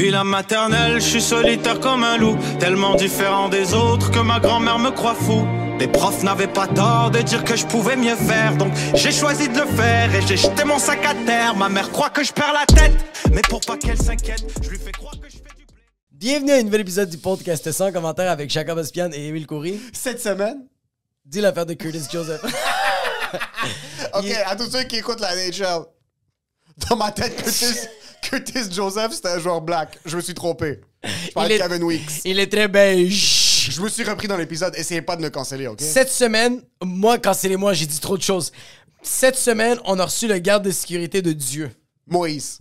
Depuis la maternelle, je suis solitaire comme un loup, tellement différent des autres que ma grand-mère me croit fou. Les profs n'avaient pas tort de dire que je pouvais mieux faire, donc j'ai choisi de le faire et j'ai jeté mon sac à terre. Ma mère croit que je perds la tête, mais pour pas qu'elle s'inquiète, je lui fais croire que je fais du blé. Bienvenue à un nouvel épisode du podcast sans commentaire avec Jacob Ospian et Émile Coury. Cette semaine, Dis l'affaire de Curtis Joseph. OK, Il- à tous ceux qui écoutent la NHL, dans ma tête, Curtis, Curtis Joseph, c'était un joueur black. Je me suis trompé. Je parlais Il de est- Kevin Weeks. Il est très beige. Je me suis repris dans l'épisode. Essayez pas de me canceller, OK? Cette semaine, moi, cancellez-moi, j'ai dit trop de choses. Cette semaine, on a reçu le garde de sécurité de Dieu, Moïse.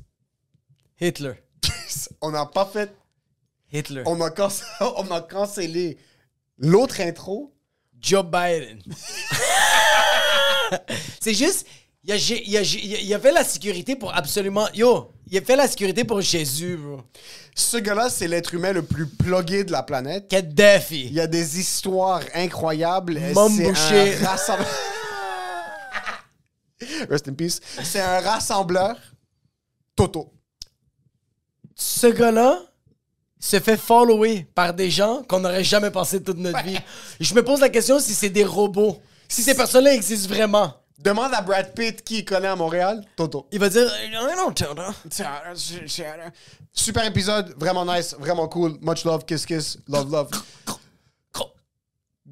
Hitler. On n'a pas fait... Hitler. On a, canc- on a cancellé l'autre intro. Joe Biden. C'est juste, il a, gé- il, a, gé- il a- il a fait la sécurité pour absolument. Yo, il a fait la sécurité pour Jésus, bro. Ce gars-là, c'est l'être humain le plus plugué de la planète. Il Kadhafi. y a des histoires incroyables. C'est Boucher. un rassembleur... Rest in peace. C'est un rassembleur. Toto. Ce gars-là se fait follower par des gens qu'on n'aurait jamais pensé toute notre vie. Je me pose la question si c'est des robots. Si ces personnes-là existent vraiment. Demande à Brad Pitt qui il connaît à Montréal. Toto. Il va dire, un- Super épisode, vraiment nice, vraiment cool. Much love, kiss kiss, love love.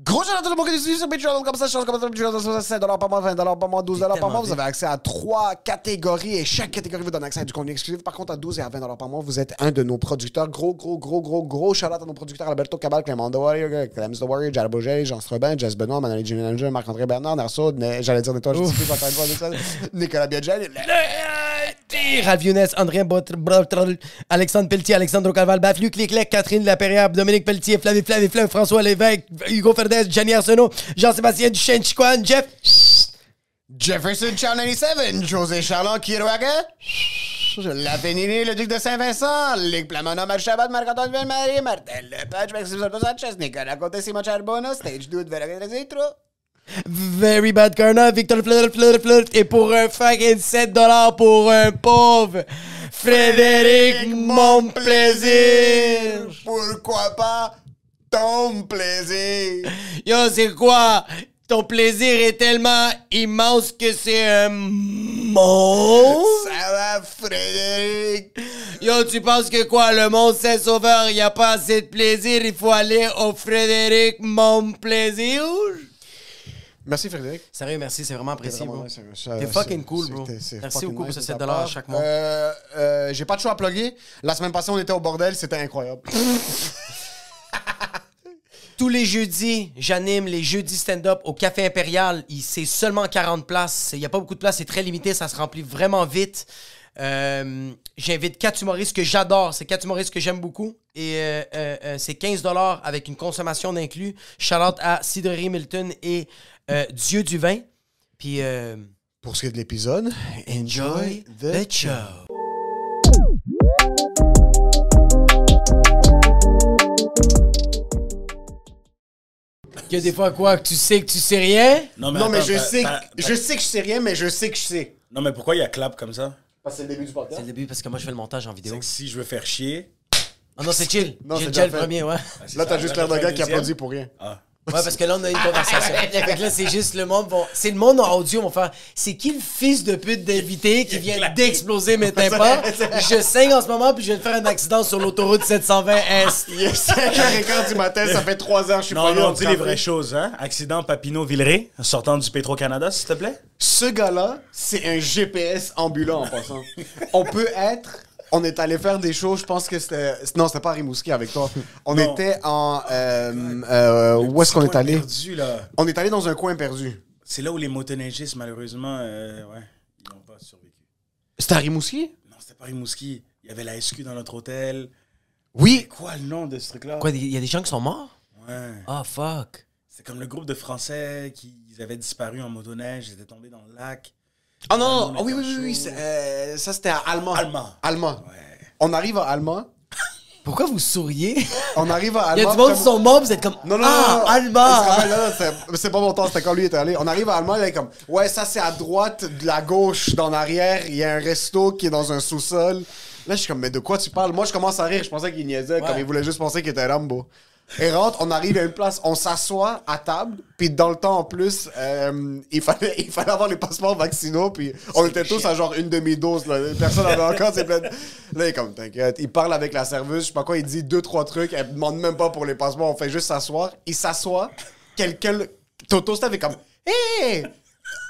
Gros shout out à tout le monde qui nous suit sur Patreon, comme ça, comme ça, Patreon, 5 par mois, 20 par mois, 12 par mois. Vous avez accès à trois catégories et chaque catégorie vous donne accès à du contenu exclusif. Par contre, à 12 et à 20 par mois, vous êtes un de nos producteurs. Gros, gros, gros, gros, gros shout à nos producteurs Alberto Cabal, Clément The Warrior, Clems The Warrior, Bourget, Jean Strobin, Jess Benoît, Manuel Jimmy Manager, Marc-André Bernard, Narso, Ne- j'allais dire Nettoyage, je sais plus encore une fois, Nicolas- Biagel. Ralph Younes, André Alexandre Pelletier, Alexandre Calval, Baf, Luc Léclec, Catherine Lapérière, Dominique Pelletier, Flavie Flavie Flav, François Lévesque, Hugo Ferdès, Gianni Arsenault, Jean-Sébastien Duchesne Chicoine, Jeff. Jefferson Charles 97, José Charlon Kiroaga, La Féniné, le duc de Saint-Vincent, Ligue Plamona, Marchabat, Marc-Antoine Ville-Marie, Martin Lepage, Maxime Soto Sanchez, Nicolas Côté, Simon Charbonneau, Stage Dude, Vera Zitro. Very Bad Karna, Victor Fleur, Fleur, Fleur, et pour un fucking 7 dollars pour un pauvre Frédéric Mon Plaisir. Pourquoi pas ton plaisir? Yo, c'est quoi? Ton plaisir est tellement immense que c'est un monstre? Ça va, Frédéric? Yo, tu penses que quoi, le monde c'est sauveur, y a pas assez de plaisir, il faut aller au Frédéric Mon Plaisir? Merci, Frédéric. Sérieux, merci, c'est vraiment apprécié, Vraiment bro. T'es fucking c'est- cool, bro. Merci beaucoup pour nice ce de 7 ta dollars chaque mois. Euh, euh, J'ai pas de choix à plugger. La semaine passée, on était au bordel, c'était incroyable. Tous les jeudis, j'anime les jeudis stand-up au Café Impérial. C'est seulement 40 places. Il n'y a pas beaucoup de places, c'est très limité, ça se remplit vraiment vite. Euh, J'invite quatre humoristes que j'adore. C'est quatre humoristes que j'aime beaucoup. Et euh, euh, c'est 15 avec une consommation d'inclus. Shout-out à Cidrerie Milton et Dieu du vin. Puis, Pour ce qui est de l'épisode, enjoy the show. Il y a des fois quoi? Que tu sais que tu sais rien? Non, mais attends, je t'as- sais, t'as- que- je sais que je sais rien, mais je sais que je sais. Non, mais pourquoi il y a clap comme ça? Parce que c'est le début du C'est podcast. le début parce que moi je fais le montage en vidéo. C'est que si je veux faire chier. Ah non, c'est chill. Non, J'ai c'est déjà le fait. premier, ouais. c'est Là, ça, t'as juste l'air d'un je gars qui applaudit pour rien. Ah. Ouais, parce que là, on a une conversation. fait que là, c'est juste le monde. Vont... C'est le monde en audio, vont faire. C'est qui le fils de pute d'invité qui vient d'exploser mes tympans? Je saigne en ce moment, puis je viens de faire un accident sur l'autoroute 720 Est. Il est 5h15 du matin, ça fait 3 heures, je suis Non, pas non, on les travaille. vraies choses, hein? Accident Papineau-Villeray, sortant du Petro-Canada, s'il te plaît? Ce gars-là, c'est un GPS ambulant en passant. On peut être. On est allé faire des shows, je pense que c'était. Non, c'était pas à Rimouski avec toi. On Non. était en. euh, euh, où est-ce qu'on est allé? perdu, là. On est allé dans un coin perdu. C'est là où les motoneigistes, malheureusement, euh, ouais, ils n'ont pas survécu. C'était à Rimouski? Non, c'était pas Rimouski. Il y avait la SQ dans notre hôtel. Oui. C'est quoi le nom de ce truc-là? Quoi, il y a des gens qui sont morts? Ouais. Ah, fuck. C'est comme le groupe de Français qui ils avaient disparu en motoneige, ils étaient tombés dans le lac. Ah non, on non, ah oui, oui, oui, oui, euh, ça c'était à. Alma. Alma. Ouais. On arrive à Alma. Pourquoi vous souriez? On arrive à Il y a du monde qui sont morts, vous êtes comme. Non, non, ah, là, c'est- pas mon temps, c'était quand lui était allé. On arrive à Allemagne, là, il est comme, ouais, ça c'est à droite, de la gauche, dans l'arrière, il y a un resto qui est dans un sous-sol. Là, je suis comme, mais de quoi tu parles? Moi, je commence à rire. Je pensais qu'il niaisait, comme il voulait juste penser qu'il était Rambo. Et rentre, on arrive à une place, on s'assoit à table, puis dans le temps en plus, euh, il, fallait, il fallait avoir les passeports vaccinaux, puis on était tous à genre une demi-dose. Là. Personne n'avait encore ses pleines. Là, il est comme, t'inquiète. Il parle avec la serveuse, je sais pas quoi, il dit deux, trois trucs, elle demande même pas pour les passeports, on fait juste s'asseoir. Il s'assoit, quelqu'un. Toto est comme, hé!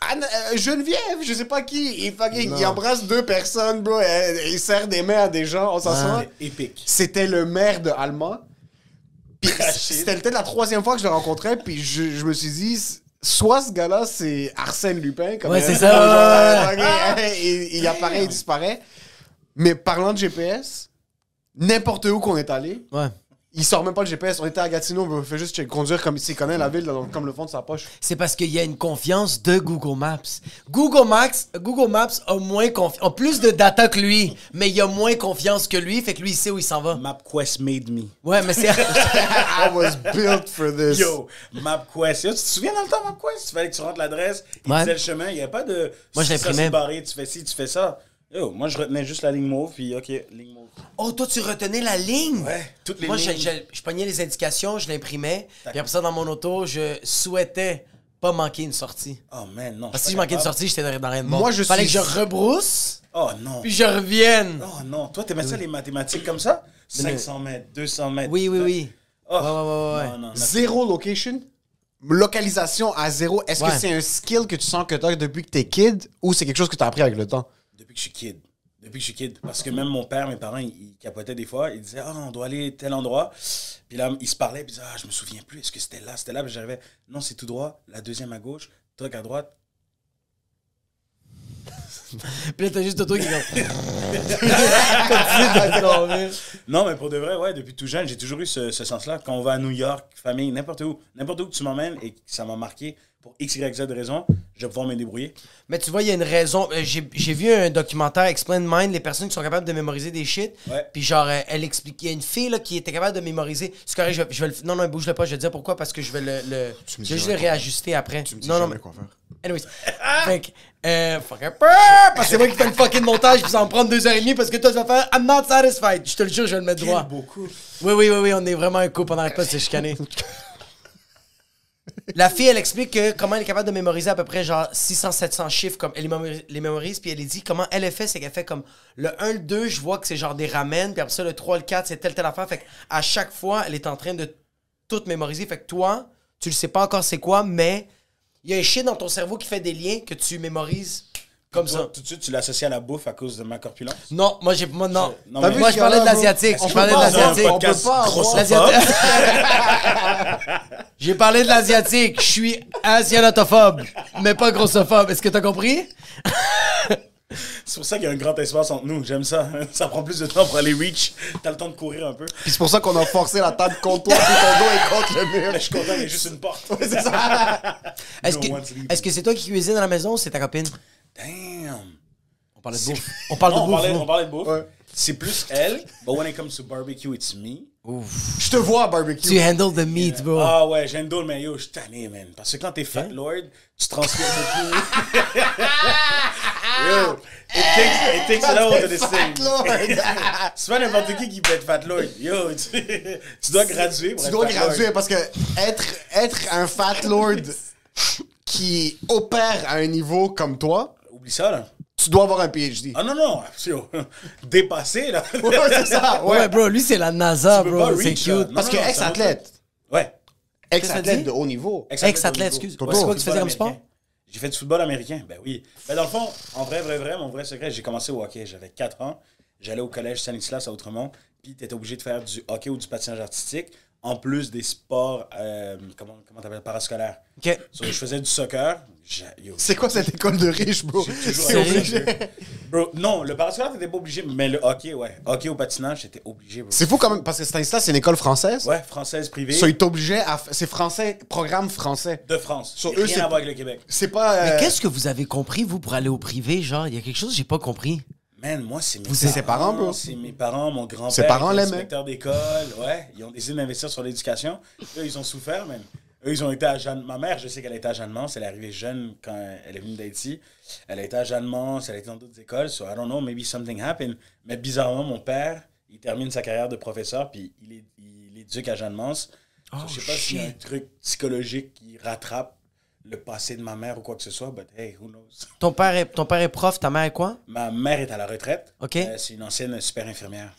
Anne- euh, Geneviève, je sais pas qui, il, il embrasse deux personnes, bro. et- Il serre des mains à des gens, on s'assoit. Épique. C'était le maire de Alma. C'était peut-être la troisième fois que je le rencontrais, puis je, je me suis dit, soit ce gars-là, c'est Arsène Lupin. Comme Ouais, c'est Genre, ça, ouais, il, il apparaît, il disparaît. Mais parlant de GPS, n'importe où qu'on est allé, Ouais. Il sort même pas le GPS. On était à Gatineau, on fait juste conduire comme s'il connaît la ville, donc comme le fond de sa poche. C'est parce qu'il y a une confiance de Google Maps. Google Maps, Google Maps a moins confi- a plus de data que lui, mais il a moins confiance que lui, fait que lui il sait où il s'en va. MapQuest made me. Ouais, mais c'est I was built for this. Yo, MapQuest. Yo, tu te souviens dans le temps, MapQuest? Il fallait que tu rentres l'adresse, il Ouais. disait le chemin. Il n'y avait pas de. Moi, je l'imprimais. barré, tu fais ci, tu fais ça. Yo, moi, je retenais juste la ligne mauve, puis OK, ligne mauve. Oh, toi tu retenais la ligne? Ouais, toutes les Moi je, lignes. je, je pognais les indications, je l'imprimais, puis après ça dans mon auto, je souhaitais pas manquer une sortie. Oh, man, non. Parce que si je manquais une sortie, j'étais dans dans rien de bon. Moi, je Fallait suis- que je rebrousse, Oh, non. puis je revienne. Oh, non. Toi, t'aimais ça, les mathématiques comme ça? 500 mètres, 200 mètres. Oui, oui, oui. Oh. Ouais, ouais, ouais, ouais. Non, non, non. Zéro location? Localisation à zéro? Est-ce Ouais. que c'est un skill que tu sens que t'as depuis que t'es kid ou c'est quelque chose que t'as appris avec le temps? Depuis que je suis kid. Depuis que je suis kid. Parce que même mon père, mes parents, ils, capotaient des fois. Ils disaient, ah, on doit aller tel endroit. Puis là, ils se parlaient. Ils disaient, ah, je me souviens plus. Est-ce que c'était là? C'était là? Puis j'arrivais, non, c'est tout droit. La deuxième à gauche. Truc à droite. Puis là, t'as juste Toto qui est comme. Non, mais pour de vrai, ouais, depuis tout jeune, j'ai toujours eu ce, ce sens-là. Quand on va à New York, famille, n'importe où, n'importe où que tu m'emmènes et que ça m'a marqué pour X, Y, Z raison, je vais pouvoir me débrouiller. Mais tu vois, il y a une raison. Euh, J'ai vu un documentaire Explain Mind, les personnes qui sont capables de mémoriser des shit. Ouais. Puis genre, euh, elle explique. Il y a une fille là, qui était capable de mémoriser. C'est correct, je vais, je vais le. Non, non, bouge-le pas, je vais te dire pourquoi, parce que je vais le. le Tu me je vais juste le réajuster après. Tu me dis non, non, jamais mais. quoi faire. Anyways. fait que. Euh, fuck parce que c'est moi qui fais le fucking montage, puis ça va me prendre deux heures et demie, parce que toi, tu vas faire I'm not satisfied. Je te le jure, je vais le mettre droit. beaucoup. Oui, oui, oui, oui, on est vraiment un couple, on n'arrête pas de se chicaner. La fille, elle explique que comment elle est capable de mémoriser à peu près genre 600-700 chiffres, comme elle les mémorise, les mémorise, puis elle dit comment elle a fait, c'est qu'elle fait comme le 1, le 2, je vois que c'est genre des ramen, puis après ça, le 3, le 4, c'est telle, telle affaire. Fait à chaque fois, elle est en train de tout mémoriser. Fait que toi, tu le sais pas encore c'est quoi, mais il y a un shit dans ton cerveau qui fait des liens que tu mémorises comme Toi, ça. Tout de suite, tu l'associes à la bouffe à cause de ma corpulence? Non, moi, j'ai. Moi, non. Mais- Moi, je parlais de l'asiatique. On Je parlais de l'asiatique. on peut pas. J'ai parlé de l'asiatique. Je suis asianotophobe, mais pas grossophobe. Est-ce que t'as compris? C'est pour ça qu'il y a un grand espace entre nous. J'aime ça. Ça prend plus de temps pour aller reach. T'as le temps de courir un peu. Puis c'est pour ça qu'on a forcé la table contre toi, puis ton dos est contre le mur. Je suis content, il y a juste une porte. C'est ça. Est-ce que est-ce c'est toi qui cuisines à la maison ou c'est ta copine? Damn. On parle de bouffe. On parle Non, de on, bouffe. parlait, on parlait de bouffe. Ouais. C'est plus elle. But when it comes to barbecue, it's me. Je te vois à barbecue. Tu handle the meat, bro. Ah ouais, j'aime mais yo, je suis tanné, man. Parce que quand t'es Fat Lord, tu transpires beaucoup. yo, it takes, it takes out of this thing. C'est pas n'importe qui qui peut être Fat Lord. Yo, tu, tu dois graduer pour Tu être dois Fat graduer Lord. parce que être, être un fat lord qui opère à un niveau comme toi, Oublie ça, là. tu dois avoir un PhD. Ah non, non, yo, dépassé, là. Ouais, c'est ça. Ouais, Ouais. bro, lui, c'est la NASA, Tu peux pas bro. C'est reach, là. cute. Non, Parce que non, un ex-athlète. Ouais. Ex-athlète de haut niveau. Ex-athlète, excuse. Ouais, C'est quoi football que tu faisais comme sport? J'ai fait du football américain, ben oui. Ben dans le fond, en vrai, vrai, vrai, mon vrai secret, j'ai commencé au hockey. J'avais 4 ans. J'allais au collège Stanislas à Outremont. Puis tu étais obligé de faire du hockey ou du patinage artistique, en plus des sports, euh, comment, comment t'appelles, parascolaires. Ok. So, je faisais du soccer. C'est quoi cette école de riche, bro? obligé. Bro, non, le parascolaire, t'étais pas obligé, mais le hockey, ouais. Hockey au patinage, t'étais obligé, bro. C'est fou quand même, parce que Stanislas, c'est une école française. Ouais, française privée So, ils t'obligeaient à. f- C'est français, programme français. de France. Sur Rien eux, c'est- à voir avec le Québec. C'est pas. Mais euh, qu'est-ce que vous avez compris, vous, pour aller au privé? Genre, il y a quelque chose que j'ai pas compris. Man, moi, c'est mes Vous, c'est ses parents, bro? C'est mes parents, mon grand-père. Ses parents était l'aimaient. inspecteur d'école, ouais. Ils ont décidé d'investir sur l'éducation. Là, ils ont souffert, man. Eux, ils ont été à Jeanne. Ma mère, je sais qu'elle été à Jeanne-Mance. Elle est arrivée jeune quand elle est venue d'Haïti. Elle a été à Jeanne-Mance, elle a été dans d'autres écoles. So I don't know, maybe something happened. Mais bizarrement, mon père, il termine sa carrière de professeur, puis il, est, il éduque à Jeanne-Mance. So, je sais pas s'il y a un truc psychologique qui rattrape le passé de ma mère ou quoi que ce soit, but hey, who knows? Ton père, est, ton père est prof, ta mère est quoi? Ma mère est à la retraite. Ok. Euh, c'est une ancienne super infirmière.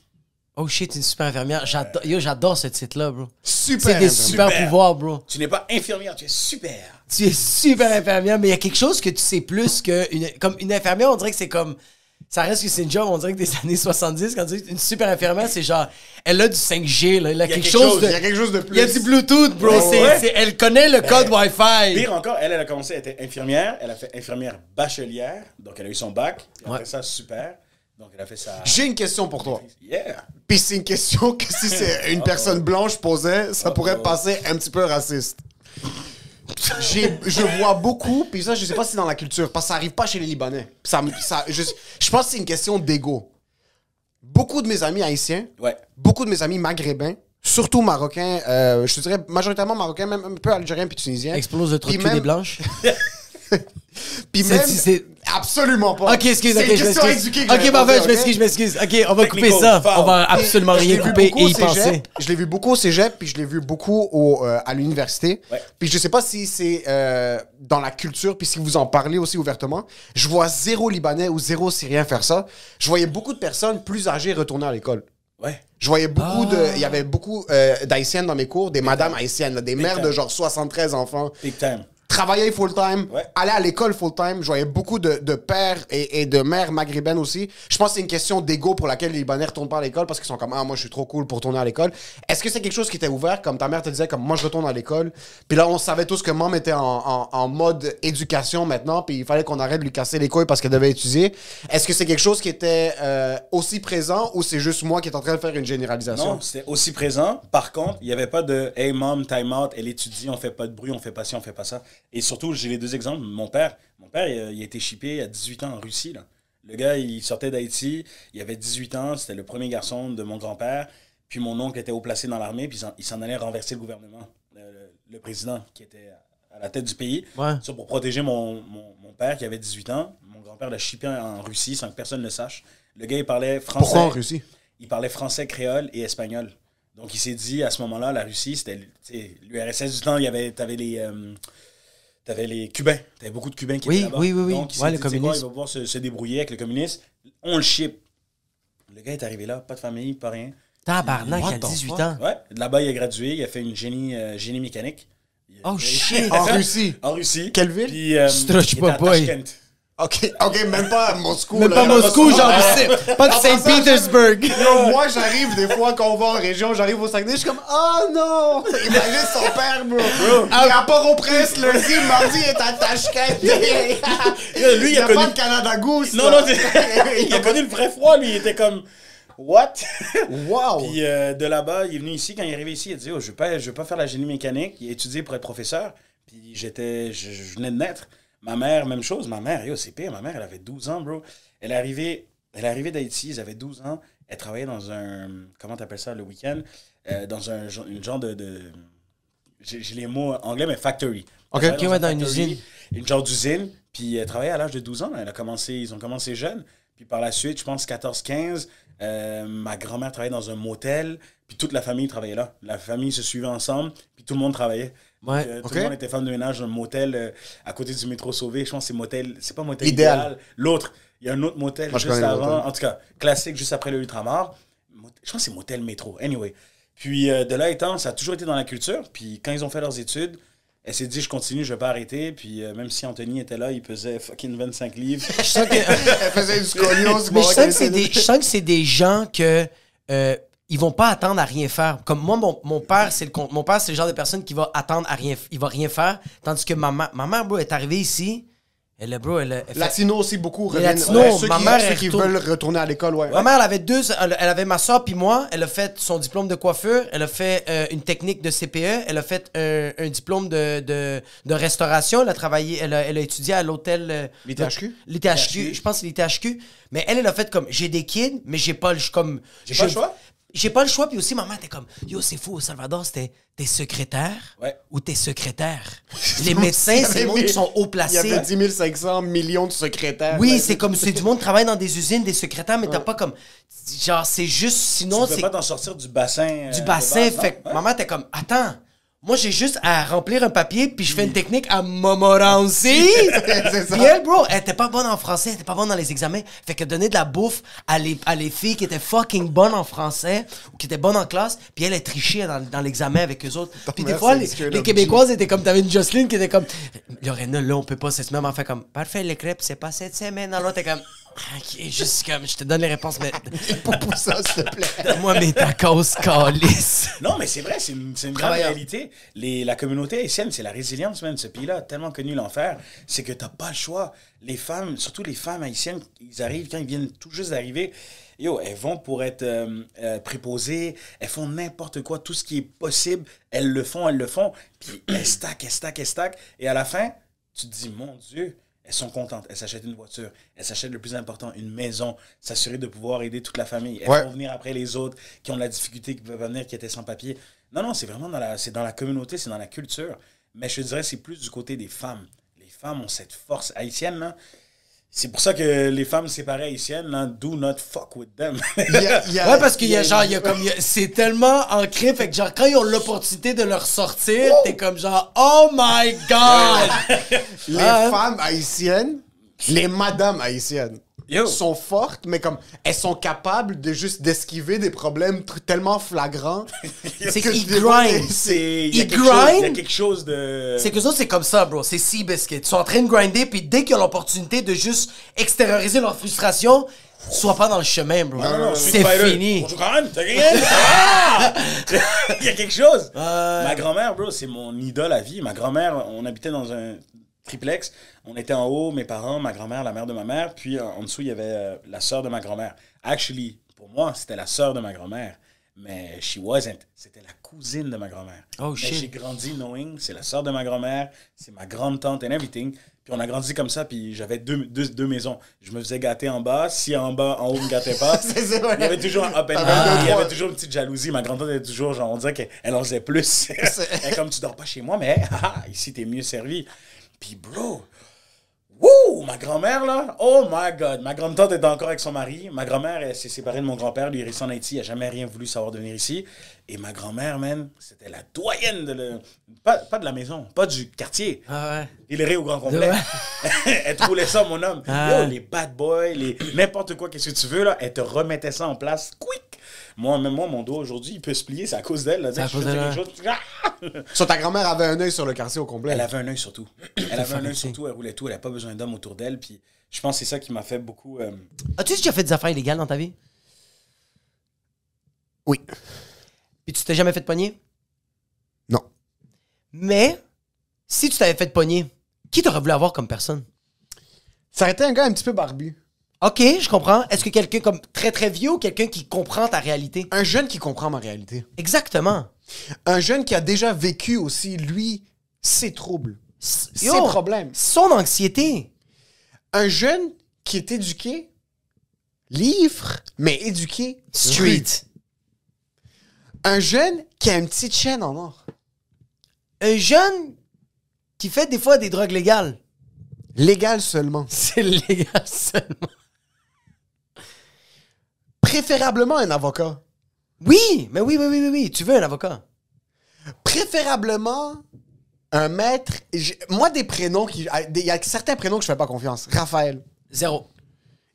Oh shit, une super infirmière. J'adore, yo, j'adore ce titre-là, bro. Super. C'est des Super. pouvoirs, bro. Tu n'es pas infirmière, tu es super. Tu es super infirmière, mais il y a quelque chose que tu sais plus que. Une, comme une infirmière, on dirait que c'est comme. Ça reste que c'est une job, on dirait que des années 70, quand tu dis une super infirmière, c'est genre. Elle a du 5G, là. Elle a, quelque, quelque chose chose, de. Il y a quelque chose de Il y a plus. du Bluetooth, bro. Ouais, C'est- ouais. c'est- elle connaît le code Wi-Fi. Pire encore, elle, elle a commencé, elle était infirmière, elle a fait infirmière bachelière, donc elle a eu son bac, et après Ouais. ça, super, donc elle a fait sa... J'ai une question pour toi. Yeah! Puis c'est une question que si c'est une personne blanche posait, ça pourrait passer un petit peu raciste. J'ai- je vois beaucoup, puis ça, je sais pas si c'est dans la culture, parce que ça arrive pas chez les Libanais. Ça, ça, je, je pense que c'est une question d'ego. Beaucoup de mes amis haïtiens, Ouais. beaucoup de mes amis maghrébins, surtout marocains, euh, je te dirais majoritairement marocains, même un peu algériens puis tunisiens. Explose le Puis cul des même- blanches. Puis même, absolument pas. Ok, excuse, ok, je m'excuse. Ok, parfait, je m'excuse, je m'excuse. Ok, on va couper ça. On va absolument rien couper et y penser. Je l'ai vu beaucoup au cégep, puis je l'ai vu beaucoup au, euh, à l'université. Ouais. Puis je sais pas si c'est euh, dans la culture, puis si vous en parlez aussi ouvertement. Je vois zéro Libanais ou zéro Syrien faire ça. Je voyais beaucoup de personnes plus âgées retourner à l'école. Ouais. Je voyais beaucoup Ah. de. Il y avait beaucoup euh, d'haïtiennes dans mes cours, des madames haïtiennes, des mères time. de genre 73 enfants. Big time. Travailler full-time, Ouais. aller à l'école full-time. Je voyais beaucoup de, de pères et, et de mères maghrébines aussi. Je pense que c'est une question d'ego pour laquelle les Libanais retournent pas à l'école parce qu'ils sont comme Ah, moi je suis trop cool pour retourner à l'école. Est-ce que c'est quelque chose qui était ouvert, comme ta mère te disait, comme moi je retourne à l'école Puis là, on savait tous que maman était en, en- en mode éducation maintenant, puis il fallait qu'on arrête de lui casser les couilles parce qu'elle devait étudier. Est-ce que c'est quelque chose qui était euh, aussi présent ou c'est juste moi qui est en train de faire une généralisation? Non, c'était aussi présent. Par contre, il n'y avait pas de Hey mom, time out, elle étudie, on fait pas de bruit, on fait pas ci, on fait pas ça. Et surtout, j'ai les deux exemples. Mon père, mon père, il a, il a été shippé à 18 ans en Russie. Là. Le gars, il sortait d'Haïti, il avait 18 ans, c'était le premier garçon de mon grand-père. Puis mon oncle était haut placé dans l'armée, puis il s'en- allait renverser le gouvernement, le, le- le président qui était à la tête du pays. Ouais. Ça, pour protéger mon, mon, mon père qui avait 18 ans. Mon grand-père l'a shippé en Russie sans que personne ne sache. Le gars, il parlait français. Pourquoi en Russie? Il parlait français, créole et espagnol. Donc, il s'est dit, à ce moment-là, la Russie, c'était l'URSS du temps, il y avait, t'avais les, euh, t'avais les Cubains. T'avais beaucoup de Cubains qui Oui, étaient là-bas. oui, oui, oui. Donc, il Ouais, dit, le tu quoi, il va pouvoir se, se débrouiller avec le communisme? On le ship. Le gars est arrivé là, pas de famille, pas rien. Tabarnak, à the 18 fuck? ans. Ouais, là-bas, il a gradué, il a fait une génie, euh, génie mécanique. Il a- Oh shit. En Russie En Russie. Quelle ville? Puis, euh, Stretch il était à. Tashkent. Ok, ok, même pas à Moscou. Même là. pas Moscou, genre, pas de Saint-Petersburg. Moi, j'arrive des fois quand on va en région, j'arrive au Saguenay, je suis comme, oh non! Imagine son père, bro. Il est à Port-au-Prince lundi, mardi, il est à Tashkent. lui, il a pas connu- de Canada Goose. Non, là. non, il a connu le vrai froid, lui. Il était comme, what? Wow! Puis euh, de là-bas, il est venu ici. Quand il est arrivé ici, il a dit, oh, je ne veux, pas- je veux pas faire la génie mécanique. Il a étudié pour être professeur. Puis j'étais, je, je venais de naître. Ma mère, même chose. Ma mère, yo, c'est pire. Ma mère, elle avait 12 ans, bro. Elle est arrivée, elle est arrivée d'Haïti, ils avaient 12 ans. Elle travaillait dans un, comment t'appelles ça, le week-end? Euh, dans un une genre de... de j'ai les mots anglais, mais factory. Ok. Ok, ouais, dans une usine. Une genre d'usine. Puis elle travaillait à l'âge de 12 ans. Elle a commencé, ils ont commencé jeune. Puis par la suite, je pense 14-15, euh, ma grand-mère travaillait dans un motel. Puis toute la famille travaillait là. La famille se suivait ensemble. Puis tout le monde travaillait. Ouais, Donc, euh, ok. Tout le monde était femme de ménage dans un motel euh, à côté du métro Sauvé. Je pense que c'est motel. C'est pas motel Idéal. idéal. L'autre, il y a un autre motel Moi, juste avant. motel. En tout cas, classique juste après le Ultramar. Je pense que c'est motel métro. Anyway. Puis euh, de là étant, ça a toujours été dans la culture. Puis quand ils ont fait leurs études, elle s'est dit, je continue, je vais pas arrêter. Puis euh, même si Anthony était là, il pesait fucking 25 livres. Je sens que- Elle faisait du scoliose. Mais je bon, sens que c'est des, gens que euh, ils vont pas attendre à rien faire. Comme moi, mon, mon père, c'est le mon père, c'est le genre de personne qui va attendre à rien, il va rien faire, tandis que ma, ma, ma mère, bro, est arrivée ici. Elle, est, bro, elle, elle fait- Latino aussi, beaucoup reviennent. Latinos, ceux ma qui, mère, ceux qui retourne. veulent retourner à l'école, ouais. Ma mère, elle avait deux, elle, elle avait ma soeur puis moi. Elle a fait son diplôme de coiffure. Elle a fait euh, une technique de CPE. Elle a fait un, un diplôme de, de, de restauration. Elle a travaillé, elle a, elle a étudié à l'hôtel. euh, L'ITHQ? L'ITHQ, je pense l'ITHQ. Mais elle, elle a fait comme, j'ai des kids, mais j'ai pas le, comme, J'ai pas le choix? J'ai pas le choix. Puis aussi, maman était comme, yo, c'est fou, au Salvador, c'était t'es secrétaire Ouais. ou t'es secrétaire. Les médecins, c'est le monde qui sont haut Il y avait placés. 10 500 millions de secrétaires. Oui, c'est comme, c'est du monde qui travaille dans des usines, des secrétaires, mais t'as pas comme, genre, c'est juste, Tu sinon, peux c'est pas t'en sortir du bassin. euh, du bassin. base, fait que Ouais. maman était comme, attends, moi j'ai juste à remplir un papier, puis je fais une technique à ça. Puis elle, bro, elle était pas bonne en français, elle était pas bonne dans les examens. Fait que donner de la bouffe à les, à les filles qui étaient fucking bonnes en français ou qui étaient bonnes en classe, puis elle, elle trichait dans, dans l'examen avec eux autres. Puis des fois, les, Québécoises étaient comme, t'avais une Jocelyne qui était comme, Lorena, là, on peut pas, c'est ce même en fait comme, parfait, les crêpes, c'est pas cette semaine. Alors, t'es comme, ok, juste comme, je te donne les réponses, mais Pas pour ça, s'il te plaît. donne-moi mes tacos, calice. Non, mais c'est vrai, c'est une, c'est une grande réalité. Les, la communauté haïtienne, c'est la résilience, même. Ce pays-là a tellement connu l'enfer, c'est que t'as pas le choix. Les femmes, surtout les femmes haïtiennes, ils arrivent, quand ils viennent tout juste d'arriver, yo, elles vont pour être euh, euh, préposées, elles font n'importe quoi, tout ce qui est possible, elles le font, elles le font, puis elles stackent, elles stackent, elles stackent, et à la fin, tu te dis, mon Dieu, elles sont contentes, elles s'achètent une voiture, elles s'achètent le plus important, une maison, s'assurer de pouvoir aider toute la famille. Elles Ouais. vont venir après les autres qui ont de la difficulté, qui peuvent venir, qui étaient sans papier. Non, non, c'est vraiment dans la, c'est dans la communauté, c'est dans la culture. Mais je te dirais, c'est plus du côté des femmes. Les femmes ont cette force haïtienne, là. C'est pour ça que les femmes séparées haïtiennes, là, do not fuck with them. Il y a- il y a- Ouais, parce qu'il y a genre, il y a comme, c'est tellement ancré, fait que genre, quand ils ont l'opportunité de le ressortir, t'es comme genre, oh my god! Les Ah. femmes haïtiennes, les madames haïtiennes, Yo. sont fortes, mais comme elles sont capables de juste d'esquiver des problèmes tellement flagrants. C'est que qu'ils des fois, grind. C'est, il y a Ils chose- il y a quelque chose de... C'est que ça, c'est comme ça, bro. C'est Seabiscuit. Ils sont en train de grinder, puis dès qu'ils ont l'opportunité de juste extérioriser leur frustration, sois pas dans le chemin, bro. Non, non, non, c'est fini. Bonjour, Karen, t'as gagné? Ah! Il y a quelque chose. Ma grand-mère, bro, c'est mon idole à vie. Ma grand-mère, on habitait dans un triplex. On était en haut, mes parents, ma grand-mère, la mère de ma mère. Puis en, en dessous, il y avait euh, la sœur de ma grand-mère. Actually, pour moi, c'était la sœur de ma grand-mère. Mais she wasn't. C'était la cousine de ma grand-mère. Oh, shit. J'ai grandi knowing, c'est la sœur de ma grand-mère, c'est ma grande tante and everything. Puis on a grandi comme ça, puis j'avais deux, deux, deux maisons. Je me faisais gâter en bas. Si en bas, en haut, me gâtait pas, il y avait toujours un up and Ah. down. Il y avait toujours une petite jalousie. Ma grand-tante était toujours, genre, on dirait qu'elle en faisait plus. Elle comme, tu dors pas chez moi, mais ah, ici, t'es mieux servi. Puis, bro, wouh, ma grand-mère, là, oh my God. Ma grande-tante est encore avec son mari. Ma grand-mère, elle s'est séparée de mon grand-père. Lui, il est resté en Haïti. Il a jamais rien voulu savoir de venir ici. Et ma grand-mère, man, c'était la doyenne de le... Pas, pas de la maison, pas du quartier. Ah ouais. Il est au grand complet. elle te roulait ça, mon homme. Ah. Yo, les bad boys, les n'importe quoi, qu'est-ce que tu veux, là, elle te remettait ça en place, quick. Moi, même moi, mon dos aujourd'hui, il peut se plier, c'est à cause d'elle. C'est à Je cause d'elle! Sur ta grand-mère avait un œil sur le quartier au complet. Elle avait un œil sur tout. Elle avait un œil sur tout, elle roulait tout, elle n'avait pas besoin d'hommes autour d'elle. Puis je pense que c'est ça qui m'a fait beaucoup. euh, As-tu déjà fait des affaires illégales dans ta vie? Oui. Puis tu t'es jamais fait pogner? Non. Mais, si tu t'avais fait pogner, qui t'aurais voulu avoir comme personne? Ça aurait été un gars un petit peu barbu. Ok, je comprends. Est-ce que quelqu'un comme très très vieux ou quelqu'un qui comprend ta réalité? Un jeune qui comprend ma réalité. Exactement. Un jeune qui a déjà vécu aussi, lui, ses troubles, ses problèmes. Son anxiété. Un jeune qui est éduqué, livre, mais éduqué, Street. Un jeune qui a une petite chaîne en or. Un jeune qui fait des fois des drogues légales. Légal seulement. C'est légal seulement. Préférablement un avocat. Oui, mais oui, oui, oui, oui, oui. Tu veux un avocat? Préférablement un maître. j'ai- Moi, des prénoms qui. Il y a certains prénoms que je fais pas confiance. Raphaël, Zéro.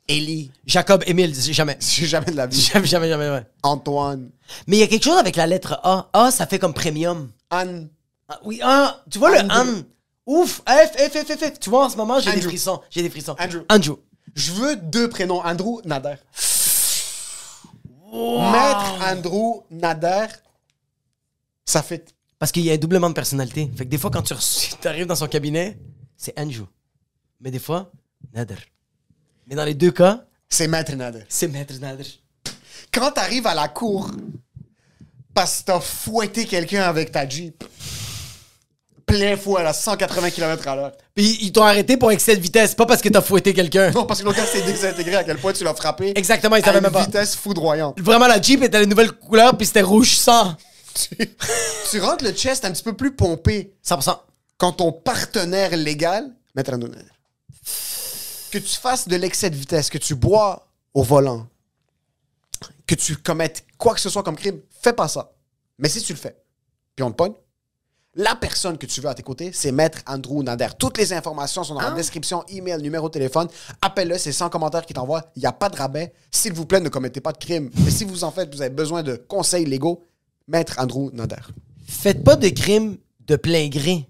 Élie. Jacob, Émile, jamais. J'ai jamais de la vie. Jamais, jamais, jamais, ouais. Antoine. Mais il y a quelque chose avec la lettre A. A, ça fait comme premium. Anne. Ah, oui, ah, tu vois le Andrew. An. Ouf, F, F, F, F, F. Tu vois, en ce moment, j'ai des Andrew. frissons. J'ai des frissons. Andrew. Andrew. Je veux deux prénoms. Andrew Nader. Maître Andrew Nader. Ça fait. Parce qu'il y a un doublement de personnalité. Fait que des fois, quand tu arrives dans son cabinet, c'est Andrew. Mais des fois, Nader. Mais dans les deux cas, C'est Maître Nader. c'est Maître Nader. Quand t'arrives à la cour, parce que t'as fouetté quelqu'un avec ta Jeep, plein fouet à 180 km à l'heure. Puis ils t'ont arrêté pour excès de vitesse, pas parce que t'as fouetté quelqu'un. Non, parce que l'autre s'est désintégré à quel point tu l'as frappé. Exactement, il à savait une même pas. vitesse foudroyante. Vraiment, la Jeep était la nouvelle couleur, puis c'était rouge sang. tu, tu rentres le chest un petit peu plus pompé 100%. quand ton partenaire légal, Maître Andouner, que tu fasses de l'excès de vitesse, que tu bois au volant, que tu commettes quoi que ce soit comme crime, fais pas ça. Mais si tu le fais, puis on te pogne, la personne que tu veux à tes côtés, c'est Maître Andrew Nader. Toutes les informations sont dans la description, email, numéro de téléphone. Appelle-le, c'est 100 commentaires qui t'envoie. Il n'y a pas de rabais. S'il vous plaît, ne commettez pas de crime. Mais si vous en faites, vous avez besoin de conseils légaux, Maître Andrew Nader. Faites pas de crime de plein gré.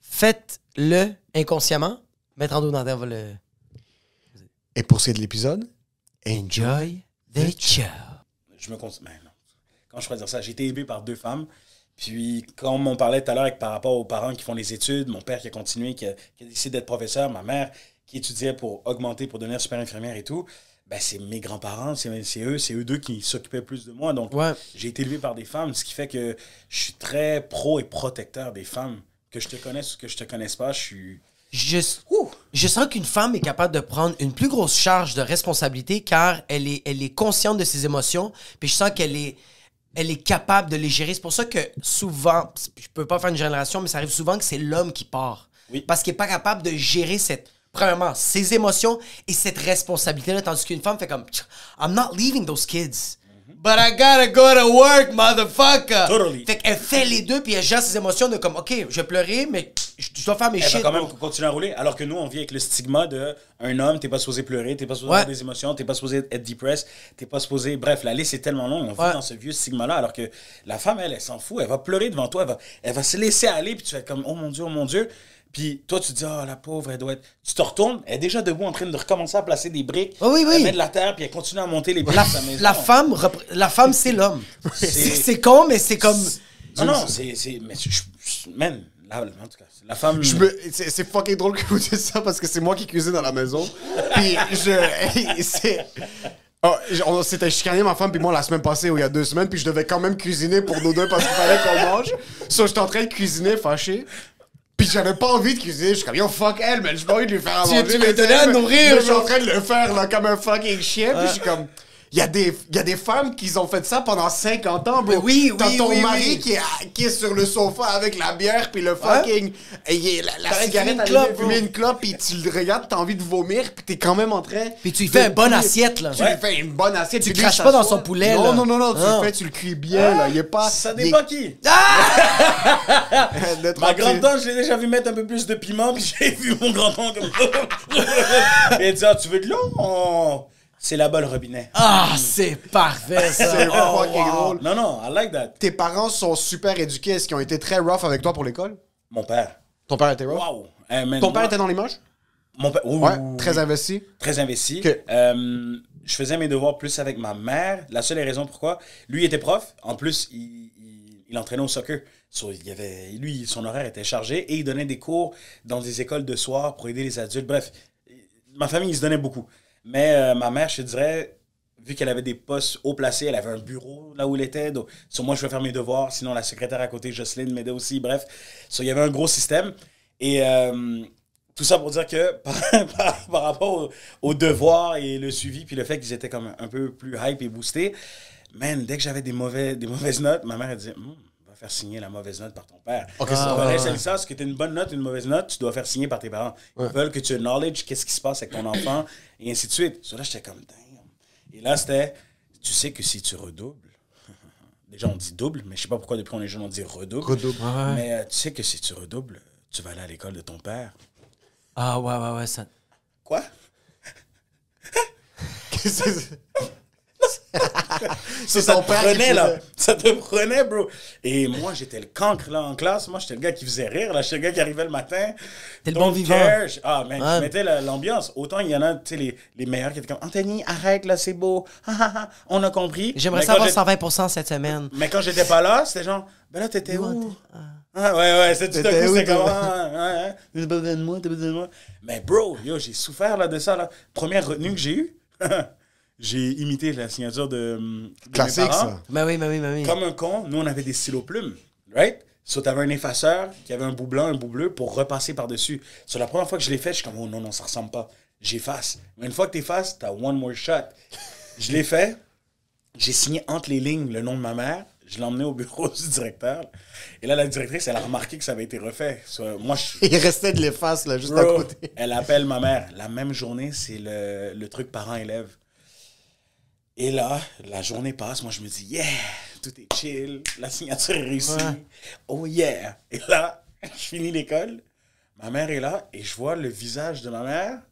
Faites-le inconsciemment. Maître Ando Nanterre va le. Et pour ce qui est de l'épisode, Enjoy the show. Je me cons- ben non. Quand je pourrais dire ça, j'ai été élevé par deux femmes. Puis, quand on parlait tout à l'heure avec- par rapport aux parents qui font les études, mon père qui a continué, qui a, qui a décidé d'être professeur, ma mère qui étudiait pour augmenter, pour devenir super infirmière et tout, ben c'est mes grands-parents, c'est c'est eux, c'est eux deux qui s'occupaient plus de moi. Donc, Ouais. j'ai été élevé par des femmes, ce qui fait que je suis très pro et protecteur des femmes. Que je te connaisse ou que je te connaisse pas, je suis. Je, je sens qu'une femme est capable de prendre une plus grosse charge de responsabilité car elle est, elle est consciente de ses émotions. Puis je sens qu'elle est, elle est capable de les gérer. C'est pour ça que souvent, je peux pas faire une génération, mais ça arrive souvent que c'est l'homme qui part. Oui. Parce qu'il est pas capable de gérer cette, premièrement, ses émotions et cette responsabilité-là. Tandis qu'une femme fait comme, I'm not leaving those kids. But I gotta go to work, motherfucker. Totally. Fait qu'elle fait les deux, puis elle gère ses émotions de comme, OK, je vais pleurer, mais je dois faire mes Elle va shit. quand même continuer à rouler. Alors que nous, on vit avec le stigma de un homme, t'es pas supposé pleurer, t'es pas supposé Ouais. avoir des émotions, t'es pas supposé être depressed, t'es pas supposé. Bref, la liste est tellement longue, on vit Ouais. dans ce vieux stigma-là. Alors que la femme, elle, elle s'en fout, elle va pleurer devant toi, elle va, elle va se laisser aller, puis tu vas être comme, oh mon Dieu, oh mon Dieu. Puis toi, tu te dis, oh la pauvre, elle doit être. Tu te retournes, elle est déjà debout en train de recommencer à placer des briques. Oh oui, oui. Elle met de la terre, puis elle continue à monter les briques La, de sa maison. la femme, repré- la femme, c'est l'homme. C'est- C'est c'est con, mais c'est comme. Non, non, c'est. c'est- Mais je. je- Man, la, en tout cas, la femme. Je me- C'est c'est fucking drôle que vous dites ça parce que c'est moi qui cuisine dans la maison. Puis je. c'est- Oh, on s'était chicané, ma femme puis moi, la semaine passée ou il y a deux semaines, puis je devais quand même cuisiner pour nous deux parce qu'il fallait qu'on mange. So, j'étais en train de cuisiner, fâché. Puis j'avais pas envie de cuisiner. Je suis comme, yo, fuck elle, mais j'ai pas envie de lui faire à manger. tu mais lui donnais à nourrir, Je suis en train de le faire, là, comme un fucking chien. Puis je suis comme. Il y, a des, y a des femmes qui ont fait ça pendant 50 ans, bro. Mais oui, T'as oui, ton oui, mari oui. Qui, est, qui est sur le sofa avec la bière, puis le fucking. et la, cigarette une allumée, clope, fumer une clope, puis tu le regardes, t'as envie de vomir, puis t'es quand même en train. Puis tu lui fais une bonne assiette, là. Tu Ouais. lui fais une bonne assiette. Tu craches pas dans son poulet, Non, là. non, non, non, tu Non. le fais, tu le cuis bien, là. Il est pas. Ça est- dépend qui. D'être Ma tranquille. grande-tante, je l'ai déjà vu mettre un peu plus de piment, puis j'ai vu mon grand-oncle comme... Et elle dit, ah, tu veux de l'eau? C'est là-bas le robinet. Ah, c'est parfait, ça. C'est Oh, fucking wow. drôle. Non, non, I like that. Tes parents sont super éduqués. Est-ce qu'ils ont été très rough avec toi pour l'école? Mon père. Ton père était rough? Wow. Eh, man, Ton père moi- était dans l'image? Mon père, oui, Ouais, oui, très investi. Très investi. Ok. Euh, je faisais mes devoirs plus avec ma mère. La seule raison pourquoi, lui il était prof. En plus, il, il, il entraînait au soccer. So, il y avait, lui, son horaire était chargé et il donnait des cours dans des écoles de soir pour aider les adultes. Bref, ma famille, il se donnait beaucoup. Mais euh, ma mère, je te dirais, vu qu'elle avait des postes haut placés, elle avait un bureau là où elle était. Donc, sur moi, je vais faire mes devoirs. Sinon, la secrétaire à côté, Jocelyne, m'aidait aussi. Bref, il y avait un gros système. Et euh, tout ça pour dire que par, rapport au- aux devoirs et le suivi, puis le fait qu'ils étaient comme un peu plus hype et boostés, man, dès que j'avais des, mauvais, des mauvaises notes, ma mère elle disait va faire signer la mauvaise note par ton père. Ok, c'est- tu ouais, ouais, ça, ce que tu une bonne note, une mauvaise note, tu dois faire signer par tes parents. Ils veulent que tu knowledge qu'est-ce qui se passe avec ton enfant, et ainsi de suite. So là, j'étais comme, damn. Et là, c'était, tu sais que si tu redoubles, déjà on dit double, mais je sais pas pourquoi depuis on est jeune on dit redouble. Redouble. Mais euh, tu sais que si tu redoubles, tu vas aller à l'école de ton père. Ah, ouais, ouais, ouais, ça. Quoi? C'est? ça te prenait, là. Ça te prenait, bro. Et moi, j'étais le cancre, là, en classe. Moi, j'étais le gars qui faisait rire, là. J'étais le gars qui arrivait le matin. T'es le bon vivant. Ah, Ouais. je mettais la- l'ambiance. Autant il y en a, tu sais, les, les meilleurs qui étaient comme Anthony, arrête, là, c'est beau. On a compris. J'aimerais Mais savoir quand j'ai- 120% cette semaine. Mais quand j'étais pas là, c'était genre, ben là, t'étais où? Ah. Ah, ouais, ouais, c'est tout à coup, où, c'était comme, toi? ah, t'as besoin de moi, t'as besoin de moi. Mais bro, yo, j'ai souffert là de ça, là. Première retenue que j'ai eue, j'ai imité la signature de, de mes Classique, parents. ça. Ben oui, ben oui, ben oui. Comme un con, nous, on avait des stylos plumes, right? So, t'avais un effaceur qui avait un bout blanc, un bout bleu pour repasser par-dessus. Sur la première fois que je l'ai fait, je suis comme, oh non, non, ça ressemble pas. J'efface. Mais une fois que t'effaces, t'as one more shot. Je l'ai fait. J'ai signé entre les lignes le nom de ma mère. Je l'ai emmené au bureau du directeur. Et là, la directrice, elle a remarqué que ça avait été refait. So, moi, je, Il restait de l'efface, là, juste à Bro, côté. elle appelle ma mère. La même journée, c'est le, le truc parent-élève. Et là, la journée passe. Moi, je me dis, yeah, tout est chill. La signature est réussie. Oh yeah. Et là, je finis l'école. Ma mère est là et je vois le visage de ma mère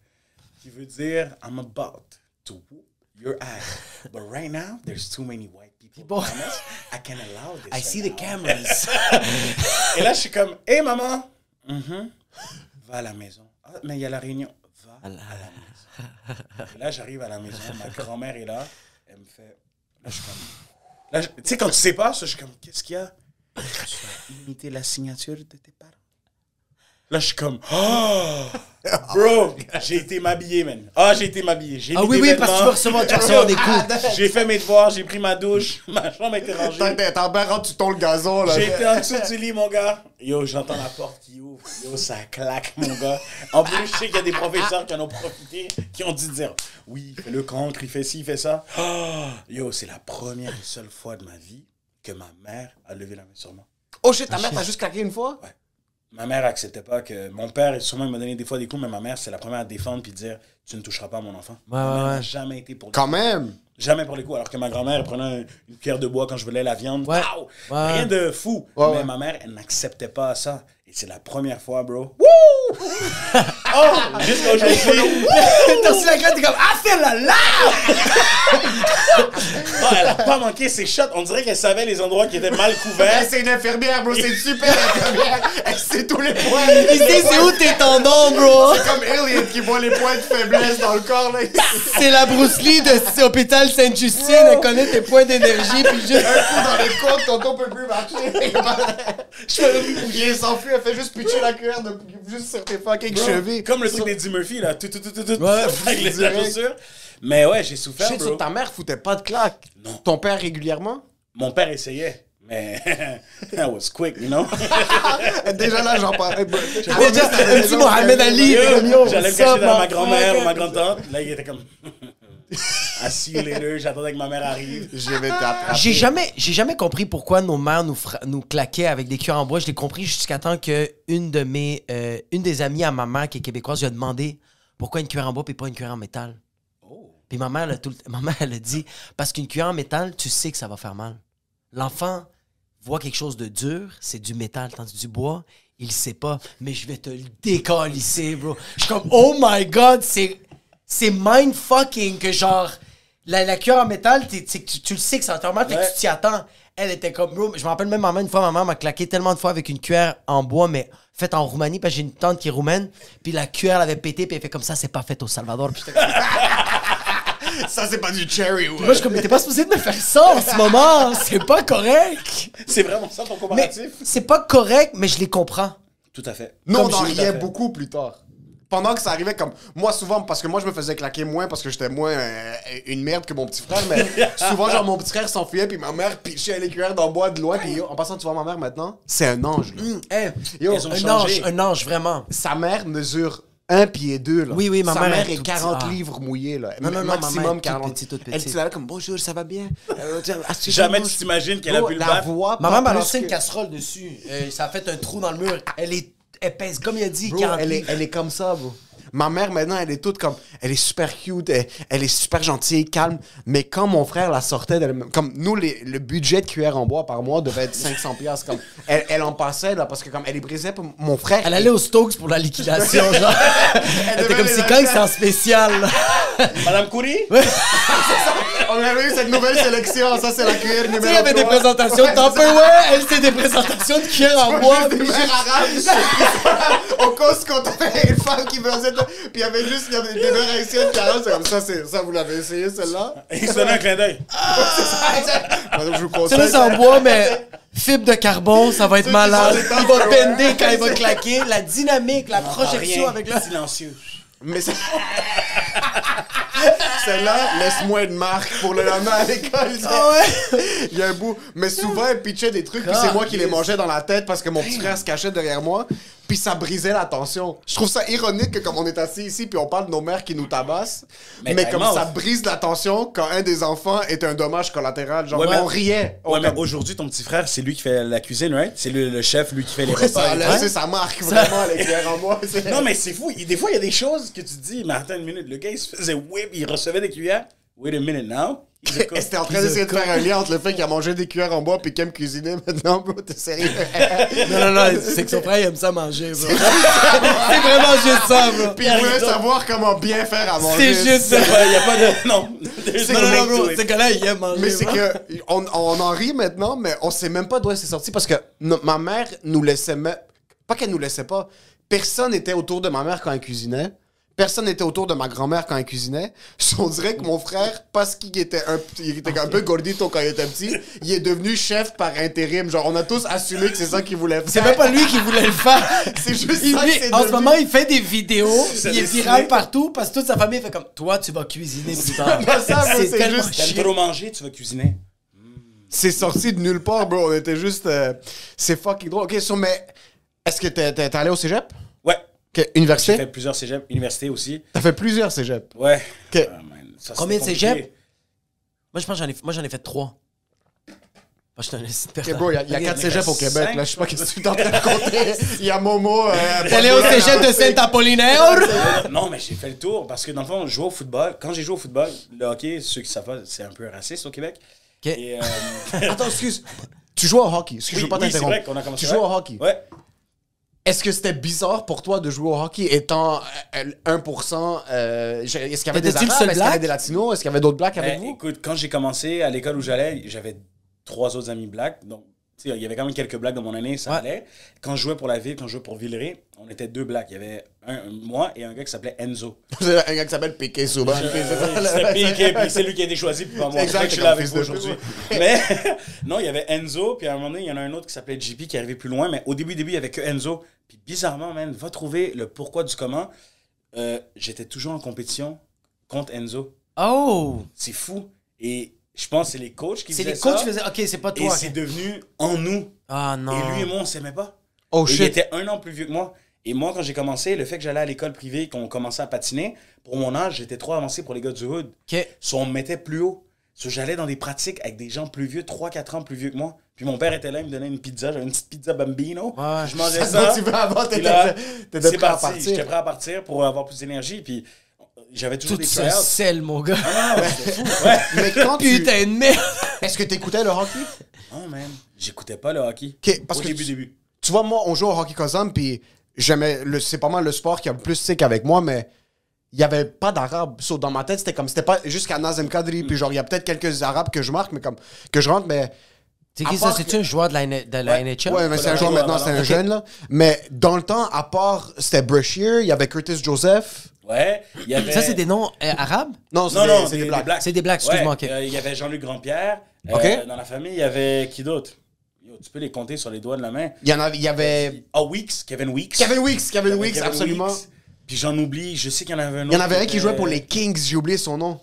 qui veut dire, I'm about to whoop your ass. But right now, there's too many white people. Bon. I can't allow this. I right see the now." cameras. Et là, je suis comme, hé maman, Mhm. va à la maison. Ah, mais il y a la réunion. Va à la maison. Et là, j'arrive à la maison, ma grand-mère est là, elle me fait. Là, je suis comme. Tu sais, quand tu sais pas, ça, je suis comme, qu'est-ce qu'il y a? Tu la signature de tes parents. Là, je suis comme, oh! Bro, j'ai été m'habiller, man. Ah, j'ai été m'habiller. J'ai Ah mis oui, des oui, parce que tu vas recevoir, tu vas recevoir des coups. J'ai fait mes devoirs, j'ai pris ma douche, ma chambre a été rangée. T'es en bas, rentre, tu tombes le gazon, là. J'ai été en dessous du lit, mon gars. Yo, j'entends la porte qui ouvre. Yo, ça claque, mon gars. En plus, je sais qu'il y a des professeurs qui en ont profité, qui ont dû dire Oui, il fait le cancre, il fait ci, il fait ça. Ah! yo, c'est la première et seule fois de ma vie que ma mère a levé la main sur moi. Oh shit, ta mère t'a juste claqué une fois? Ma mère acceptait pas que. Mon père, sûrement, il m'a donné des fois des coups, mais ma mère, c'est la première à défendre puis dire Tu ne toucheras pas à mon enfant. Ouais, ma ouais, mère ouais. n'a jamais été pour Quand même. Jamais pour les coups. Alors que ma grand-mère, elle prenait un- une cuillère de bois quand je voulais la viande. Ouais. Pow! Ouais. Rien de fou. Ouais, mais ouais. ma mère, elle n'acceptait pas ça. Et c'est la première fois, bro. Wouh! oh! Jusqu'à aujourd'hui. T'as reçu la graine, t'es comme Ah, fais la là Oh, elle a pas manqué ses shots. On dirait qu'elle savait les endroits qui étaient mal couverts. C'est une infirmière, bro. C'est une super infirmière. Elle sait tous les points. Il sait c'est où tes tendons, bro? C'est comme Alien qui voit les points de faiblesse dans le corps, là. C'est la Bruce Lee de cet hôpital Sainte-Justine. Elle connaît tes points d'énergie, puis juste. Un coup dans les côtes, tonton peut plus marcher. Il s'enfuit, elle fait juste pitcher la cuillère de, juste sur tes fucking chevilles. Comme le truc d'Eddie Murphy, là. Tout, tout, tout, tout, tout. Ouais, avec les chaussures. Mais ouais, j'ai souffert, bro. ta mère foutait pas de claque. Non. Ton père régulièrement? Mon père essayait. Mais that was quick, you know? Déjà là, j'en parlais. Déjà, un petit Mohamed Ali. J'allais me cacher dans ma grand-mère ou ma grande-tante. Là, il était comme. I see you later. J'attendais que ma mère arrive. Je vais t'attraper. J'ai jamais, j'ai jamais compris pourquoi nos mères nous, fra- nous claquaient avec des cuillères en bois. Je l'ai compris jusqu'à temps que une de mes, euh, une des amies à ma mère qui est québécoise lui a demandé pourquoi une cuillère en bois et pas une cuillère en métal. Puis ma mère, elle a tout le- ma mère, elle a dit parce qu'une cuillère en métal, tu sais que ça va faire mal. L'enfant voit quelque chose de dur, c'est du métal, tandis que du bois, il sait pas. Mais je vais te le décalisser, bro. Je suis comme oh my god, c'est c'est mindfucking que genre la, la cuillère en métal, t'es- t'sais que tu, tu le sais que ça va te faire mal, fait que Ouais. tu t'y attends. Elle était comme bro, je me rappelle même maman une fois, ma mère m'a claqué tellement de fois avec une cuillère en bois, mais faite en Roumanie, parce que j'ai une tante qui est roumaine, puis la cuillère elle avait pété, puis elle fait comme ça, c'est pas fait au Salvador. Puis j'étais comme, Ça, c'est pas du cherry, ouais. moi, je suis comme, mais t'es pas supposé de me faire ça en ce moment, c'est pas correct. C'est vraiment ça ton Mais comparatif? c'est pas correct, mais je les comprends. Tout à fait. Nous, on Comme en j'ai- riait beaucoup plus tard. Pendant que ça arrivait, comme moi, souvent, parce que moi, je me faisais claquer moins parce que j'étais moins euh, une merde que mon petit frère, mais souvent, genre, mon petit frère s'enfuyait, puis ma mère pitchait les cuillères dans le bois de loin, puis yo, en passant, tu vois ma mère maintenant, c'est un ange. là. Hey, Yo, Elles ont un changé. ange, un ange, vraiment. Sa mère mesure un pied deux, là. Oui, oui, ma Sa mère mère est est tout 40 petit. Ah. livres mouillés, là. Non, non, non, ma Maximum mère est toute 40. petite, toute Elle petite. était là comme, bonjour, ça va bien? Euh, Jamais tu t'imagines qu'elle a pu le la battre. voix, Ma mère m'a lancé une casserole dessus. Euh, ça a fait un trou dans le mur. Elle est, elle pèse, comme il a dit, Bro, 40 elle est, elle est comme ça, bro. Ma mère, maintenant, elle est toute comme. Elle est super cute, elle, elle est super gentille, calme. Mais quand mon frère la sortait, comme nous, les- le budget de cuillère en bois par mois devait être 500$. piastres, Comme, elle, elle en passait, là, parce que comme elle est brisée pour mon frère. Elle allait au Stokes pour la liquidation, genre. Elle était comme, c'est quand c'est en spécial, là? Madame Coury? On avait eu cette nouvelle sélection, ça, c'est la cuillère numéro Tu sais, il y avait des présentations de Tupperware. Elle, c'est des présentations de cuillère en bois. Des mères arabes. Au Costco, t'avais une femme qui faisait. Puis il y avait juste il y avait des mères haïtiennes qui arrivent, c'est comme ça, c'est ça, vous l'avez essayé celle-là? Donnait un clin d'œil. Madame, je vous Tu conseille. sais, c'est en bois, mais fibre de carbone, ça va être malade. Il va bender quand il va claquer. La dynamique, la projection Rien. avec le... Silencieux. Mais c'est. Celle-là, laisse-moi une marque pour le lendemain à l'école. Il y a un bout. Mais souvent, elle pitchait des trucs, puis c'est moi qui les mangeais dans la tête parce que mon petit frère se cachait derrière moi, puis ça brisait la tension. Je trouve ça ironique que comme on est assis ici, puis on parle de nos mères qui nous tabassent, mais, Mais comme ça brise la tension quand un des enfants est un dommage collatéral. Genre, Ouais, mais- on riait. Ouais, mais aujourd'hui, ton petit frère, c'est lui qui fait la cuisine, right? C'est le, le chef, lui qui fait les Ouais, ça repas. a et laissé tout. sa marque vraiment, les cuillères en c'est- Non, mais c'est fou. Il- Des fois, il y a des choses que tu dis, mais attends une minute, le gars, il se faisait whip, il recevait des cuillères. Wait a minute now. C'était en train d'essayer de faire un lien entre le fait qu'il a mangé des cuillères en bois puis qu'il aime cuisiner maintenant, bro. T'es sérieux? Non, non, non, c'est que son frère il aime ça manger, bro. c'est vraiment juste ça, bro. Puis il voulait savoir comment bien faire à manger. C'est juste ça. Il n'y a pas de. Non. Non, no non, non, bro. to it. Ce gars-là, il aime manger. Mais c'est que on, on en rit maintenant, mais on sait même pas d'où c'est sorti parce que no- ma mère nous laissait même pas qu'elle nous laissait pas. Personne n'était autour de ma mère quand elle cuisinait. Personne n'était autour de ma grand-mère quand elle cuisinait. On dirait que mon frère, parce qu'il était un, il était un peu gordito quand il était petit, il est devenu chef par intérim. Genre, on a tous assumé que c'est ça qu'il voulait faire. C'est même pas lui qui voulait le faire. C'est juste Il- ça lui, En ce moment, il fait des vidéos. Ça il est viral partout parce que toute sa famille fait comme Toi, tu vas cuisiner plus tard. c'est tellement juste- trop manger, tu vas cuisiner. C'est sorti de nulle part, bro. On était juste. euh, c'est fucking drôle. Ok, so, mais est-ce que t'es allé au cégep? Ouais. Ok, J'ai université? fait plusieurs cégeps, université aussi. T'as fait plusieurs cégeps? Ouais. Ok. Ah, man, ça, Combien de cégeps? Moi, je pense que j'en ai, moi, j'en ai fait trois. Moi, je un esti de Ok, personne. bro, il y a, il y a quatre cégeps au Québec. cinq. Là, je sais pas qu'est-ce que tu es en train de compter. Il y a Momo. Euh, T'es allé au cégep de Saint-Apollinaire? Non, mais j'ai fait le tour parce que dans le fond, je jouais au football. Quand j'ai joué au football, le hockey, ceux qui savent pas, c'est un peu raciste au Québec. Ok. Et, euh, Attends, excuse. Tu joues au hockey. Excuse, je veux oui, pas oui, t'interrompre. Tu joues au hockey. Ouais. Est-ce que c'était bizarre pour toi de jouer au hockey étant euh, 1% euh, j'ai- Est-ce qu'il y avait des Arabes? Est-ce qu'il y avait des Latinos? Est-ce qu'il y avait d'autres blacks avec Ben, vous? écoute, quand j'ai commencé à l'école où j'allais, j'avais trois autres amis blacks. Donc, il y avait quand même quelques blacks dans mon année, ça Ouais. allait. Quand je jouais pour la ville, quand je jouais pour Villeray, on était deux blacks. Il y avait un, un- moi et un gars qui s'appelait Enzo. C'est un gars qui s'appelle Piqué Souban. C'était Piqué, puis c'est lui qui a été choisi, puis pas moi. Exact, C'est que je suis là avec vous aujourd'hui. Mais non, il y avait Enzo, puis à un moment donné, il y en a un autre qui s'appelait JP qui est arrivé plus loin, mais au début, début, il y avait que Enzo. Puis bizarrement, man, va trouver le pourquoi du comment. Euh, J'étais toujours en compétition contre Enzo. Oh! C'est fou. Et je pense que c'est les coachs qui C'est faisaient les coachs ça. qui faisaient. Ok, c'est pas Et toi. c'est ok. devenu en nous. Ah non. Et lui et moi, on s'aimait pas. Oh Et il shit. était un an plus vieux que moi. Et moi, quand j'ai commencé, le fait que j'allais à l'école privée, qu'on commençait à patiner, pour mon âge, j'étais trop avancé pour les gars du hood. Ok. So, on me mettait plus haut. So, j'allais dans des pratiques avec des gens plus vieux, 3-4 ans plus vieux que moi. Puis mon père était là, il me donnait une pizza, j'avais une petite pizza bambino. Ouais. Je mangeais Ça ça. t'étais t'étais c'est prêt à parti. partir. J'étais prêt à partir pour avoir plus d'énergie. Puis j'avais toujours Tout des tryouts. sel, mon gars. Ah, ouais, c'était fou. Ouais. Mais quand tu... Putain de merde. Est-ce que t'écoutais le hockey? Oh man, j'écoutais pas le hockey. Ok, parce Au que début, tu- début. Tu vois, moi, on joue au hockey Kazan, puis j'aimais... le- C'est pas mal le sport qui a le plus stick avec moi, mais il y avait pas d'arabes. So, dans ma tête, c'était comme... C'était pas jusqu'à Nazem Kadri, puis genre, il y a peut-être quelques arabes que je marque, mais comme... Que je rentre, mais... C'est qui ça? C'est-tu un joueur de la, de la Ouais. NHL? Ouais, mais c'est un joueur maintenant, c'est un jeune, là. Mais dans le temps, à part... C'était Brashear, il y avait Curtis Joseph. Ouais, il y avait... Ça, c'est des noms euh, arabes? Non, c'est Non, des, non, c'est des, des blacks. blacks. C'est des blacks, excuse-moi, euh, il y avait Jean-Luc Grandpierre. Euh. Dans la famille, il y avait qui d'autre? Tu peux les compter sur les doigts de la main. Il y en avait... Il y avait... Ah, Weeks, Kevin Weeks. Kevin Weeks, Kevin Weeks, Kevin absolument. Weeks. Puis j'en oublie, je sais qu'il y en avait un autre. Il y en avait un qui jouait pour les Kings, j'ai oublié son nom.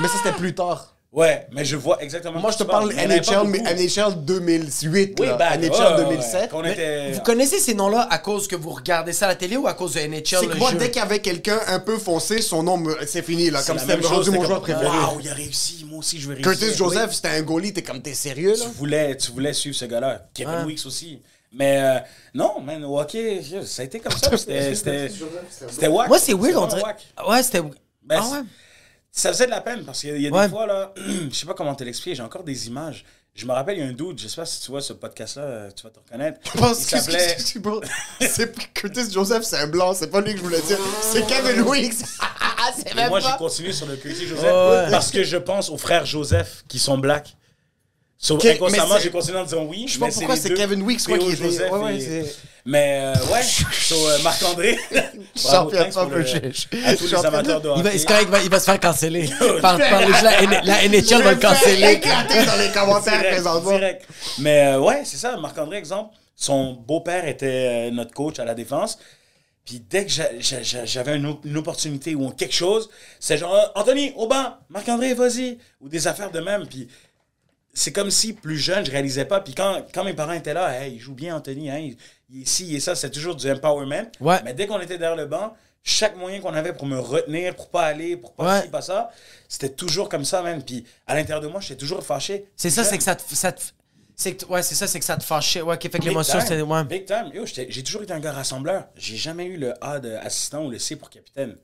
Mais ça, c'était plus tard. Ouais, mais je vois exactement. Moi, je te parle NHL, mais. NHL 2008, Oui, là. back, NHL ouais, ouais, 2007. ouais. Quand on Mais était. Vous connaissez ces noms-là à cause que vous regardez ça à la télé ou à cause de NHL? C'est que moi, jeu? dès qu'il y avait quelqu'un un peu foncé, son nom, me- c'est fini, là. Comme c'était rendu mon joueur préféré. Waouh, il a réussi, moi aussi je vais réussir. Curtis Joseph, c'était un goalie, t'es comme, t'es sérieux, là? tu voulais, tu voulais suivre ce gars-là. Kevin Ouais. Weeks aussi. Mais euh, non, man, au hockey, ça a été comme ça. C'était wack. Moi, c'est weird, C'était on dirait. wack. Ouais, c'était. Ben, ah ouais? Ça faisait de la peine parce qu'il y a, Ouais. des fois, là, je sais pas comment te l'expliquer, j'ai encore des images. Je me rappelle, il y a un dude, je sais pas si tu vois ce podcast-là, euh, tu vas te reconnaître. Je pense il que s'appelait. c'est- Curtis Joseph, c'est un blanc, c'est pas lui que je voulais dire. C'est Kevin Et même moi, j'ai continué sur le Curtis Joseph Ouais. parce que je pense aux frères Joseph qui sont blacks. So, Ok, mais inconsciemment, j'ai continué en disant oui. Je sais pas pourquoi c'est Kevin Weeks, quoi, qui était. Ouais, ouais, et- c'est. Mais euh, ouais, so, euh, Marc-André. Champion de le-. À tous les amateurs de Il va, hockey. c'est correct, il va, il va se faire canceller. par, par les- la, la NHL va le canceller. éclater dans les commentaires Direct, présentement. direct. Mais euh, ouais, c'est ça. Marc-André, exemple, son beau-père était euh, notre coach à la défense. Puis dès que j'a- j'a- j'a- j'avais une, op- une opportunité ou quelque chose, c'est genre Anthony, au banc, Marc-André, vas-y. Ou des affaires de même. Puis c'est comme si plus jeune, je réalisais pas. Puis quand, quand mes parents étaient là, hey, il joue bien Anthony, hein, il, il est ci, il est ça, c'est toujours du empowerment. Ouais. Mais dès qu'on était derrière le banc, chaque moyen qu'on avait pour me retenir, pour pas aller, pour pas Ouais. ci, pas ça, c'était toujours comme ça, man. Puis à l'intérieur de moi, j'étais toujours fâché. C'est ça, c'est que ça te. Ça te que, ouais, c'est ça, c'est que ça te fâchait. Ouais, qui fait que l'émotion, c'était. Ouais. Big time. Yo, j'ai toujours été un gars rassembleur. J'ai jamais eu le A d'assistant ou le C pour capitaine.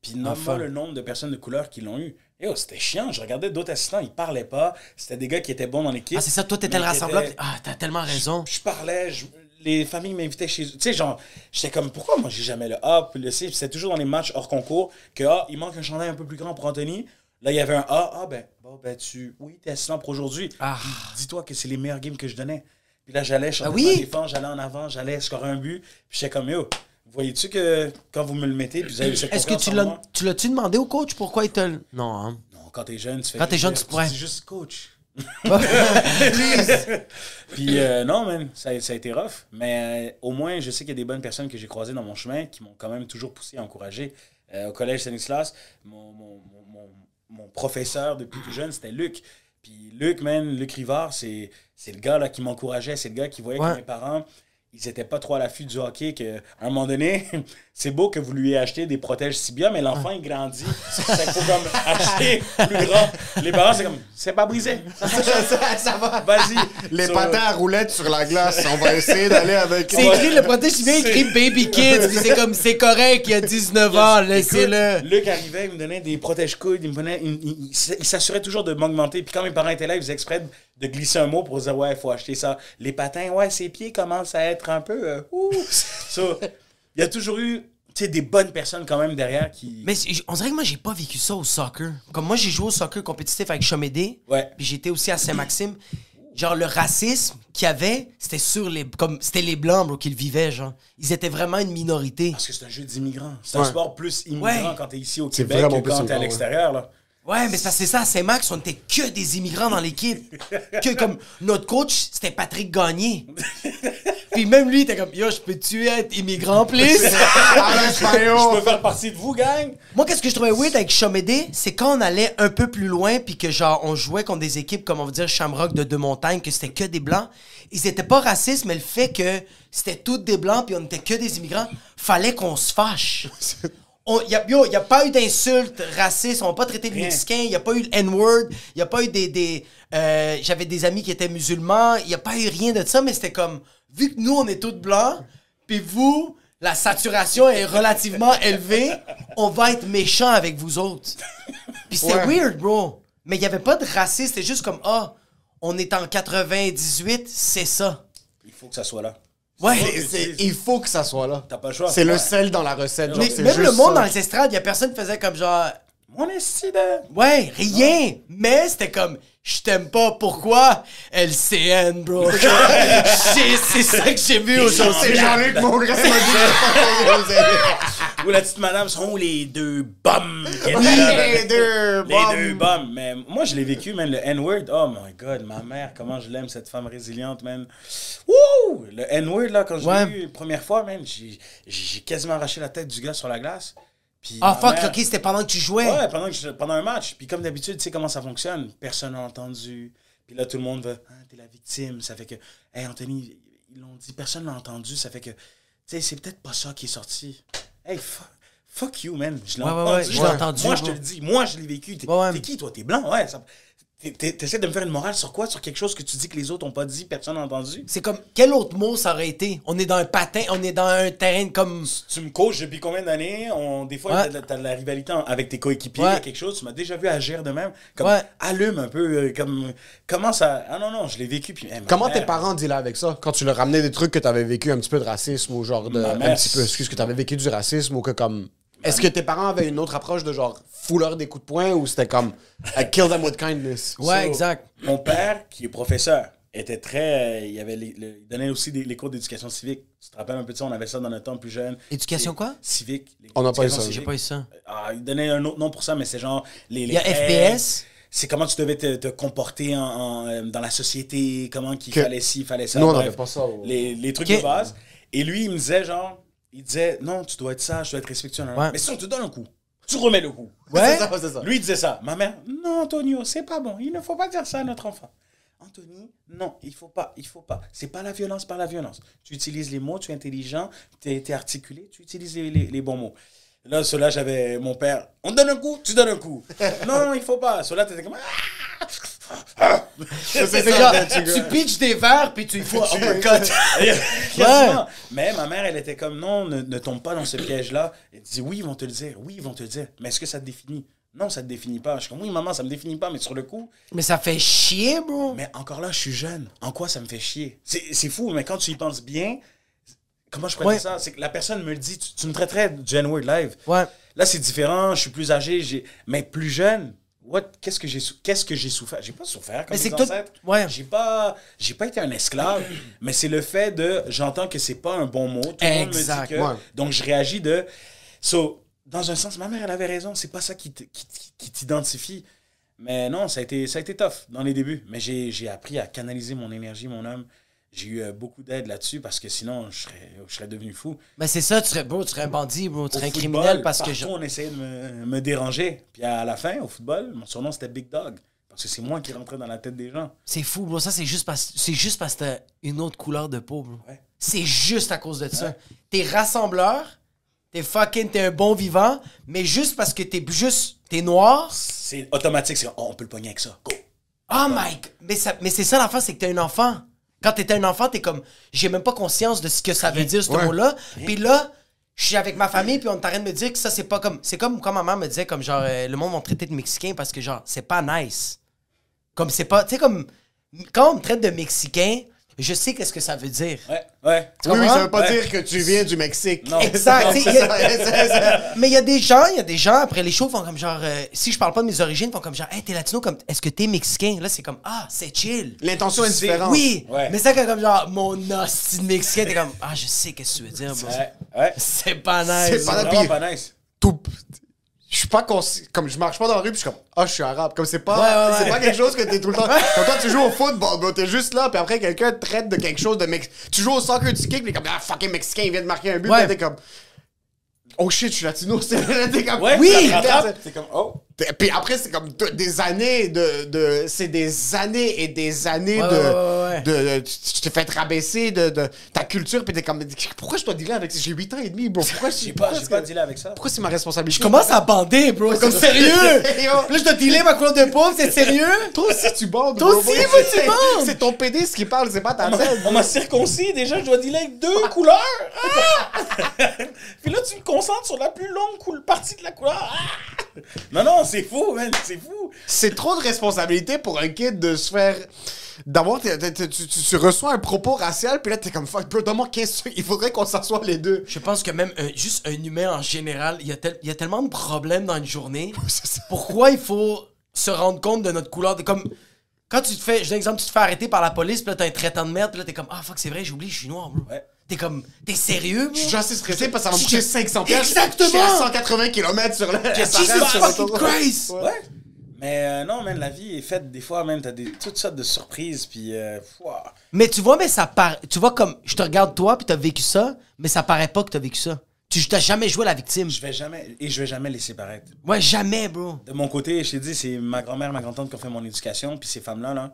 Puis nomme-moi Enfin. le nombre de personnes de couleur qui l'ont eu. Yo, c'était chiant. Je regardais d'autres assistants, ils parlaient pas. C'était des gars qui étaient bons dans l'équipe. Ah, c'est ça, toi, t'étais le rassembleur? étaient- Ah, t'as tellement raison. je parlais, je- les familles m'invitaient chez eux. Tu sais, genre, j'étais comme, pourquoi moi j'ai jamais le A puis le C? Puis C'était toujours dans les matchs hors concours que, ah, il manque un chandail un peu plus grand pour Anthony. Là, il y avait un A. Ah, ben, bon, ben, tu, oui, t'es assistant pour aujourd'hui. Ah. Dis-toi que c'est les meilleurs games que je donnais. Puis là, j'allais, je Ah oui? défense, j'allais en avant, j'allais scorer un but. Puis j'étais comme, yo, voyez-tu que quand vous me le mettez, puis vous avez cette Est-ce que tu l'as, tu l'as-tu demandé au coach pourquoi il te. le- Non, hein. Non, quand t'es jeune, tu fais Quand t'es jeune, tu pourrais. dis juste coach. Puis euh, non, man, ça, ça a été rough. Mais euh, au moins, je sais qu'il y a des bonnes personnes que j'ai croisées dans mon chemin qui m'ont quand même toujours poussé à encourager. Euh, au collège Stanislas, mon, mon, mon, mon- mon professeur depuis tout jeune, c'était Luc. Puis Luc, man, Luc Rivard, c'est c'est le gars là, qui m'encourageait. C'est le gars qui voyait Ouais. que mes parents, ils étaient pas trop à l'affût du hockey. Que, à un moment donné, c'est beau que vous lui ayez acheté des protèges Sibia, mais l'enfant, il grandit. C'est faut comme acheter plus grand. Les parents, c'est comme, c'est pas brisé. ça, ça va. Vas-y. Les patins à roulettes sur la glace, on va essayer d'aller avec. C'est écrit, le protège civil écrit Baby Kids. puis c'est comme, c'est correct, il a 19 ans, laissez-le. Luc arrivait, il me donnait des protège-coudes, il me prenait, il, il- il s- il s'assurait toujours de m'augmenter. Puis quand mes parents étaient là, ils faisaient exprès de, de glisser un mot pour dire ouais, il faut acheter ça. Les patins, ouais, ses pieds commencent à être un peu. euh, ouh. So, il y a toujours eu tu sais, des bonnes personnes quand même derrière qui. Mais on dirait que moi, j'ai pas vécu ça au soccer. Comme moi, j'ai joué au soccer compétitif avec Chomédé. Ouais. Puis j'étais aussi à Saint-Maxime. Genre, le racisme qu'il y avait, c'était sur les. Comme c'était les Blancs, bro, qui le vivaient, genre. Ils étaient vraiment une minorité. Parce que c'est un jeu d'immigrants. C'est un sport plus immigrant Ouais. quand t'es ici au Québec que quand t'es à l'extérieur. là. Ouais, mais c'est parce que c'est ça, à Saint-Max, on était que des immigrants dans l'équipe. Que comme notre coach, c'était Patrick Gagné. Puis même lui, il était comme Yo, je peux-tu être immigrant, please? Je peux faire partie de vous, gang? Moi, qu'est-ce que je trouvais weird avec Chomédé, c'est quand on allait un peu plus loin, puis que genre, on jouait contre des équipes, comme on va dire, Shamrock de Deux-Montagnes, que c'était que des blancs. Ils étaient pas racistes, mais le fait que c'était toutes des blancs, puis on était que des immigrants, fallait qu'on se fâche. On, y a, yo, y a pas eu d'insultes racistes, on n'a pas traité de. Mexicains, il y a pas eu le N-word, il y a pas eu des... des euh, J'avais des amis qui étaient musulmans, il y a pas eu rien de ça, mais c'était comme, vu que nous, on est tous blancs, puis vous, la saturation est relativement élevée, on va être méchants avec vous autres. Puis c'était Ouais. weird, bro. Mais il y avait pas de racisme, c'était juste comme, ah, on est en 98, c'est ça. Il faut que ça soit là. Ouais. C'est- c'est- Il faut que ça soit là. T'as pas le choix. C'est le sel dans la recette. genre, Mais c'est même le monde ça. dans les estrades, il y a personne qui faisait comme genre, Mon esti de... Ouais, rien. Mais c'était comme, je t'aime pas, pourquoi? LCN, bro. C'est ça que j'ai vu aujourd'hui. C'est Jean-Luc Mongrain m'a dit. Ou la petite madame sont les deux bums Les deux Les bombes. deux bums. Mais moi, je l'ai vécu, man. Le N-word. Oh my God, ma mère, comment je l'aime, cette femme résiliente, man. Wouh! Le N-word, là, quand je Ouais. l'ai eu la première fois, man, j'ai j'ai quasiment arraché la tête du gars sur la glace. Puis Ah, fuck, mère- ok, c'était pendant que tu jouais. Ouais, pendant, que je- pendant un match. Puis comme d'habitude, tu sais comment ça fonctionne. Personne n'a entendu. Puis là, tout le monde va, ah, t'es la victime. Ça fait que, hey, Anthony, ils l'ont dit, personne n'a entendu. Ça fait que, tu sais, c'est peut-être pas ça qui est sorti. Hey, fuck, fuck you, man. Je l'ai Ouais, ouais, entendu. ouais, je l'ai entendu, Moi, je te le dis. Moi, je l'ai vécu. T'es Ouais, ouais. qui, toi? T'es blanc? Ouais. ça- T'essaies de me faire une morale sur quoi? Sur quelque chose que tu dis que les autres ont pas dit, personne n'a entendu? C'est comme, quel autre mot ça aurait été? On est dans un patin, on est dans un terrain comme... tu me coaches depuis combien d'années? On, des fois, Ouais. t'as, de la- t'as de la rivalité en- avec tes coéquipiers, Ouais. il y a quelque chose. Tu m'as déjà vu agir de même. Comme, Ouais. allume un peu. euh, comme, comment ça. Ah non, non, je l'ai vécu. Puis, hey, ma Comment mère- tes parents dealaient avec ça? Quand tu leur ramenais des trucs que tu avais vécu un petit peu de racisme ou genre de. Un petit peu, excuse, que tu avais vécu du racisme ou que comme. Est-ce que tes parents avaient une autre approche de genre fouleur des coups de poing ou c'était comme I kill them with kindness? Ouais, So, exact. Mon père, qui est professeur, était très. euh, il, avait les- le- il donnait aussi des, les cours d'éducation civique. Tu te rappelles un peu de ça? On avait ça dans notre temps plus jeune. Éducation Et- quoi? Civique. les On n'a pas eu ça. J'ai pas eu ça. Ah, il donnait un autre nom pour ça, mais c'est genre. Les, Il y a les règles. FPS. C'est comment tu devais te, te comporter en, en, euh, dans la société, comment qu'il Que- fallait ci, il fallait ça. Nous, on n'avait pas ça Les, les trucs de base. Et lui, il me disait genre, il disait non, tu dois être sage, tu dois être respectueux. Ouais. Mais si on te donne un coup, tu remets le coup. Ouais. Ça, ça. Lui, il disait ça. Ma mère, non, Antonio, c'est pas bon. Il ne faut pas dire ça à notre enfant. Anthony, non, il faut pas, il faut pas. C'est pas la violence par la violence. Tu utilises les mots, tu es intelligent, tu es, articulé, tu utilises les, les- les bons mots. Là, cela, j'avais mon père. On te donne un coup, tu donnes un coup. non, non, il faut pas. Cela, t'étais comme. Ah! C'est genre, ben, tu- pitches des verres, puis tu uppercut. Quasiment. Mais ma mère, elle était comme non, ne, ne tombe pas dans ce piège-là. Elle dit oui, ils vont te le dire, oui, ils vont te le dire. Mais est-ce que ça te définit? Non, ça te définit pas. Je suis comme oui, maman, ça me définit pas, mais sur le coup, Mais ça fait chier, bro. mais encore là, je suis jeune. En quoi ça me fait chier? C'est fou, mais quand tu y penses bien, comment je pourrais Ouais. ça? C'est que la personne me le dit, tu, tu me traiterais de Gen Word Live. Ouais. Là, c'est différent, je suis plus âgé, mais plus jeune. Qu'est-ce que j'ai qu'est-ce que j'ai souffert? J'ai pas souffert comme Mais c'est mes ancêtres. ouais. J'ai pas j'ai pas été un esclave, mais c'est le fait de j'entends que c'est pas un bon mot, tout le monde me dit que ouais. donc je réagis de so dans un sens ma mère elle avait raison, c'est pas ça qui te- qui, qui- qui t'identifie. Mais non, ça a été ça a été tough dans les débuts, mais j'ai appris à canaliser mon énergie, mon âme. J'ai eu euh, beaucoup d'aide là-dessus parce que sinon je serais je serais devenu fou. Mais c'est ça, tu serais, bro, tu serais un bandit, bro, tu serais un criminel parce que je... on essayait de me, me déranger. Puis à la fin, au football, mon surnom c'était Big Dog. Parce que c'est moi qui rentrais dans la tête des gens. C'est fou, bro. Ça, c'est juste parce c'est juste parce que t'as une autre couleur de peau, bro. Ouais. C'est juste à cause de ça. T'es rassembleur, t'es fucking, t'es un bon vivant, mais juste parce que t'es juste, t'es noir. C'est automatique, c'est oh, on peut le pogner avec ça. Go. Oh God. Mais, ça, mais c'est ça l'enfant, c'est que t'es un enfant. Quand t'étais un enfant, t'es comme, j'ai même pas conscience de ce que ça veut dire, ce Ouais. mot-là. Puis là, je suis avec ma famille, puis on train de me dire que ça, c'est pas comme. C'est comme quand ma mère me disait, comme genre, euh, le monde va me traiter de Mexicain parce que, genre, c'est pas nice. Comme c'est pas. Tu sais, comme. Quand on me traite de Mexicain, je sais qu'est-ce que ça veut dire. Ouais, ouais. Tu Oui, oui, ça veut pas Ouais. dire que tu viens du Mexique. Non. Exact. Non, y a-. Mais il y a des gens, il y a des gens, après les shows, font comme genre, euh, si je parle pas de mes origines, font comme genre, hey, t'es latino, comme, est-ce que t'es mexicain? Là, c'est comme, ah, c'est chill. L'intention est différente. Oui, Ouais. mais ça, quand comme genre, mon hostie de mexicain, t'es comme, ah, je sais qu'est-ce que tu veux dire, bro. Ouais, ouais. C'est pas nice. C'est pas- pas nice. Tout. Je suis pas consci- comme je marche pas dans la rue puis je suis comme ah je suis arabe. Comme c'est pas Ouais, ouais, c'est ouais. pas quelque chose que t'es tout le temps. Quand toi tu joues au football bro t'es juste là puis après quelqu'un te traite de quelque chose de mex tu joues au soccer tu kicks puis comme ah fucking mexicain il vient de marquer un but t'es comme oh shit je suis latino c'est là, t'es comme Oui. ça te rattrape, C'est comme oh. Puis après, c'est comme des années de. de c'est des années et des années Ouais, de, ouais, ouais, ouais. de, de- Tu t'es fait rabaisser de, de ta culture, puis t'es comme. Pourquoi je dois dealer avec ça? J'ai 8 ans et demi, bro. Pourquoi pourquoi pas, c'est- pas dealé avec ça. Pourquoi c'est ma responsabilité? Je commence à bander, bro. Comme sérieux. Là, je dois dealer ma couleur de peau, c'est sérieux? Toi aussi, tu bandes. Toi aussi, Moi, tu c'est- bandes. C'est ton PD ce qui parle, c'est pas ta tête. On m'a circoncis, déjà, je dois dealer avec deux couleurs. Ah! Puis là, tu me concentres sur la plus longue partie de la couleur. Ah! Non, non, c'est fou, man, c'est fou. C'est trop de responsabilité pour un kid de se faire. D'avoir. Tu, tu- tu reçois un propos racial, puis là, t'es comme fuck, bro, donne-moi 15 secondes. Il faudrait qu'on s'assoie les deux. Je pense que même un- juste un humain en général, il y, a tel- il y a tellement de problèmes dans une journée. C'est ça. Pourquoi il faut se rendre compte de notre couleur? De, comme, quand tu te fais, j'ai un exemple, tu te fais arrêter par la police, puis là, t'as un traitant de merde, puis là, t'es comme, ah fuck, c'est vrai, j'oublie, je suis noir, bro. Ouais. T'es comme, t'es sérieux? Je suis assez stressé parce que ça va me Je- coûter 500 pièces. Exactement. Je suis à 180 km sur la. Jesus sur fucking l'autoroute. Christ! Ouais. Mais euh, non, man, la vie est faite des fois, même, t'as des, toutes sortes de surprises, puis. Euh. Mais tu vois, mais ça paraît. Tu vois, comme je te regarde toi, puis t'as vécu ça, mais ça paraît pas que t'as vécu ça. Tu t'as jamais joué la victime. je vais jamais. Et je vais jamais laisser paraître. Ouais, jamais, bro. De mon côté, je t'ai dit, c'est ma grand-mère, ma grand-tante qui ont fait mon éducation, puis ces femmes-là, là,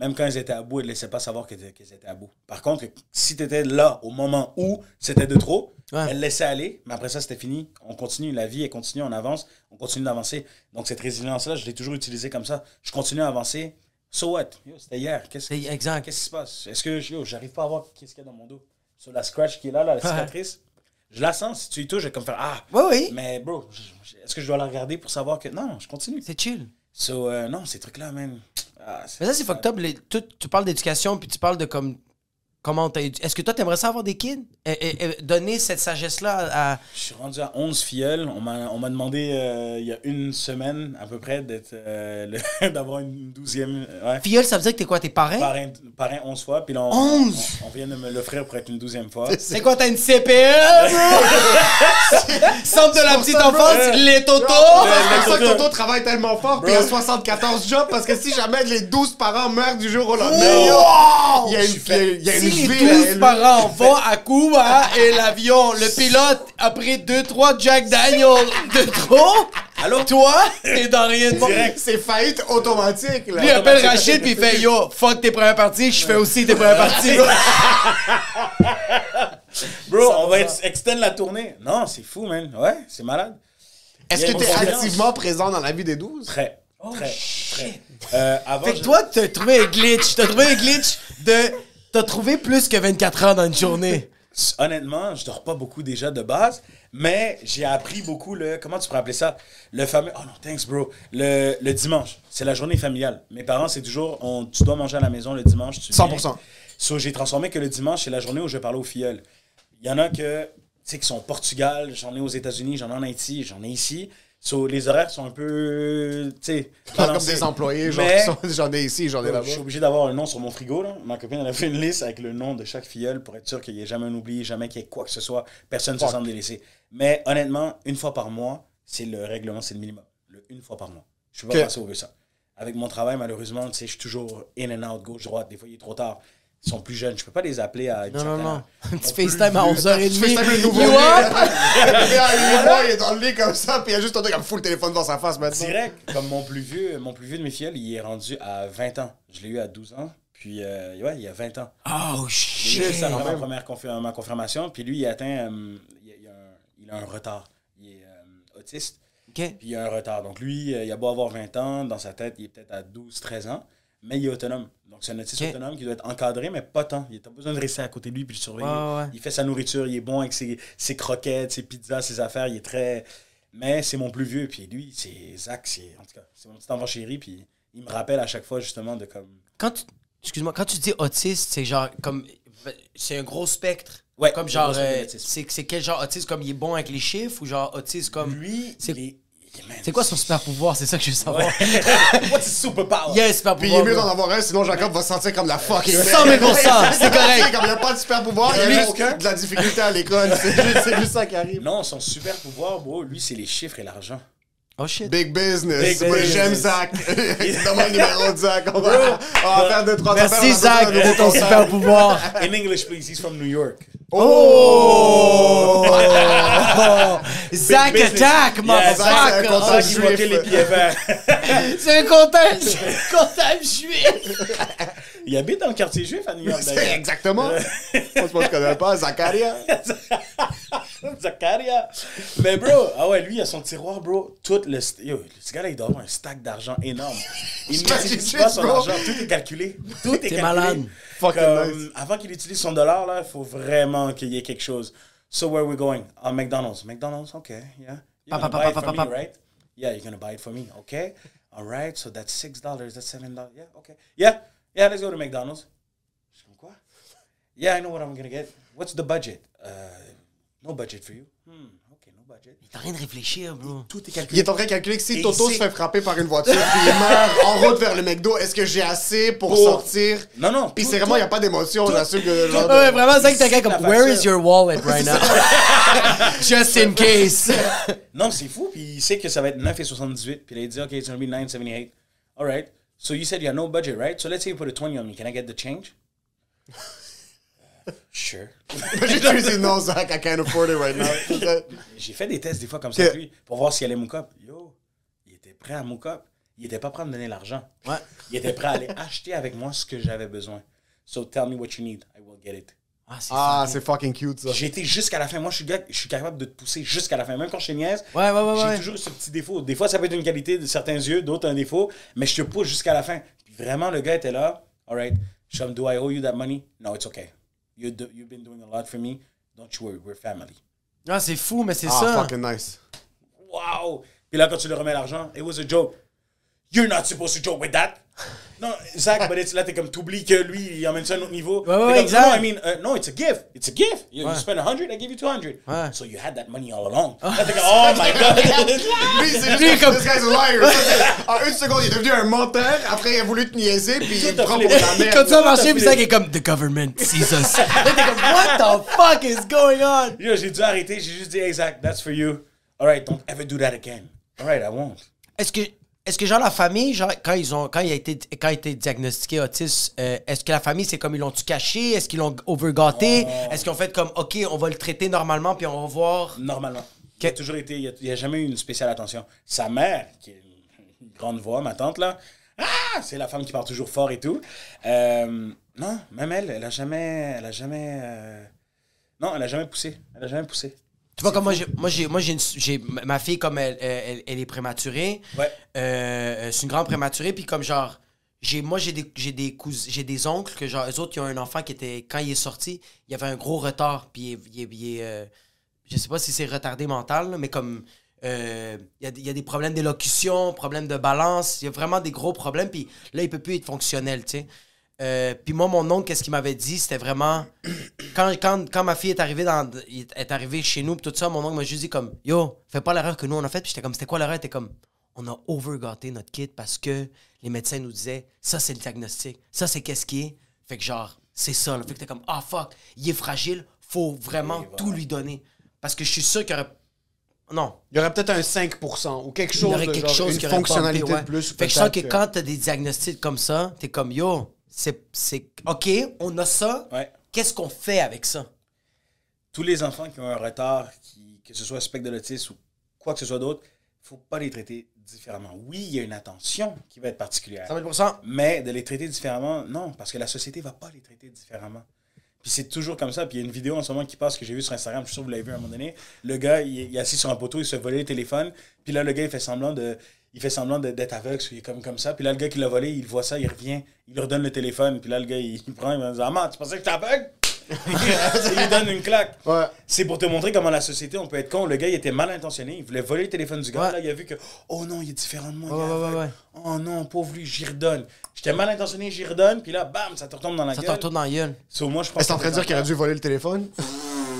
même quand elles étaient à bout, elles ne laissaient pas savoir qu'elles étaient, à bout. Par contre, si tu étais là au moment où c'était de trop, Ouais. elles laissaient aller, mais après ça, c'était fini. On continue, la vie, elle continue, on avance, on continue d'avancer. Donc, cette résilience-là, je l'ai toujours utilisée comme ça. Je continue à avancer. So what? C'était hier. Qu'est-ce C'est exact. qu'est-ce qui se passe? Est-ce que yo, j'arrive pas à voir qu'est-ce qu'il y a dans mon dos? Sur la scratch qui est là, là la cicatrice, je la sens. Si tu y touches, je vais comme faire Ah! Ouais, oui. Mais bro, est-ce que je dois la regarder pour savoir que. Non, je continue. C'est chill. So, euh, non, ces trucs-là, man. Ah, Mais ça, c'est fucked up. Les- tout- tu parles d'éducation, puis tu parles de comme. Comment Est-ce que toi, t'aimerais ça avoir des kids? Et, et- et donner cette sagesse-là à. Je suis rendu à 11 filleuls. On m'a on m'a demandé euh, il y a une semaine à peu près d'être euh, d'avoir une douzième. Ouais. Filleul, ça veut dire que t'es quoi? T'es parrain? Parrain, parrain 11 fois. Puis là, on, 11? on, on vient de me l'offrir pour être une douzième fois. C'est quoi, t'as une CPE, bro? Centre de la petite ça, enfance, les totos! C'est pour ça que Toto. Travaille tellement fort, puis il y a 74 jobs, parce que si jamais les 12 parents meurent du jour au lendemain, Il y a une, a Si les à 12 elle. parents vont à Cuba et l'avion, le pilote, après 2-3 Jack Daniel de trop, Alors, toi, t'es dans rien de bon. C'est faillite automatique, là. Lui il appelle Rachid puis il fait Yo, fuck tes premières parties, je fais aussi tes premières parties. bro, on va ex- extend la tournée. Non, c'est fou, man. Ouais, c'est malade. Est-ce que a t'es activement présent dans la vie des 12? Très, très, très. Euh, avant, Fait que je- toi, t'as trouvé un glitch. T'as trouvé un glitch de. T'as trouvé plus que 24 heures dans une journée? honnêtement, je dors pas beaucoup déjà de base, mais j'ai appris beaucoup le. Comment tu pourrais appeler ça? Le fameux. Oh non, thanks, bro. Le, le dimanche, c'est la journée familiale. Mes parents, c'est toujours. On, tu dois manger à la maison le dimanche. Tu viens. 100%. So, j'ai transformé que le dimanche, c'est la journée où je vais parler aux filleuls. Il y en a que, tu sais, qui sont au Portugal, j'en ai aux États-Unis, j'en ai en Haïti, j'en ai ici. So, les horaires sont un peu, tu sais, Pas comme des employés, genre, j'en ai ici, j'en ai je là-bas. suis obligé d'avoir un nom sur mon frigo. Là. Ma copine elle a fait une liste avec le nom de chaque filleule pour être sûr qu'il n'y ait jamais un oubli, jamais qu'il y ait quoi que ce soit. Personne ne se sente délaissé. Mais honnêtement, une fois par mois, c'est le règlement, c'est le minimum. Le une fois par mois. Je peux pas Ok. passer au ça. Avec mon travail, malheureusement, je suis toujours in and out, gauche, droite. Des fois, il est trop tard. Ils sont plus jeunes. Je peux pas les appeler à une Non, non, non. Un petit FaceTime à vieux- 11h30. Tu fais ça, le nouveau You? Le il est là, il est dans le lit comme ça, puis il y a juste un truc comme full téléphone dans sa face maintenant. Direct, comme mon plus vieux, mon plus vieux de mes filles, il est rendu à 20 ans. Je l'ai eu à 12 ans. Puis, euh, ouais, il y a 20 ans. Oh J'ai eu shit. ça ma première ma confirmation. Puis lui, il a atteint. euh, il, a, il a un, il a un retard. Il est euh, autiste. Ok. Puis il a un retard. Donc lui, euh, il a beau avoir 20 ans, dans sa tête, il est peut-être à 12-13 ans. Mais il est autonome. Donc c'est un autiste autonome qui doit être encadré, mais pas tant. Il n'a pas besoin de rester à côté de lui puis le surveiller. Ouais. Il fait sa nourriture, il est bon avec ses, ses croquettes, ses pizzas, ses affaires. Il est très. Mais c'est mon plus vieux. Puis lui, c'est Zach, c'est. En tout cas, c'est mon petit enfant chéri. Puis il me rappelle à chaque fois, justement, de comme. Quand tu... Excuse-moi, quand tu dis autiste, c'est genre comme. C'est un gros spectre. Ouais, Comme genre. euh, c'est c'est quel genre autiste Comme il est bon avec les chiffres ou genre autiste comme. Lui, c'est- il est. C'est quoi son super pouvoir? C'est ça que je veux savoir. What's his superpower? Il y a un super Puis il est mieux d'en avoir un, sinon Jacob va se sentir comme la fucking 100 000 c'est correct. Comme il n'y a pas de super pouvoir, il y a juste aucun. de la difficulté à l'école. C'est juste, c'est juste ça qui arrive. Non, son super pouvoir, bro, lui, c'est les chiffres et l'argent. Oh shit. Big business. Big Moi, business. J'aime Zach. Donne-moi le numéro de Zach. On va, on va faire deux, trois Merci Zach de ton super pouvoir. In English, please, he's from New York. Oh! Zach business. Attack, Yeah, motherfucker. Zach, c'est un Oh, comptable Zach, juif. verts. C'est un comptable, c'est un comptable juif. Il habite dans le quartier juif à New York, C'est d'ailleurs. Exactement. Moi, je pense que je connais pas. Zacharia. Zakaria. Mais bro, ah ouais, lui, il a son tiroir, bro. Tout le. Yo, ce gars-là, il doit avoir un stack d'argent énorme. Il n'utilise pas son bro. argent. Tout est calculé. Tout est calculé. malade. Fucking Comme, nice. Avant qu'il utilise son dollar, là, il faut vraiment qu'il y ait quelque chose. So, where are we going? Ah, McDonald's. McDonald's, okay, yeah. You're gonna buy it for me, right? Yeah, you're gonna buy it for me, okay? All right, so that's $6, that's $7. Yeah, okay. Yeah, yeah, let's go to McDonald's. Je suis comme, quoi? Yeah, I know what I'm gonna get. What's the budget? Uh, no budget for you. Hmm, okay, no budget. T'as rien de réfléchir, bro. Tout est Il calculé. est en train de calculer que si Et Toto il se fait frapper par une voiture puis il meurt en route vers le McDo, est-ce que j'ai assez pour Pour- sortir? Non, non. Puis c'est vraiment, il n'y a pas d'émotion, j'assume que... genre Ouais, vraiment, Il t'as sait comme, where is your wallet right now? Just in case. Non, c'est fou. Puis il sait que ça va être 9,78. Puis là, il dit, OK, it's going to be 9,78. All right. So you said you have no budget, right? So let's say you put a 20 on me. Can I get the change? Sure. J'ai juste dit non, Zach, I can't afford it right now. J'ai fait des tests des fois comme ça lui pour voir s'il allait mook up. Yo, il était prêt à mook up. Il était pas prêt à me donner l'argent. Ouais. Il était prêt à aller acheter avec moi ce que j'avais besoin. So tell me what you need. I will get it. Ah, c'est Ah, fucking- cute, ça. J'ai été jusqu'à la fin. Moi, je suis, gars, je suis capable de te pousser jusqu'à la fin. Même quand je te niaise, Ouais, ouais, ouais, j'ai toujours ce petit défaut. Des fois, ça peut être une qualité de certains yeux, d'autres un défaut, mais je te pousse jusqu'à la fin. Puis vraiment, le gars était là. All right, Shum, do I owe you that money? No, it's okay. You do, you've been doing a lot for me. Don't you worry, we're family. Ah, c'est fou, mais c'est Ah, ça. fucking nice. Wow! Puis là, quand tu lui remets l'argent, it was a joke. You're not supposed to joke with that. Non, Zach, but it's là, t'es comme, t'oublies que lui, il emmène ça à un autre niveau. Ouais, ouais, comme, exact. No, I mean, uh, no, it's a gift. It's a gift. You, you spend 100, I give you 200. Ouais. So you had that money all along. Là, t'es comme, oh my God. Lui, c'est juste comme- comme... This guy's a liar. En une seconde, il est devenu un menteur. Après, il a voulu te niaiser, puis il a prend pour ta merde. Quand tu Tout à puis. Zach est comme, the government sees us. Là, t'es comme, what the fuck is going on? Yo, j'ai dû arrêter. J'ai juste dit, hey, Zach, that's for you. All right, don't ever do that again. All right, I won't. Est-ce que Est-ce que, genre, la famille, genre, quand ils ont, quand il a été, quand il a été diagnostiqué autiste, euh, est-ce que la famille, c'est comme ils l'ont-tu caché? Est-ce qu'ils l'ont overgâté? Est-ce qu'ils ont fait comme, OK, on va le traiter normalement, puis on va voir? Normalement. Il a toujours été, il n'y a, jamais eu une spéciale attention. Sa mère, qui est une grande voix, ma tante, là, ah, c'est la femme qui parle toujours fort et tout. Euh, non, même elle, elle a jamais, elle a jamais, euh, non, elle a jamais poussé. Elle a jamais poussé. Tu vois, comme moi, j'ai, moi, j'ai, moi, j'ai, une- j'ai- ma fille, comme elle, elle, elle est prématurée, Ouais. euh, c'est une grande prématurée, puis comme genre, j'ai, moi, j'ai des, j'ai des cous- j'ai des oncles que genre, eux autres, ils ont un enfant qui était, quand il est sorti, il y avait un gros retard, puis il, est- il il euh, je sais pas si c'est retardé mental, là, mais comme, euh, il y, a, il y a des problèmes d'élocution, problèmes de balance, il y a vraiment des gros problèmes, puis là, il peut plus être fonctionnel, tu sais. Euh, puis moi, mon oncle, qu'est-ce qu'il m'avait dit, c'était vraiment quand, quand, quand ma fille est arrivée, dans, est arrivée chez nous, tout ça, mon oncle m'a juste dit comme Yo, fais pas l'erreur que nous on a faite. Puis j'étais comme C'était quoi l'erreur? T'es comme On a overgâté notre kit parce que les médecins nous disaient Ça, c'est le diagnostic. Ça, c'est qu'est-ce qui est. Fait que genre, c'est ça. Là. Fait que t'es comme Ah fuck, il est fragile, faut vraiment tout lui donner. Parce que je suis sûr qu'il y aurait. Non. Il y aurait peut-être un 5% ou quelque Il chose y aurait de quelque genre, chose une qui aurait fonctionnalité ouais. de plus. Fait que je sens que quand t'as des diagnostics comme ça, t'es comme Yo, c'est. c'est- OK, on a ça. Ouais. Qu'est-ce qu'on fait avec ça? Tous les enfants qui ont un retard, qui, que ce soit spectre de l'autisme ou quoi que ce soit d'autre, il faut pas les traiter différemment. Oui, il y a une attention qui va être particulière. 100%. Mais de les traiter différemment, non, parce que la société va pas les traiter différemment. Puis c'est toujours comme ça. Puis il y a une vidéo en ce moment qui passe que j'ai vue sur Instagram, je suis sûr que vous l'avez vu à un moment donné. Le gars, il, est- il est assis sur un poteau, il se volait le téléphone. Puis là, le gars, il fait semblant de. Il fait semblant d'être aveugle, qu'il est comme, comme ça. Puis là, le gars qui l'a volé, il voit ça, il revient, il lui redonne le téléphone. Puis là, le gars, il, il prend, il va dire Ah, man, tu pensais que j'étais aveugle? Il lui donne une claque. Ouais. C'est pour te montrer comment la société, on peut être con. Le gars, il était mal intentionné. Il voulait voler le téléphone du gars. Ouais. Là, il a vu que, oh non, il est différent de moi. il Ouais. Oh non, pauvre lui, j'y redonne. J'étais mal intentionné, j'y redonne. Puis là, bam, ça te retombe dans la Ça te gueule. retourne dans la gueule. So, moi, je pense Est-ce que en train de dire qu'il aurait dû voler le téléphone?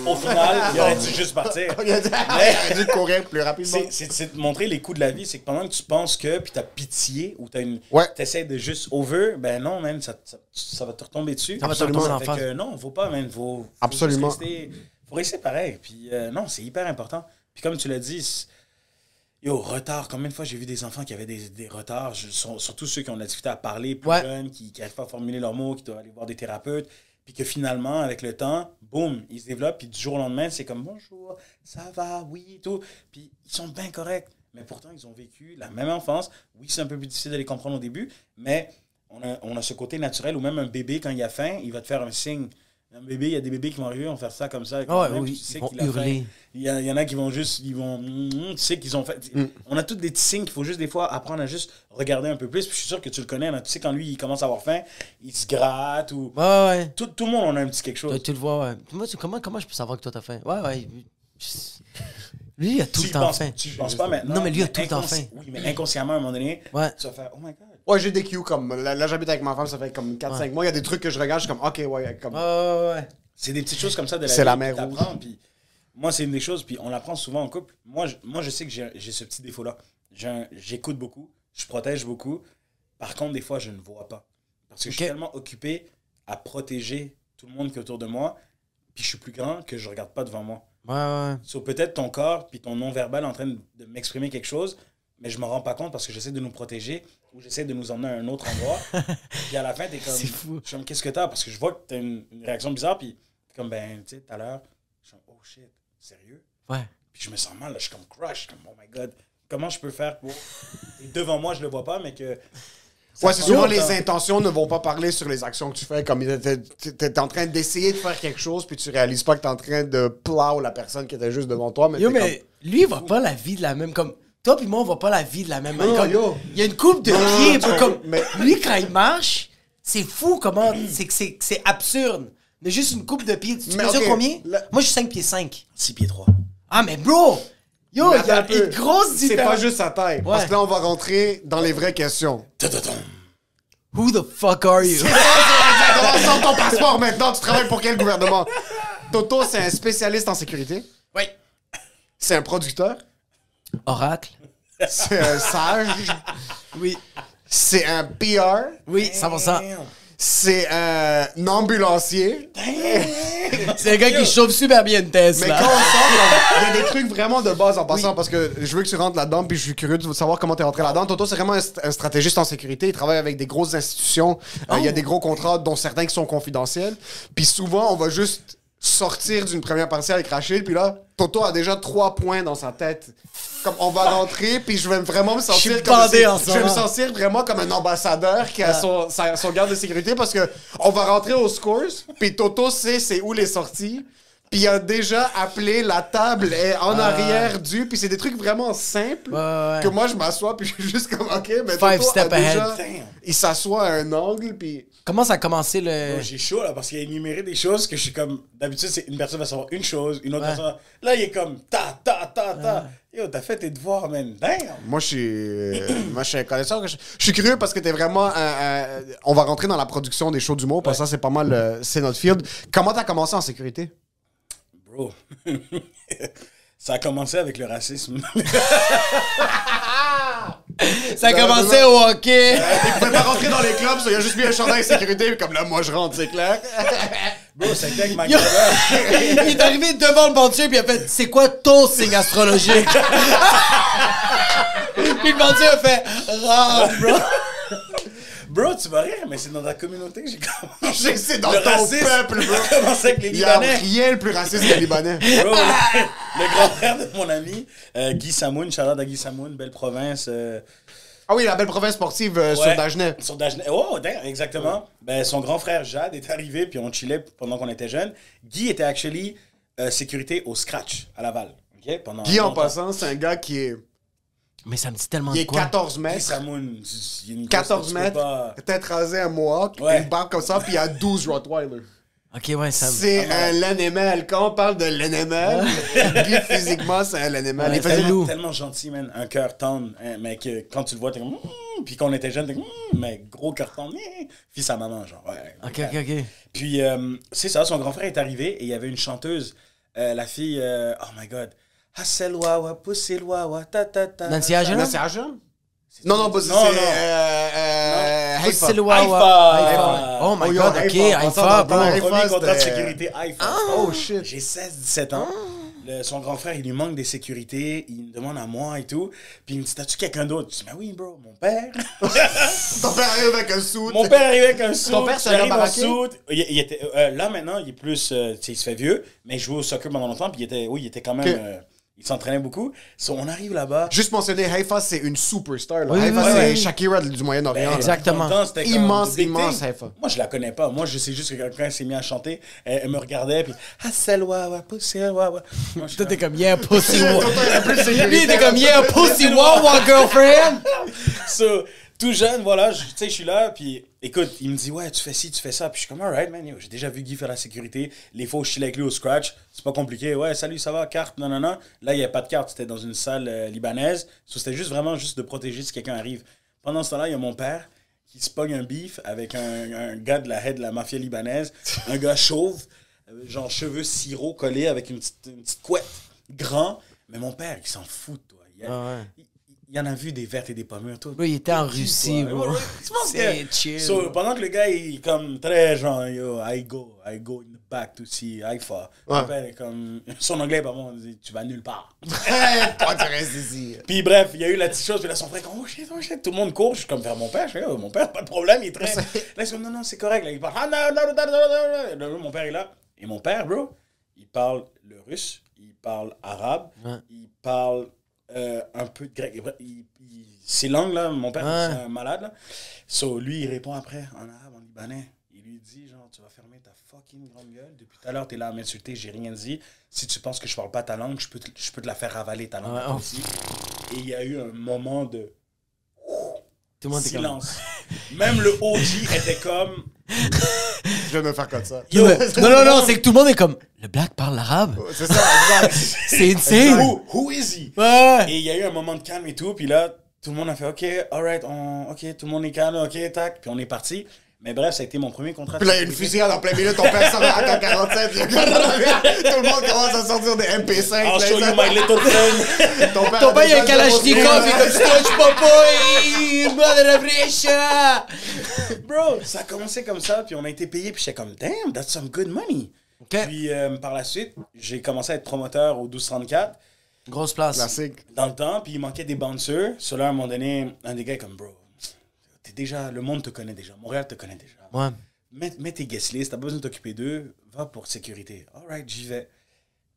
Au final, il aurait dû juste partir. Il aurait dû courir plus rapidement. C'est- de montrer les coups de la vie. C'est que pendant que tu penses que, puis t'as pitié, ou t'as une. Ouais. T'essaies de juste over, ben non, man, ça, ça, ça va te retomber dessus. Ça va te Absolument. retomber en Fait face. que non, faut pas, man. Faut, faut Absolument. juste rester- faut rester pareil. Puis euh, non, c'est hyper important. Puis comme tu l'as dit, yo, retard. Combien de fois j'ai vu des enfants qui avaient des, des retards, je- surtout ceux qui ont de la difficulté à parler, plus Ouais. jeunes, qui n'arrivent pas à formuler leurs mots, qui doivent aller voir des thérapeutes. Puis que finalement, avec le temps, boum, ils se développent. Puis du jour au lendemain, c'est comme bonjour, ça va, oui, tout. Puis ils sont bien corrects. Mais pourtant, ils ont vécu la même enfance. Oui, c'est un peu plus difficile de les comprendre au début, mais on a, on a ce côté naturel où même un bébé, quand il a faim, il va te faire un signe. Un bébé, il y a des bébés qui vont arriver, vont faire ça comme ça. avec Ah même, oui, tu sais ils vont qu'il a faim. hurler. Il y, a- il y en a qui vont juste, ils vont, mm, tu sais qu'ils ont fait. On a tous des petits signes qu'il faut juste des fois apprendre à juste regarder un peu plus. Puis je suis sûr que tu le connais. là. Tu sais, quand lui, il commence à avoir faim, il se gratte ou. Ouais, ouais, ouais. Tout, tout le monde, on a un petit quelque Toi, chose. tu le vois, ouais. Moi, tu- comment, comment je peux savoir que toi, t'as faim? Ouais, ouais. Lui, il a tout tu le temps penses, faim. tu y penses pas maintenant. Non, mais lui a mais tout le temps faim. Oui, mais inconsciemment, à un moment donné, Ouais. tu vas faire, oh my god. Ouais, j'ai des cues comme. Là, là, j'habite avec ma femme, ça fait comme 4-5 mois. Il y a des trucs que je regarde, je suis comme, ok, ouais, comme. Ouais, ouais, ouais. C'est des petites choses comme ça de la C'est la mer t'apprends, Puis moi, c'est une des choses, puis on l'apprend souvent en couple. Moi, je, moi, je sais que j'ai j'ai ce petit défaut-là. J'écoute beaucoup, je protège beaucoup. Par contre, des fois, je ne vois pas. Parce que je suis tellement occupé à protéger tout le monde qui est autour de moi, puis je suis plus grand que je regarde pas devant moi. Ouais, ouais. So, peut-être ton corps puis ton non-verbal est en train de, de m'exprimer quelque chose, mais je me rends pas compte parce que j'essaie de nous protéger ou j'essaie de nous emmener à un autre endroit. puis à la fin, t'es comme. C'est fou. Je suis comme, qu'est-ce que t'as? Parce que je vois que t'as une, une réaction bizarre, puis t'es comme, ben, tu sais, tout à l'heure, je suis comme, oh shit, sérieux? Ouais. Puis je me sens mal, là, je suis comme crush, comme, oh my god, comment je peux faire pour. Et devant moi, je le vois pas, mais que. ça Ouais, c'est souvent les intentions ne vont pas parler sur les actions que tu fais. Comme t'es- en train d'essayer de faire quelque chose, puis tu réalises pas que t'es en train de plow la personne qui était juste devant toi. Mais Yo, mais lui, il voit pas la vie de la même. Comme toi, puis moi, on voit pas la vie de la même manière. Il y a une coupe de pieds. non, comme, mais- Lui, quand il marche, c'est fou comment. C'est que c'est- c'est absurde. Mais juste une coupe de pieds. Tu mesures ok, combien? Moi, je suis 5 pieds 5. 6 pieds 3. Ah, mais bro Yo, il y a une grosse C'est différence. pas juste sa taille. Parce que là, on va rentrer dans les vraies questions. Who the fuck are you? Sors ton passeport maintenant. Tu travailles pour quel gouvernement? Toto, c'est un spécialiste en sécurité? Oui. C'est un producteur? Oracle C'est un sage. Oui. C'est un PR. Oui, 100%. C'est un ambulancier. C'est un gars qui chauffe super bien une Mais Tesla. quand on sort, il y a des trucs vraiment de base en passant parce que je veux que tu rentres là-dedans puis je suis curieux de savoir comment tu es rentré là-dedans. Toto, c'est vraiment un, st- un stratégiste en sécurité. Il travaille avec des grosses institutions. Euh, Il y a des gros contrats, dont certains qui sont confidentiels. Puis souvent, on va juste sortir d'une première partie avec Rachid. Puis là, Toto a déjà trois points dans sa tête. Comme on va rentrer, puis je vais vraiment me sentir suis comme si- en ce je vais me moment. sentir vraiment comme un ambassadeur qui a son, sa- son garde de sécurité parce que on va rentrer au scores, puis Toto sait c'est où les sorties. Puis il a déjà appelé la table est en arrière du. Puis c'est des trucs vraiment simples Ouais, ouais, ouais. que moi je m'assois puis je suis juste comme ok, mais Five step déjà, il s'assoit à un angle puis Comment ça a commencé le. Bro, J'ai chaud là parce qu'il a énuméré des choses que je suis comme. D'habitude, c'est une personne va savoir une chose, une autre Ouais. personne. Là, il est comme ta, ta, ta, ta. Yo, t'as fait tes devoirs, man. Damn. moi je suis euh, moi je suis un connaisseur. Je, je suis curieux parce que t'es vraiment un- un- on va rentrer dans la production des shows d'humour parce que ça c'est pas mal euh, c'est notre field. Comment t'as commencé en sécurité? Bro. Ça a commencé avec le racisme. Ça a commencé au hockey. Il pouvait pas rentrer dans les clubs, il a juste mis un chandail de sécurité comme là moi je rentre, c'est clair. Bro, c'était avec ma gueule. Il est arrivé devant le banquier puis il a fait C'est quoi ton signe astrologique? Puis le banquier a fait Rare, bro. Bro, tu vas rire, mais c'est dans ta communauté que j'ai commencé. C'est dans Le ton racisme peuple, bro. commencé avec les Il y a Libanais. rien de plus raciste que les Libanais. Bro, le, grand frère de mon ami, euh, Guy Samoun, Charlotte à Guy Samoun, belle province. euh, Ah oui, la belle province sportive euh, sur. Dagenet. Sur Dagenet. Oh, exactement. Ben, son grand frère Jade est arrivé, puis on chillait pendant qu'on était jeunes. Guy était actually sécurité au Scratch à Laval. pendant Guy, en passant, c'est un gars qui est, Mais ça me dit tellement il de est quoi. 14 Guy mètres. Samoun, il y a une 14 chose que tu peux mètres, pas- tête rasée, un mohawk, Ouais. une barbe comme ça, puis il y a 12 Rottweiler. Ok, ouais, ça me. C'est un l'animal. Quand on parle de l'animal, Guy, physiquement, c'est un l'animal. Ouais, il c'est faisait un loup. Tellement gentil, man. Un cœur tendre. hein, mais que quand tu le vois, t'es comme. Mm Puis quand on était jeune, t'es comme. Mm mais gros cœur tendre. mm Fils à maman, genre. Ouais. Ok, ok, ok. Puis, euh, c'est ça, son grand frère est arrivé et il y avait une chanteuse, euh, la fille, euh, oh my god, Hasselwawa, Pusselwawa, ta ta ta. Nancy là? c'est Agen? Non, non, bah, c'est. Non, non. euh, euh, C'est Haïfa. le Wawa. Haïfa. Haïfa. Oh my Oh, god, ok, Haïfa, Haïfa, bro. Haïfa. Premier contrat de sécurité iPhone. Oh shit. J'ai 16-17 ans. Ah. Le- son grand frère, il lui manque des sécurités. Il me demande à moi et tout. Puis il me dit T'as-tu quelqu'un d'autre? Je dis Mais oui, bro, mon père. Ton père arrive avec un sou. Mon père arrivait avec un soute. Ton père, c'est un gars soute. Il, il était, euh, là, maintenant, il est plus. euh, il se fait vieux, mais il jouait au soccer pendant longtemps. Puis il était, oui, il était quand même. Ok. euh, il s'entraînait beaucoup. So, on arrive là-bas. Juste mentionner, Haïfa, c'est une superstar. Là. Oui, oui, c'est oui. Shakira du Moyen-Orient. là. Exactement. Temps, Immense, immense. Haïfa. Moi, je la connais pas. Moi, je sais juste que quelqu'un s'est mis à chanter. Elle, elle me regardait, puis. Ah, c'est wawa, Toi, t'es comme- comme, yeah, pussy wawa. Lui, t'es comme, yeah, pussy wawa, girlfriend. So, tout jeune, voilà, je- tu sais, je suis là, puis écoute, il me dit, ouais, tu fais ci, tu fais ça. Puis je suis comme, alright, man, j'ai déjà vu Guy faire la sécurité. Les fois je chillais avec lui au scratch, c'est pas compliqué. Ouais, salut, ça va, carte, non, non, non. Là, il n'y avait pas de carte, c'était dans une salle euh, libanaise. C'était juste vraiment juste de protéger si quelqu'un arrive. Pendant ce temps-là, il y a mon père qui se un beef avec un, un gars de la head de la mafia libanaise, un gars chauve, euh, genre cheveux sirop collés avec une petite, une petite couette, grand. Mais mon père, il s'en fout, toi. Il, Ah ouais. Il y en a vu des vertes et des pommures, toi. Bro, il était en Russie, toi? bro. C'est chill. So, pendant que le gars il est comme très genre yo I go I go in the back to see Haifa. Ouais. Mon père est comme son anglais par contre, il dit tu vas nulle part. Toi, tu restes ici. puis bref, il y a eu la petite chose puis là son frère comme oh shit oh shit tout le monde court, je suis comme vers mon père, je fais oh, mon père pas de problème, il est très Là il est comme non non, c'est correct là, il parle ah non non non non non non. Mon père est là et mon père bro, il parle le russe, il parle arabe, Ouais. il parle euh, un peu de grec. Il- il- ces langues-là, mon père, Ouais. c'est un malade. Là. So, lui, il répond après en arabe, en libanais. Il lui dit, genre, tu vas fermer ta fucking grande gueule. Depuis tout à l'heure, t'es là à m'insulter, j'ai rien dit. Si tu penses que je parle pas ta langue, je peux te, je peux te la faire ravaler, ta langue. Ouais, oh. aussi. Et il y a eu un moment de Tout le monde était comme. silence. Même le OG était comme... Je viens de me faire comme ça. Yo, Non, non, non, c'est que tout le monde est comme. Le black parle l'arabe. C'est ça, exact. C'est insane. who, who is he? Ouais. Et il y a eu un moment de calme et tout, puis là, tout le monde a fait OK, alright, on... OK, tout le monde est calme, OK, tac, puis on est parti. Mais bref, ça a été mon premier contrat. Puis là, il y a une fusillade en plein milieu, ton père sort à 47 Tout le monde commence à sortir des MP5. I'll là, show you my little friend. Ton père Ton père, il y a un Kalachnikov, il est comme Papa, et Mother Brescia. Bro, ça a commencé comme ça, puis on a été payé, puis j'étais comme, damn, that's some good money. Ok. Puis euh, par la suite, j'ai commencé à être promoteur au 1234 Grosse place. Classique. dans le temps, puis il manquait des bouncers. Là, à un moment donné, un des gars est comme, bro, t'es déjà, le monde te connaît déjà, Montréal te connaît déjà. Ouais. Mets, mets tes guest lists, t'as pas besoin de t'occuper d'eux, va pour sécurité. Alright, j'y vais.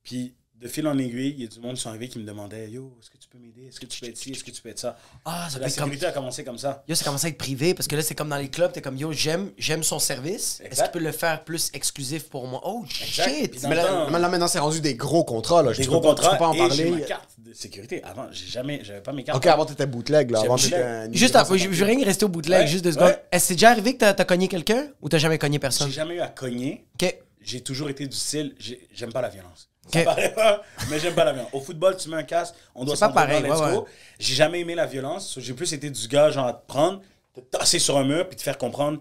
Puis de fil en aiguille, il y a du monde qui sont arrivés qui me demandaient, yo, est-ce que tu peux m'aider? Est-ce que tu peux être ci? Est-ce que tu peux être ça? Ah, ça La comme. sécurité a commencé comme ça. Yo, ça commence à être privé parce que là, c'est comme dans les clubs, t'es comme yo, j'aime, j'aime son service. Est-ce qu'il peut le faire plus exclusif pour moi? Oh shit! Mais là, maintenant, c'est rendu des gros contrats. Là. Des Tu gros peux pas- tu peux contrats pas en et parler. ma carte de sécurité. Avant, j'ai jamais, j'avais pas mes cartes. Ok, avant, t'étais bootleg. Là. Avant, t'étais un Juste immigrant après, je, veux rien rester au bootleg, Ouais, juste deux ouais. secondes. Est-ce que c'est déjà arrivé que t'as, t'as cogné quelqu'un ou t'as jamais cogné personne? J'ai jamais eu à cogner. Ok. J'ai toujours été du style, j'ai- j'aime pas la violence. Ok. Ça pas, mais j'aime pas la violence. Au football, tu mets un casque, on doit C'est pas pareil, let's ouais, go. J'ai jamais aimé la violence. so J'ai plus été du gars, genre, à te prendre, te tasser sur un mur, puis te faire comprendre,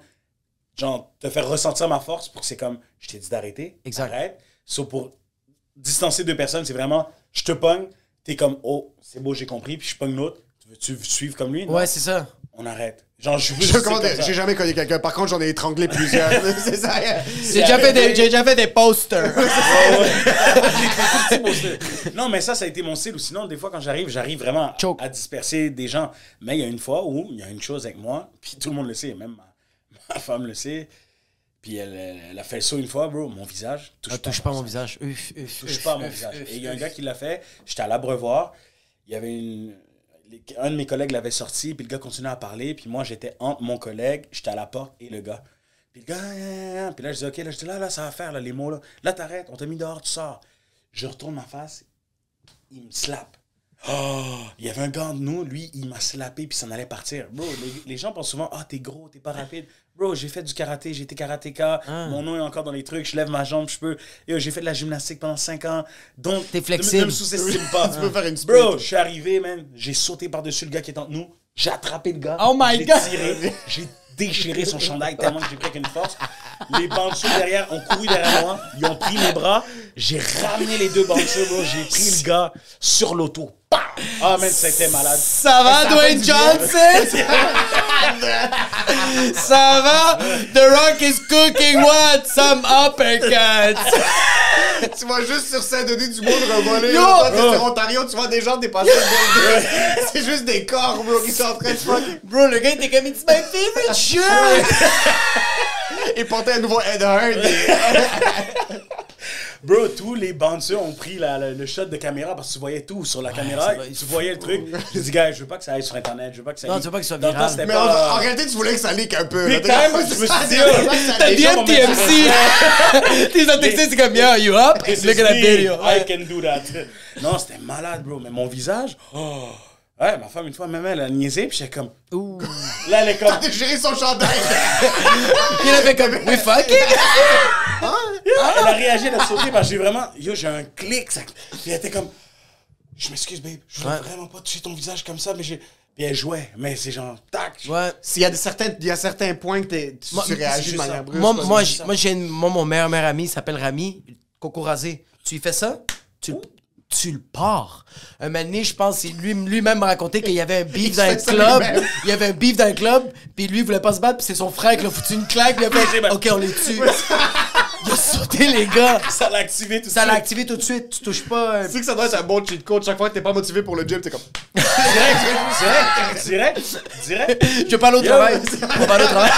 genre, te faire ressentir ma force pour que c'est comme, je t'ai dit d'arrêter. Exact. Arrête. So, pour distancer deux personnes, c'est vraiment, je te pogne, t'es comme, oh, c'est beau, j'ai compris, puis je pogne l'autre. Tu veux-tu suivre comme lui? Non. Ouais, c'est ça. On arrête. Genre, je veux Je. J'ai jamais connu quelqu'un. Par contre, j'en ai étranglé plusieurs. c'est ça. J'ai déjà, fait des, j'ai déjà fait des posters. non, mais ça, ça a été mon style. Ou sinon, des fois, quand j'arrive, j'arrive vraiment Choke. à disperser des gens. Mais il y a une fois où il y a une chose avec moi, puis tout le monde le sait, même ma, ma femme le sait. Puis elle, a fait saut une fois, bro, mon visage. Touche, Ah, touche pas mon visage. Uf, uf, Touche uf, pas mon visage. Et il y a un gars qui l'a fait. J'étais à l'abreuvoir. Il y avait une. Un de mes collègues l'avait sorti, puis le gars continuait à parler. Puis moi, j'étais entre mon collègue, j'étais à la porte et le gars. Puis le gars, ah, ah, ah. puis là, je dis, OK, là, je dis, là, là, ça va faire, là, les mots, là. Là, t'arrêtes, on t'a mis dehors, tu sors. Je retourne ma face, il me slappe. Oh, il y avait un gars de nous, lui, il m'a slappé puis s'en allait partir. Bro, les, les gens pensent souvent, ah, t'es gros, t'es pas rapide. Bro, j'ai fait du karaté, j'ai été karatéka, Ah. mon nom est encore dans les trucs, je lève ma jambe, je peux. Yo, j'ai fait de la gymnastique pendant 5 ans. Donc, T'es flexible. Ne me sous-estime pas. Tu peux faire une Bro, je suis arrivé, man. J'ai sauté par-dessus le gars qui est entre nous. J'ai attrapé le gars. Oh my j'ai God. tiré, J'ai déchiré son chandail tellement que j'ai pris avec une force. Les bouncers derrière ont couru derrière moi. Ils ont pris mes bras. J'ai ramené les deux bouncers, bro. J'ai pris le gars sur l'auto. Ah, man, c'était malade. Ça va, Dwayne Johnson? Ça va? The Rock is cooking what? Some uppercuts. tu vois juste sur Saint-Denis du monde revoler. Yo! Toi, t'es sur Ontario, tu vois des gens dépasser le. C'est juste des corps, bro, qui sont en train de fuck. Bro, le gars était comme, it's my favorite shirt. Et porter un nouveau Ed Hart. Bro, tous les bouncers ont pris la- la- le shot de caméra parce que tu voyais tout sur la caméra. ça va, Tu voyais le truc. J'ai dit, gars, je veux pas que ça aille sur Internet. Je veux pas que ça Non, leak. tu veux pas que ce soit viral. c'était Mais en, pas- en réalité, tu voulais que ça leak un peu. Big time, je me suis ça, dit, ça, oh, ça, T'as mettre TMC. T'es dans texté, c'est comme, yo, you up? Look at that video. I can do that. Non, c'était malade, bro. Mais mon visage, oh. Ouais, ma femme, une fois, même elle a niaisé, puis j'étais comme. Ouh. Là, elle est comme. T'as déchiré son chandail. Il a fait comme, we fucking? Elle a réagi, elle a sauté, parce que j'ai vraiment. Yo, j'ai un clic. Ça... Puis elle était comme. Je m'excuse, babe. Je voulais Ouais. vraiment pas toucher ton visage comme ça, mais j'ai. Puis elle jouait. Mais c'est genre, tac. Ouais. S'il y a des certains, il y a certains points que t'es- tu, Moi, tu réagis de manière brusque. Moi, moi, moi, j'ai une- moi, mon meilleur, meilleur ami il s'appelle Rami, Coco Rasé. Tu lui fais ça, tu, tu le pars. Un moment donné, je pense, lui- lui-même m'a raconté qu'il y avait un beef dans un club. Il y avait un beef dans un club, puis lui, il voulait pas se battre, puis c'est son frère qui l'a foutu une claque, puis il a fait, OK, on les tue. Il a sauté, les gars. Ça l'a activé tout de Ça l'a suite. activé tout de suite. Tu touches pas. euh, Tu sais que ça doit être un bon cheat code. Chaque fois que t'es pas motivé pour le gym, t'es comme. Direct, direct, direct. Je vais pas aller au Yo. travail. On va aller au travail.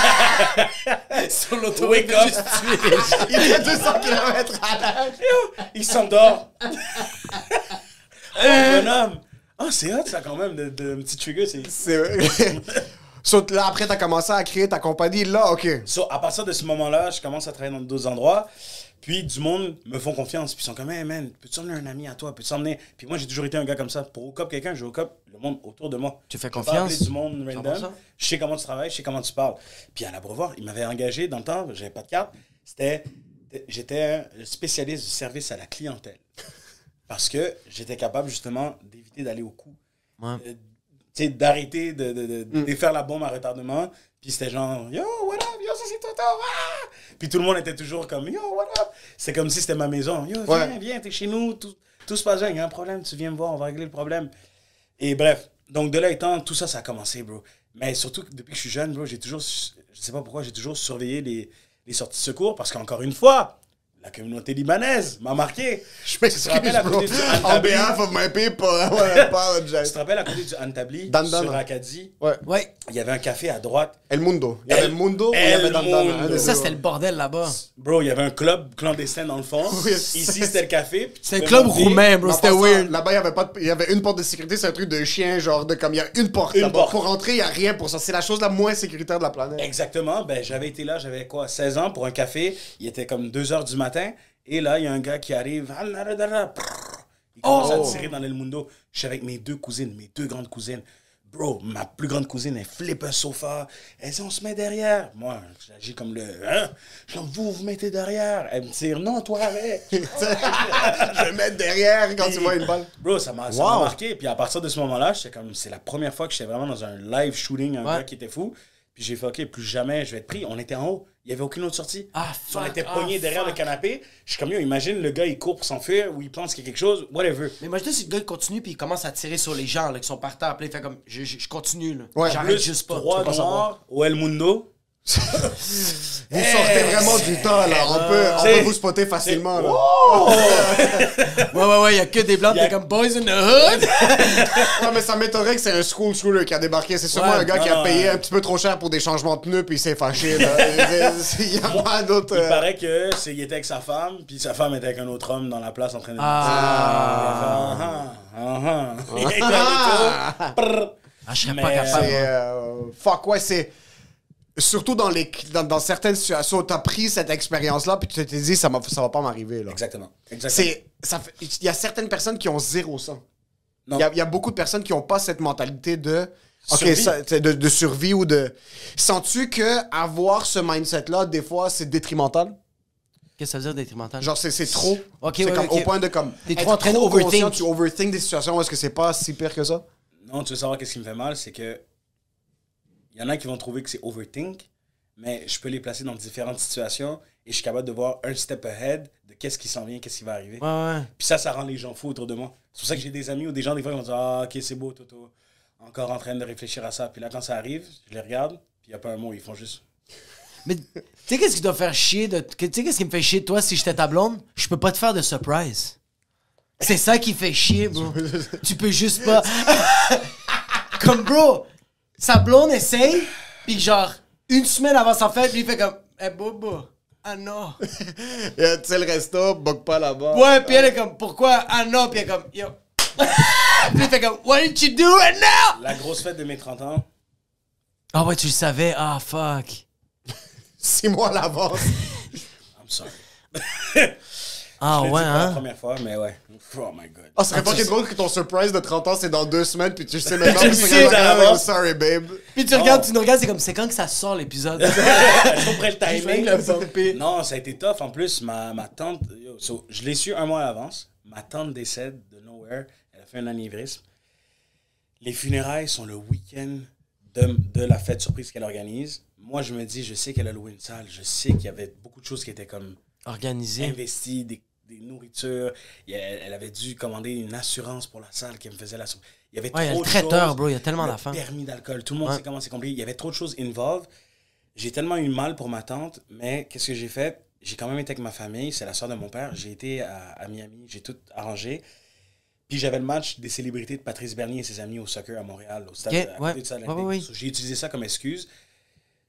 Sur l'auto. Wake up. Il fait 200 km à l'heure. Il s'endort. oh, bonhomme. Ah, c'est hot, ça, quand même, de, de un petit trigger. C'est... C'est vrai. So, là, après, t'as commencé à créer ta compagnie. Là, OK. So, à partir de ce moment-là, je commence à travailler dans d'autres endroits. Puis, du monde me font confiance. Puis, ils sont comme, hey, man, peux-tu emmener un ami à toi? Peux-tu emmener? Puis, moi, j'ai toujours été un gars comme ça. Pour hook up quelqu'un, je hook up le monde autour de moi. Tu fais Je confiance. appeler du monde 100%. random. Je sais comment tu travailles, je sais comment tu parles. Puis, à l'abreuvoir, il m'avait engagé dans le temps, j'avais pas de carte. C'était. J'étais spécialiste du service à la clientèle. Parce que j'étais capable, justement, d'éviter d'aller au coup. Ouais. Sais, d'arrêter de, de, de, de faire la bombe à retardement. Puis c'était genre, yo, what up, yo, ça c'est Toto, ah! Puis tout le monde était toujours comme, yo, what up? C'est comme si c'était ma maison. Yo, viens, Ouais. viens, t'es chez nous, tout, tout se passe bien, il y a un problème, tu viens me voir, on va régler le problème. Et bref, donc de là étant, tout ça, ça a commencé, bro. Mais surtout, depuis que je suis jeune, bro, j'ai toujours, je sais pas pourquoi, j'ai toujours surveillé les, les sorties de secours parce qu'encore une fois, la communauté libanaise m'a marqué. Je Tu m'excuse, bro. On behalf of my people, I wanna Tu apologize. te rappelles à côté du Antabli, Dan Dan. sur Acadie, Ouais. Ouais. il y avait un café à droite. El Mundo. Il y avait El- Mundo, il y El avait Dan. Mundo. des Ça, c'était le bordel là-bas. Bro, il y avait un club clandestin dans le fond. Oui, Ici, c'était le café. tu C'est un club roumain, bro. C'était weird. Là-bas, il y avait pas de- il y avait une porte de sécurité, c'est un truc de chien, genre de comme il y a une porte Une porte. Pour rentrer, il y a rien pour ça. C'est la chose la moins sécuritaire de la planète. Exactement. Ben, j'avais été là, j'avais quoi, 16 ans pour un café. Il était comme 2 heures du matin. Et là, il y a un gars qui arrive. Il commence Oh. à tirer dans El Mundo. Je suis avec mes deux cousines, mes deux grandes cousines. Bro, ma plus grande cousine, elle flippe un sofa. Elle dit, on se met derrière. Moi, j'agis comme le. Hein? Je dis, vous, vous mettez derrière. Elle me tire, non, toi avec. je vais mettre derrière quand tu vois une balle. Bro, ça m'a Wow. marqué. Puis à partir de ce moment-là, comme, c'est la première fois que j'étais vraiment dans un live shooting, un Ouais. gars qui était fou. Puis j'ai fait, OK, plus jamais je vais être pris. On était en haut. Il n'y avait aucune autre sortie. Ah, on était ah, pognés derrière fuck. le canapé. Je suis comme, yo, imagine le gars, il court pour s'enfuir ou il pense qu'il y a quelque chose, whatever. Mais moi, je dis, si le gars il continue puis il commence à tirer sur les gens là, qui sont par terre, puis il fait comme, je, je, je continue, là. Ouais. J'arrête juste pas. trois noirs au El Mundo. Vous sortez vraiment du temps, là. On peut, on peut vous spotter facilement, là. Ouais, ouais, ouais, il y a que des blancs, Y a- t'es comme boys in the hood. Non, mais ça m'étonnerait que c'est un school shooter qui a débarqué. C'est sûrement Ouais. un gars qui Non, a non, payé un petit peu trop cher pour des changements de pneus puis il s'est fâché, là. Il y a pas d'autre. Il euh, paraît que c'est, il était avec sa femme, puis sa femme était avec un autre homme dans la place en train de. Ah. Il a fait, ah, ah, ah. Il a éclaté tout. Prrr. Ah, je serais Mais, pas capable. C'est, moi. euh, fuck, ouais, c'est. Surtout dans, les, dans, dans certaines situations, t'as pris cette expérience-là, puis tu t'es dit, ça, ça va pas m'arriver, là. Exactement. Il y a certaines personnes qui ont zéro. Non. Il y a, il y a beaucoup de personnes qui ont pas cette mentalité de. Ok, Survie. ça, c'est de, de survie ou de. Sens-tu que avoir ce mindset-là, des fois, c'est détrimental? Qu'est-ce que ça veut dire détrimental? Genre, c'est, c'est trop. Ok, c'est ouais, comme ok. au point de comme. T'es être trop en train d'overthink. Tu overthink des situations où est-ce que c'est pas si pire que ça? Non, tu veux savoir qu'est-ce qui me fait mal, c'est que il y en a qui vont trouver que c'est overthink, mais je peux les placer dans différentes situations et je suis capable de voir un step ahead de qu'est-ce qui s'en vient, qu'est-ce qui va arriver. Ouais, ouais. Puis ça, ça rend les gens fous autour de moi. C'est pour ça que j'ai des amis ou des gens, des fois, qui vont dire Ah, ok, c'est beau, Toto. Encore en train de réfléchir à ça. Puis là, quand ça arrive, je les regarde, puis il n'y a pas un mot, ils font juste. Mais tu sais qu'est-ce qui doit faire chier de tu sais qu'est-ce qui me fait chier de toi si j'étais ta blonde? Je peux pas te faire de surprise. C'est ça qui fait chier, bro. tu peux juste pas Comme bro, sa blonde essaye puis genre une semaine avant sa fête, lui il fait comme "Eh bobo, ah non." Tu sais, le resto, bug pas là-bas. Ouais, puis elle est comme pourquoi Ah non, puis elle est comme yo. puis il fait comme "What did you do right now?" La grosse fête de mes 30 ans, Ah ouais, tu le savais. Ah fuck. Six mois à l'avance. I'm sorry. Ah ouais, dit pour la hein? première fois, mais ouais. Oh my god. Ah, serait Ah, pas sais- drôle que ton surprise de 30 ans, c'est dans deux semaines, puis tu sais maintenant. La caméra, d'avance. Sorry, babe. Puis tu regardes, tu nous regardes, c'est comme c'est quand que ça sort l'épisode? Je comprends le timing. le. Non, ça a été tough. En plus, ma, ma tante, yo, so, je l'ai su un mois à l'avance. Ma tante décède de nowhere. Elle a fait un anévrisme. Les funérailles sont le week-end de, de la fête surprise qu'elle organise. Moi, je me dis, je sais qu'elle a loué une salle. Je sais qu'il y avait beaucoup de choses qui étaient comme Organisé. investies, des, des nourritures. Il y Elle, avait dû commander une assurance pour la salle qui me faisait la... Il y avait Ouais, il y a trop le de traiteur, choses. bro, il y a tellement d'affaires. permis d'alcool. Tout le monde Ouais. sait comment c'est compliqué. Il y avait trop de choses involved. J'ai tellement eu mal pour ma tante, mais qu'est-ce que j'ai fait? J'ai quand même été avec ma famille, c'est la soeur de mon père. J'ai été à, à Miami, j'ai tout arrangé. Puis j'avais le match des célébrités de Patrice Bernier et ses amis au soccer à Montréal, au stade, à côté ouais. Ouais, ouais. So, j'ai utilisé ça comme excuse.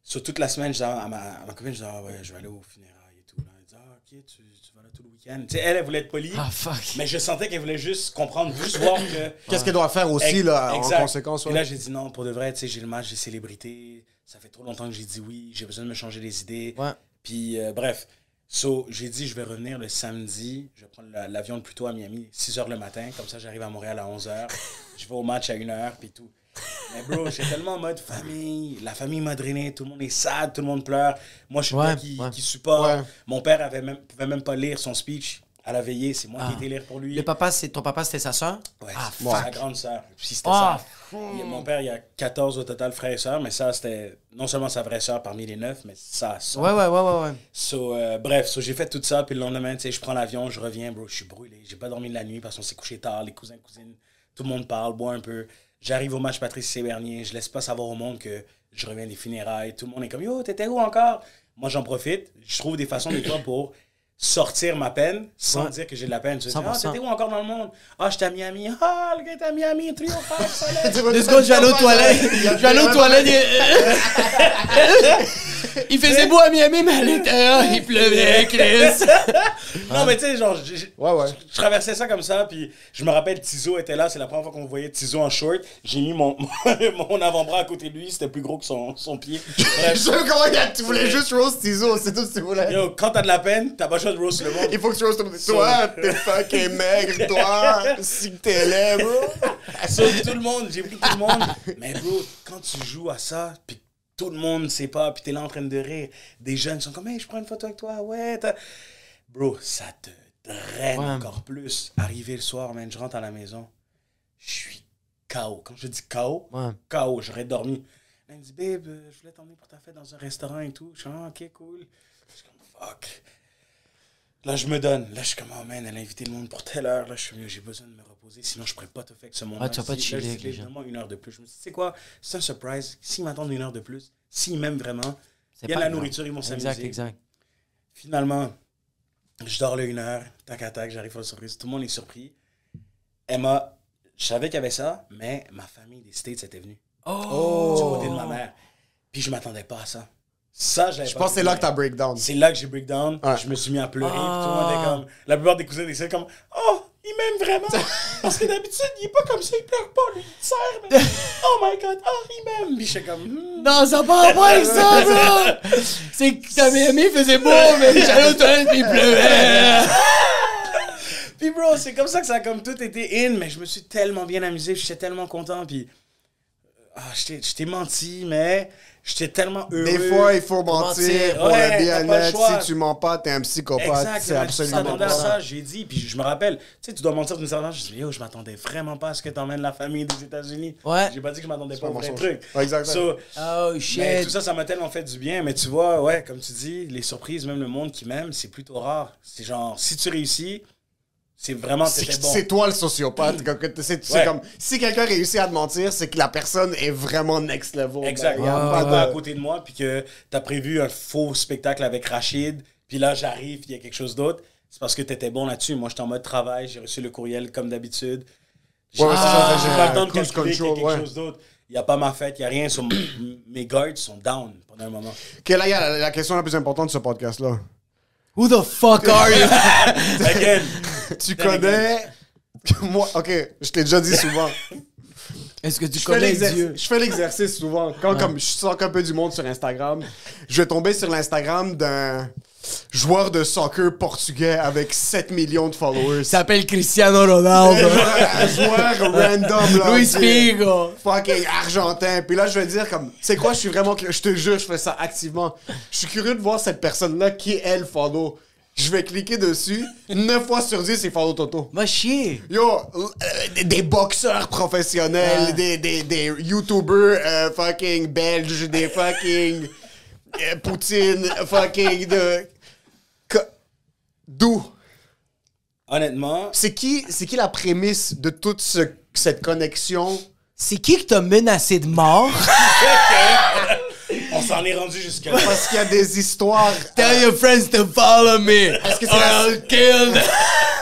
Sur toute la semaine, je disais à ma, à ma copine, je disais, ah ouais, je vais aller au funérailles et tout. Là. Elle disait, ah ok, tu, tu vas là tout le week-end. Tu sais, elle, elle voulait être polie, Ah fuck. mais je sentais qu'elle voulait juste comprendre, juste voir que. Qu'est-ce qu'elle doit faire aussi, là, exact. en conséquence? Et là, j'ai dit non, pour de vrai, tu sais, j'ai le match des célébrités. Ça fait trop longtemps que j'ai dit oui. J'ai besoin de me changer les idées. Ouais. Puis, euh, bref. So, j'ai dit, je vais revenir le samedi. Je vais prendre la- l'avion le plus tôt à Miami, 6 h le matin. Comme ça, j'arrive à Montréal à 11 h. je vais au match à 1 h, puis tout. Mais bro, j'étais tellement en mode famille. La famille m'a drainé. Tout le monde est sad, tout le monde pleure. Moi, je suis Ouais, qui, ouais. qui supporte. Ouais. Mon père avait même, pouvait même pas lire son speech à la veillée. C'est moi Ah. qui ai été lire pour lui. Le papa, c'est ton papa, c'était sa soeur? Ouais, Ah, sa grande sœur. Puis c'était Ah, ça. Mon père, il y a 14 au total frères et sœurs, mais ça, c'était non seulement sa vraie sœur parmi les neuf, mais sa sœur. Ouais, ouais, ouais, ouais, ouais. So, euh, bref, so, j'ai fait tout ça, puis le lendemain, tu sais, je prends l'avion, je reviens, bro, je suis brûlé. J'ai pas dormi de la nuit parce qu'on s'est couché tard, les cousins, cousines, tout le monde parle, boit un peu. J'arrive au match Patrice Sébernier, je laisse pas savoir au monde que je reviens des funérailles. Tout le monde est comme, yo, t'étais où encore? Moi, j'en profite, je trouve des façons des fois pour sortir ma peine sans Ouais. dire que j'ai de la peine. Tu vas dire, 100%. ah, t'étais où encore dans le monde? Ah, j'étais à Miami. Ah, le gars était à Miami, trio, five, soleil. Deux secondes, je vais aller aux toilettes. Je vais aller aux toilettes. Il, faisait beau à Miami, mais à l'intérieur, il pleuvait, Chris. Non, mais tu sais, genre, j'ai- Ouais, ouais. je traversais ça comme ça, puis je me rappelle, Tizo était là, c'est la première fois qu'on voyait Tizo en short. J'ai mis mon, mon avant-bras à côté de lui, c'était plus gros que son, son pied. Bref. Je sais comment il y a- tu voulais juste roast Tizo, c'est tout ce que tu voulais. Yo, quand t'as de la peine, t'as pas le choix de roast le monde. Il faut que tu roast le monde. Toi, t'es fucking maigre, toi, si que t'es laid, bro. Sauf tout le monde, j'ai pris tout le monde. Mais bro, quand tu joues à ça, puis tout le monde sait pas, puis t'es là en train de rire, des jeunes sont comme, hey, je prends une photo avec toi, ouais. Bro, ça te draine Ouais. encore plus. Arrivé le soir, man, je rentre à la maison, je suis KO. Quand je dis KO, Ouais. KO, j'aurais dormi. Elle me dit, babe, euh, je voulais t'emmener pour ta fête dans un restaurant et tout. Je suis ah, ok, cool. Je suis comme, fuck. Là, je me donne. Là, je suis comme, oh man, elle a invité le monde pour telle heure. Là, je suis mieux, j'ai besoin de me reposer. Sinon, je pourrais pas te faire que ce monde Ouais, tu vas pas Si- chiller là, je une heure de plus. Je me dis, tu sais quoi, c'est un surprise. S'ils m'attendent une heure de plus, s'ils m'aiment vraiment, C'est il y a la grave. nourriture, ils vont Exact, s'amuser. exact. Finalement, je dors là une heure, tac à tac, j'arrive à la surprise. Tout le monde est surpris. Emma, je savais qu'il y avait ça, mais ma famille des States était venue. Oh! Du côté de ma mère. Puis je m'attendais pas à ça. Ça, je l'avais Je pense que c'est là que t'as breakdown. C'est là que j'ai breakdown. Ouais. Je me suis mis à pleurer. puis Ah. Tout le monde était comme. La plupart des cousins étaient comme Oh, il m'aime vraiment. Parce que d'habitude, il est pas comme ça, il pleure pas, lui, il serre. Mais... Oh my god, oh, il m'aime. Puis j'étais comme. hmm. Non, ça part pas avec ça, bro! C'est que ta Miami faisait beau, mais j'allais aux toilettes pis il pleuvait. Puis bro, c'est comme ça que ça a comme tout été in, mais je me suis tellement bien amusé, j'étais tellement content, puis ah, je t'ai- je t'ai menti, mais j'étais tellement heureux. Des fois, il faut mentir mentir. pour Ouais, le bien-être. Si tu mens pas, t'es un psychopathe. Exact, C'est absolument à pas ça, j'ai dit, puis je me rappelle, tu sais, tu dois mentir d'une certaine façon. Je dis, yo, je m'attendais vraiment pas à ce que t'emmènes la famille des États-Unis. Ouais. J'ai pas dit que je m'attendais pas au vrai truc. Ouais, exactement. So, Oh mais shit. tout ça, ça m'a tellement fait du bien. Mais tu vois, ouais, comme tu dis, les surprises, même le monde qui m'aime, c'est plutôt rare. C'est genre, si tu réussis, c'est vraiment C'est t'étais bon. c'est toi le sociopathe. Que- C'est Ouais. comme si quelqu'un réussit à te mentir, c'est que la personne est vraiment next level. Exact. Ben, y a Ah, pas pas de- à côté de moi, puis que t'as prévu un faux spectacle avec Rachid, puis là j'arrive, puis il y a quelque chose d'autre. C'est parce que t'étais bon là-dessus. Moi, j'étais en mode travail, j'ai reçu le courriel comme d'habitude. J'ai ah, pas le temps de calculer qu'il y a quelque ouais. chose d'autre. Il n'y a pas ma fête, il n'y a rien. Sur mes guards sont down pendant un moment. Ok, là, il y a la, la question la plus importante de ce podcast-là. Who the fuck are you? Again, Tu connais? Moi, ok, je t'ai déjà dit souvent. Est-ce que tu Je connais Dieu? je fais l'exercice souvent. Quand comme je sors un peu du monde sur Instagram, je vais tomber sur l'Instagram d'un joueur de soccer portugais avec 7 millions de followers. Il s'appelle Cristiano Ronaldo. un joueur random là. Luis Figo. Fucking argentin. Puis là, je vais dire comme, tu sais quoi, je suis vraiment, je te jure, je fais ça activement. Je suis curieux de voir cette personne-là qui elle follow. Je vais cliquer dessus. 9 fois sur 10, c'est follow Toto. Va chier. Yo, euh, des, boxeurs professionnels, Ah. des, des, des YouTubers euh, fucking belges, des fucking euh, Poutine, fucking de. D'où? honnêtement, C'est qui, c'est qui la prémisse de toute ce- cette connexion? C'est qui qui t'a menacé de mort? on s'en est rendu jusque-là. Parce qu'il y a des histoires. Tell your friends to follow me. Est-ce que c'est la- I'll kill them.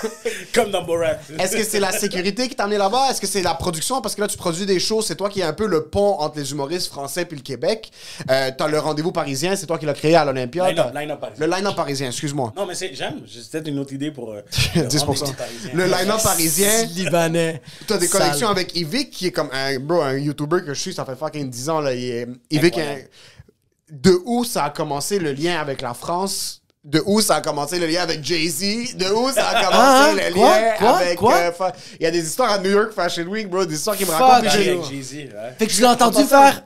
Comme dans Borat. Est-ce que c'est la sécurité qui t'a amené là-bas? Est-ce que c'est la production? Parce que là, tu produis des shows, c'est toi qui es un peu le pont entre les humoristes français puis le Québec. Euh, t'as le rendez-vous parisien, c'est toi qui l'as créé à l'Olympia. Line-up, T'as- line-up parisien. Le line-up parisien, excuse-moi. Non, mais c'est, j'aime. J'ai peut-être une autre idée pour. euh, le 10%. rendez-vous parisien. Le line-up parisien, Libanais. t'as des connexions avec Yvick, qui est comme un, bro, un YouTuber que je suis, ça fait fucking 10 ans. Là, il est- Yvick, Incroyable. un- de où ça a commencé le lien avec la France? De où ça a commencé le lien avec Jay-Z? De où ça a commencé Ah, le quoi? lien Quoi? avec... Quoi? euh, fa- Il y a des histoires à New York Fashion Week, bro, des histoires qui me racontent. avec Jay-Z, ouais. Fait que tu l'as entendu faire.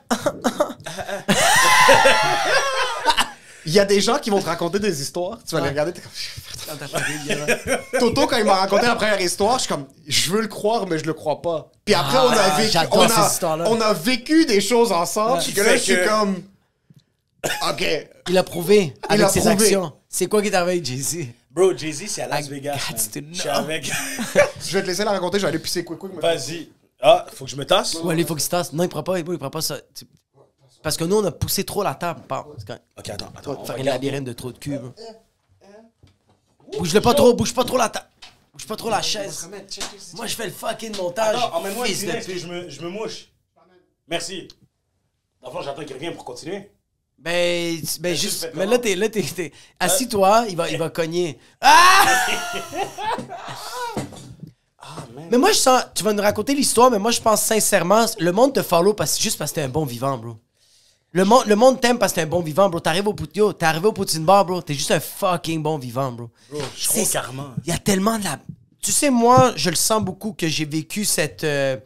Il y a des gens qui vont te raconter des histoires, tu vas les regarder, t'es comme... Toto, quand il m'a raconté la première histoire, je suis comme, je veux le croire, mais je le crois pas. Puis après, Ah, on, a vécu, j'adore on, a, ces histoires-là. on a vécu des choses ensemble, que là, je suis comme, ok, Il a prouvé avec a ses prouvé. actions. C'est quoi qui est arrivé avec Jay-Z? Bro, Jay-Z, c'est à Las I Vegas. got man. to Je suis avec. je vais te laisser la raconter, je vais aller pisser quick quick. mais- Vas-y. Ah, faut que je me tasse? Ouais, il faut qu'il se tasse. Non, il prend pas, il prend pas ça. Tu- Parce que nous, on a poussé trop la table. Bon, c'est quand Ok, attends, attends. on faire va un garder- labyrinthe de trop de cubes. Bouge-le pas trop, bouge pas trop la ta... Bouge pas trop la chaise. Moi, je fais le fucking montage. Attends, emmène-moi un fils de Kleenex que pute. je me, je me mouche. Merci. D'abord, j'attends qu'il revienne pour continuer. Ben, ben Ben, juste. Mais comment? là, t'es. Là, t'es. t'es- Assis-toi, il va, il va cogner. Ah! Ah. Mais moi, je sens. Tu vas nous raconter l'histoire, mais moi, je pense sincèrement, le monde te follow parce, juste parce que t'es un bon vivant, bro. Le monde, le monde t'aime parce que t'es un bon vivant, bro. T'arrives au Poutio, t'es arrivé au Poutine Bar, bro. T'es juste un fucking bon vivant, bro. Bro, je crois. Il y a tellement de la. Tu sais, moi, je le sens beaucoup que j'ai vécu cette. euh,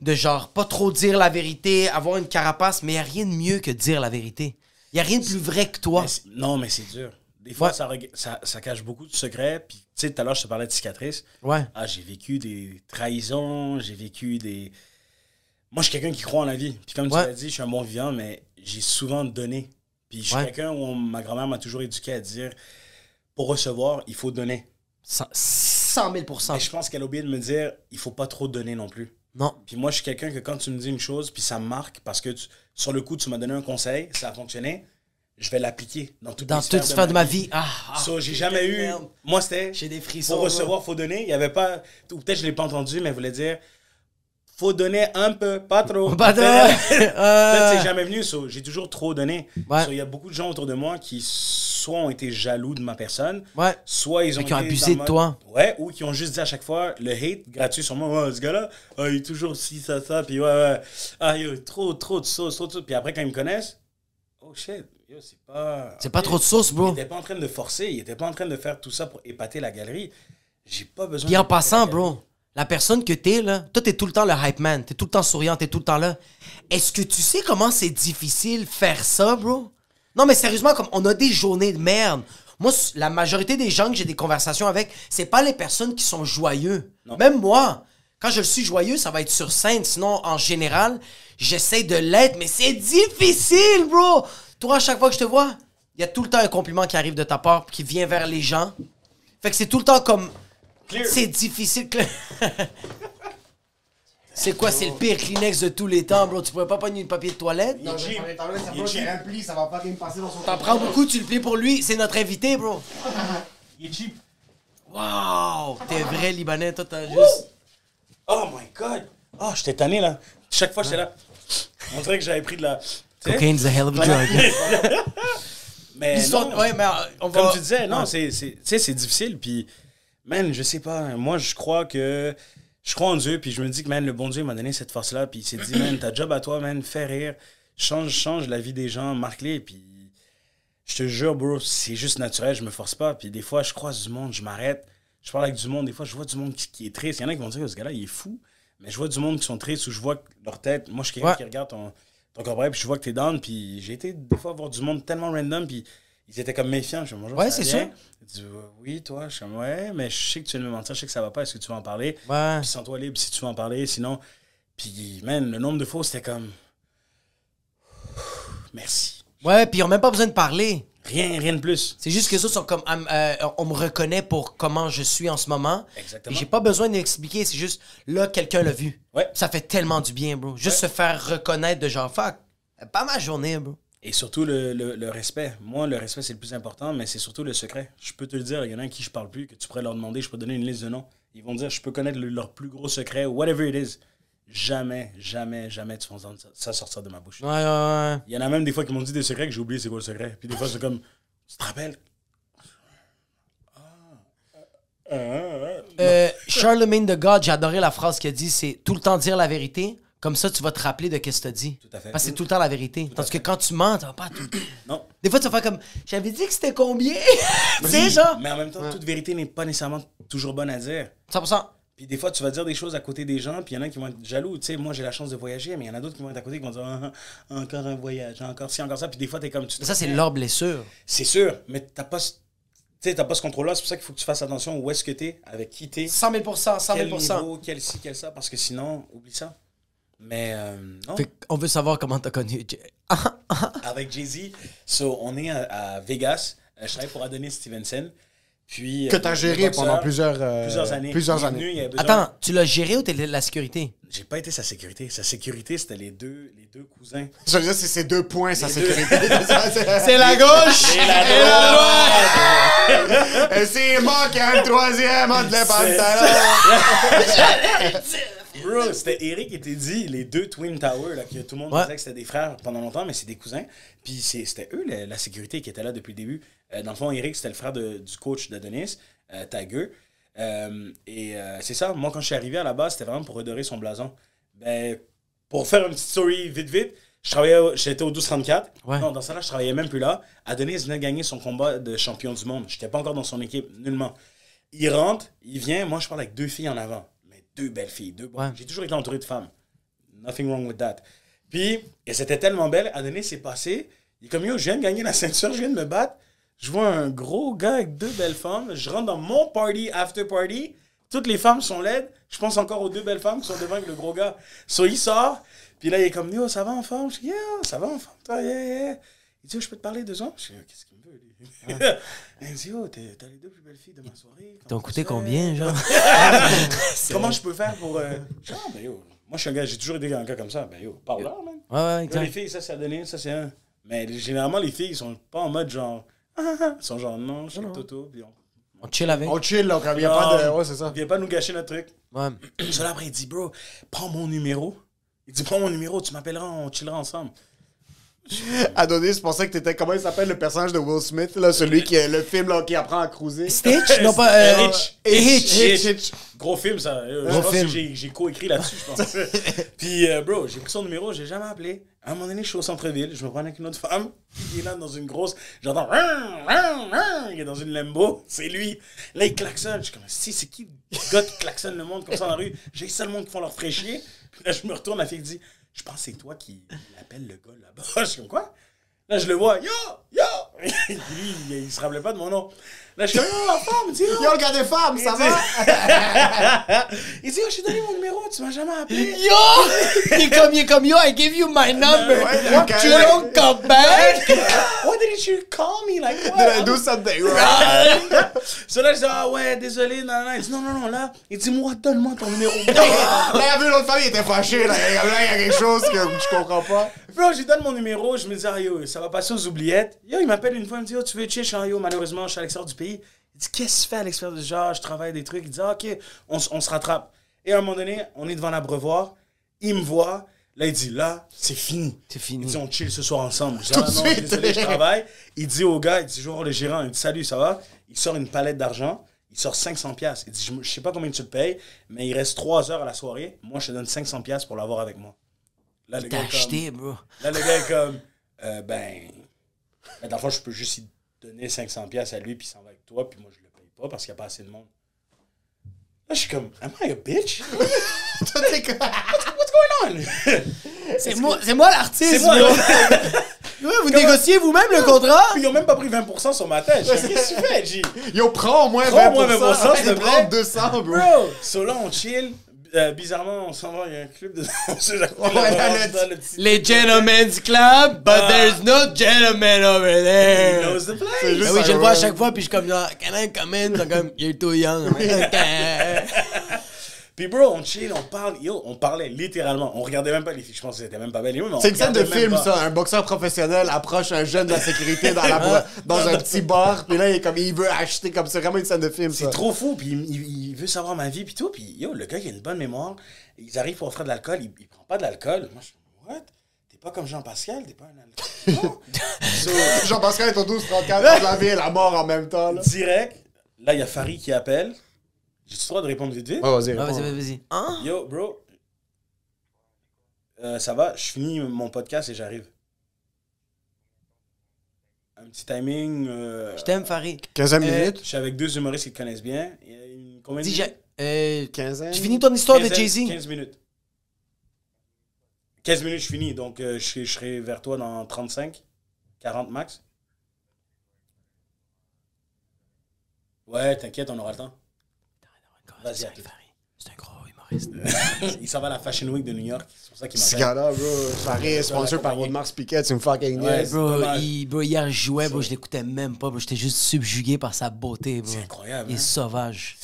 de genre, pas trop dire la vérité, avoir une carapace, mais il n'y a rien de mieux que dire la vérité. Il n'y a rien de plus vrai que toi. Mais non, mais c'est dur. Des fois, Ouais. ça, ça, ça cache beaucoup de secrets. Puis, tu sais, tout à l'heure, je te parlais de cicatrices. Ouais. Ah, j'ai vécu des trahisons, j'ai vécu des. Moi, je suis quelqu'un qui croit en la vie. Puis, comme Ouais. tu l'as dit, je suis un bon vivant, mais j'ai souvent donné. Puis, je suis Ouais. quelqu'un où ma grand-mère m'a toujours éduqué à dire pour recevoir, il faut donner. Cent- 100 000 Mais je pense qu'elle a oublié de me dire il faut pas trop donner non plus. Non. Puis moi, je suis quelqu'un que quand tu me dis une chose, puis ça me marque, parce que tu- sur le coup, tu m'as donné un conseil, ça a fonctionné, je vais l'appliquer dans toutes Dans les toute sphères sphère de ma vie. Ah, ah, So, j'ai jamais eu. merde. Moi, c'était. J'ai des frissons. Pour recevoir, faut donner. Il y avait pas. Ou peut-être je l'ai pas entendu, mais elle voulait dire. Faut donner un peu, pas trop. Pas de- Peut-être Euh, c'est jamais venu. so, j'ai toujours trop donné. Ouais. So, Il y a beaucoup de gens autour de moi qui soit ont été jaloux de ma personne, Ouais. soit ils ont, qui abusé de toi. Ouais, ou qui ont juste dit à chaque fois le hate gratuit sur moi. Ouais, ce gars-là, ah, il est toujours ci, ça, ça. Puis ouais, ouais. Ah, yo, trop, trop de sauce, trop de sauce. Puis après, quand ils me connaissent, oh shit, yo, c'est pas. C'est pas trop de sauce, Il bro. était pas en train de forcer, il était pas en train de faire tout ça pour épater la galerie. J'ai pas besoin Puis en passant, bro, la personne que t'es, là, toi, t'es tout le temps le hype man. T'es tout le temps souriant, t'es tout le temps là. Est-ce que tu sais comment c'est difficile faire ça, bro? Non, mais sérieusement, comme on a des journées de merde. Moi, la majorité des gens que j'ai des conversations avec, c'est pas les personnes qui sont joyeux. Même moi, quand je suis joyeux, ça va être sur scène. Sinon, en général, j'essaie de l'être, mais c'est difficile, bro! Toi, à chaque fois que je te vois, il y a tout le temps un compliment qui arrive de ta part, qui vient vers les gens. Fait que c'est tout le temps comme. C'est difficile. c'est quoi, c'est le pire Kleenex de tous les temps, bro? Tu pourrais pas prendre une papier de toilette? Il est cheap. Il est cheap. rempli, ça va pas me passer dans son T'en prends beaucoup, tu le plies pour lui. C'est notre invité, bro. Il est cheap. Wow! T'es vrai Libanais, toi, t'as juste. Oh my god. Oh, j'étais tanné là. Chaque fois, j'étais là. On dirait que j'avais pris de la. Cocaine's a hell of a drug. Mais non. ouais, mais euh, on va. Comme tu disais, non, Ouais. c'est, c'est, tu sais, c'est difficile. Puis, man, je sais pas. Moi, je crois que. Je crois en Dieu. Puis je me dis que, man, le bon Dieu m'a donné cette force-là. Puis il s'est dit, man, ta job à toi, man, fais rire. Change, change la vie des gens, marque-les. Puis je te jure, bro, c'est juste naturel. Je me force pas. Puis des fois, je croise du monde, je m'arrête. Je parle avec du monde. Des fois, je vois du monde qui, qui est triste. Il y en a qui vont dire, ce gars-là, il est fou. Mais je vois du monde qui sont tristes où je vois leur tête. Moi, je suis quelqu'un Ouais. qui regarde ton, ton corps puis je vois que t'es down. Puis j'ai été des fois voir du monde tellement random. Puis ils étaient comme méfiants. Je bonjour, Ouais, c'est sûr. Disent, oui, toi. Je suis comme, ouais, mais je sais que tu de me mentir. Je sais que ça va pas. Est-ce que tu veux en parler? Ouais. Puis sens-toi libre si tu veux en parler. Sinon, puis, man, le nombre de fois, c'était comme. Merci. Ouais, puis ils ont même pas besoin de parler. Rien, rien de plus. C'est juste que ça sont comme. euh, on me reconnaît pour comment je suis en ce moment. Exactement. J'ai pas besoin d'expliquer, c'est juste là, quelqu'un l'a vu. Ouais. Ça fait tellement du bien, bro. Juste se faire reconnaître de genre, fuck, pas ma journée, bro. Et surtout le, le- le respect. Moi, le respect, c'est le plus important, mais c'est surtout le secret. Je peux te le dire, il y en a à qui je parle plus, que tu pourrais leur demander, je peux donner une liste de noms. Ils vont dire, je peux connaître le- leur plus gros secret, whatever it is. Jamais, jamais, jamais tu vas entendre ça, sortir de ma bouche. Ouais, ouais, ouais. Il y en a même des fois qui m'ont dit des secrets que j'ai oublié c'est quoi le secret. Puis des fois, c'est comme, tu te rappelles? Euh, Charlemagne de God, j'ai adoré la phrase qu'il a dit, c'est tout le temps dire la vérité. Comme ça, tu vas te rappeler de qu'est-ce que t'as dit. Tout à fait. Parce que c'est tout le temps la vérité. Tandis que quand tu mens, tu vas pas tout. Non. Des fois, tu vas faire comme, j'avais dit que c'était combien? tu sais, genre. Mais en même temps, toute vérité n'est pas nécessairement toujours bonne à dire. 100%. Puis des fois, tu vas dire des choses à côté des gens, puis il y en a qui vont être jaloux. Tu sais, moi, j'ai la chance de voyager, mais il y en a d'autres qui vont être à côté qui vont dire Ah, ah, encore un voyage, encore ci, encore ça. Puis des fois, t'es comme. Tu Ça, c'est leur blessure. C'est sûr, mais t'as pas, ce- tu sais, t'as pas ce contrôle-là. C'est pour ça qu'il faut que tu fasses attention où est-ce que t'es, avec qui t'es, 100 000% 100 quel 000 niveau, quel ci, quel ça, parce que sinon, oublie ça. Mais euh, non, Fait on veut savoir comment t'as connu. avec Jay-Z, so, on est à, à Vegas. Euh, je travaille pour Adonis Stevenson. Puis, Que euh, t'as le géré pendant plusieurs, euh, plusieurs années. plusieurs années. venu, besoin- Attends, tu l'as géré ou t'es la sécurité? J'ai pas été sa sécurité. Sa sécurité, c'était les deux, les deux cousins. Je veux dire, c'est ces deux points, sa deux. sécurité. C'est la gauche Et la droite! Et c'est moi qui ai un troisième entre les pantalons. Bro, c'était Eric qui était dit, les deux Twin Towers, là, que tout le monde Ouais. disait que c'était des frères pendant longtemps, mais c'est des cousins. Puis c'est- c'était eux, la, la sécurité, qui était là depuis le début. Euh, dans le fond, Eric, c'était le frère de- du coach de Denis, euh, Tiger. Euh, et euh, c'est ça, moi, quand je suis arrivé à la base, c'était vraiment pour redorer son blason. Ben, pour faire une petite story vite, vite, je travaillais, j'étais au 1234. Ouais. Non, dans ça là, je travaillais même plus là. Adonis venait de gagner son combat de champion du monde. J'étais pas encore dans son équipe, nullement. Il rentre, il vient, moi, je parle avec deux filles en avant. Deux belles filles, deux. Ouais. J'ai toujours été entouré de femmes. Nothing wrong with that. Puis, et c'était tellement belle, Adonis s'est passé. Il est comme, yo, je viens de gagner la ceinture, je viens de me battre. Je vois un gros gars avec deux belles femmes. Je rentre dans mon party, after party. Toutes les femmes sont laides. Je pense encore aux deux belles femmes qui sont devant avec le gros gars. So, il sort. Puis là, il est comme, yo, ça va en forme? Je dis, yeah, ça va en forme, toi, yeah, yeah. Il dit, je peux te parler deux ans? Je dis, qu'est-ce me lui? il me dit, t'as les deux plus belles filles de ma soirée. T'as Comment coûté combien, genre? Comment je peux faire pour. euh, Genre, ben yo, moi je suis un gars, j'ai toujours été un gars comme ça. Ben yo, parle là, man. Ouais, ouais, Là, les filles, ça c'est à donner, ça c'est un. Mais généralement, les filles, ils sont pas en mode genre. Ah, ah, ah. Ils sont genre, non, je suis Toto, puis on. On chill avec. On chill, là, quand il n'y a pas de. Ouais, c'est ça. Viens pas nous gâcher notre truc. Ouais. Ça là, après, il dit, bro, prends mon numéro. Il dit, prends mon numéro, tu m'appelleras, on chillera ensemble. Adonis, je pensais que t'étais. Comment il s'appelle le personnage de Will Smith, là, celui qui est le film là, qui apprend à cruiser? Stitch? Non, pas. euh, Hitch. Hitch. Hitch, Hitch. Gros film, ça. Euh, Gros je pense film. que j'ai- co-écrit là-dessus, je pense. Puis, euh, bro, j'ai pris son numéro, j'ai jamais appelé. À un moment donné, je suis au centre-ville, je me prends avec une autre femme. Il est là dans une grosse. J'entends. Il est dans une Lambo. C'est lui. Là, il klaxonne. Je suis comme, si, c'est qui le gars qui klaxonne le monde comme ça dans la rue J'ai seul le monde qui font leur fraîchier. Puis là, je me retourne, la fille dit, je pense que c'est toi qui appelle le gars là-bas. Je suis quoi? Là, je le vois. Yo, yo Lui, il, il se rappelait pas de mon nom. Là, je suis comme, yo, la femme, dit, yo. Le gars des femmes, ça va? il dit, oh, je t'ai donné mon numéro, tu m'as jamais appelé. Yo! Il est comme, il est comme, yo, I gave you my number. Ouais, ok. Tu don't come back? Why didn't you call me? Like, Did I what? do something wrong? So là, je dis, ah ouais, désolé, non, non. Il dit, non, non, non, là. Il dit, moi, donne-moi ton numéro. Là, il a vu l'autre femme, il était fâché. Là, il y a là, il y a quelque chose que je comprends pas. Bro, je lui donne mon numéro, je me dis, ah yo, ça va passer aux oubliettes. Yo, il m'appelle une fois, il me dit, oh, tu veux chill? Je yo, malheureusement, je suis à l'extérieur du pays. Il dit, qu'est-ce que tu fais à l'extérieur du genre? Je travaille des trucs. Il dit, ah, ok, on, on se rattrape. Et à un moment donné, on est devant l'abreuvoir. Il me voit. Là, il dit, là, c'est fini. C'est fini. Il dit, on chill ce soir ensemble. Je dis, ah de non, suite. désolé, je travaille. Il dit au gars, il dit, je voir le gérant. Il dit, salut, ça va? Il sort une palette d'argent. Il sort 500 pièces. Il dit, je, je sais pas combien tu le payes, mais il reste 3 heures à la soirée. Moi, je te donne 500 pièces pour l'avoir avec moi. Là, le gars est comme- acheté, bro. Là, le gars est comme, euh, ben, ben, dans le fond, je peux juste lui donner 500 pièces à lui, puis il s'en va avec toi, puis moi, je le paye pas parce qu'il n'y a pas assez de monde. Là, je suis comme, am I a bitch? Toi, t'es comme- What's going on? C'est moi, c'est moi l'artiste. C'est moi. Ouais, vous négociez vous-même le contrat? Puis ils ont même pas pris 20% sur ma tête. Je Qu'est-ce que tu fais, G? Yo, prends au moins 20%. Prends au moins 20%, s'il te. Prends 200, bro. Bro! So là, on chill. Euh, bizarrement, on s'en va, il y a un club de Les gentlemen's club, but Ah. there's no gentleman over He there. knows the place. Ah oui, je le vois à chaque fois, puis je suis comme, genre, can I come in? Comme, you're too young. Puis bro, on chill, on parle, yo, on parlait littéralement. On regardait même pas les filles, je pense que c'était même pas belle. C'est une scène de film, pas. ça. Un boxeur professionnel approche un jeune de la sécurité dans, la, dans un petit bar, puis là, il, est comme, il veut acheter comme c'est vraiment une scène de film. C'est trop fou, puis il, il- il veut savoir ma vie, puis tout. Puis yo, le gars, il a une bonne mémoire. Ils arrivent pour offrir de l'alcool, il, il prend pas de l'alcool. Moi, je suis what? T'es pas comme Jean-Pascal, t'es pas un alcool. So, Jean-Pascal est au 12-34 la vie et la mort en même temps, là. direct, là, il y a Farid qui appelle. J'ai-tu le droit de répondre vite vite? Oh, vas-y, Ah, réponds. vas-y, vas-y. Hein? Yo, bro. Euh, ça va, je finis mon podcast et j'arrive. Un petit timing. euh, Je t'aime, Farid. 15 Euh, minutes? Je suis avec deux humoristes qui te connaissent bien. Il y a une- combien de Dis, minutes? j'ai- euh, 15 tu finis ton histoire de 15 Jay-Z? 15 minutes. 15 minutes, je finis. Donc, euh, je, serai- je serai vers toi dans 35, 40 max. Ouais, t'inquiète, on aura le temps. Vas-y, à. C'est un gros humoriste. il s'en va à la Fashion Week de New York. C'est pour ça qu'il Ce m'appelle. gars-là, bro, Farid, sponsor par. Audemars Piguet, tu me fucking Ouais. Bro, il, bro, hier, je jouais, bro, je l'écoutais même pas, bro. J'étais juste subjugué par sa beauté, bro. C'est incroyable, Il est hein. sauvage.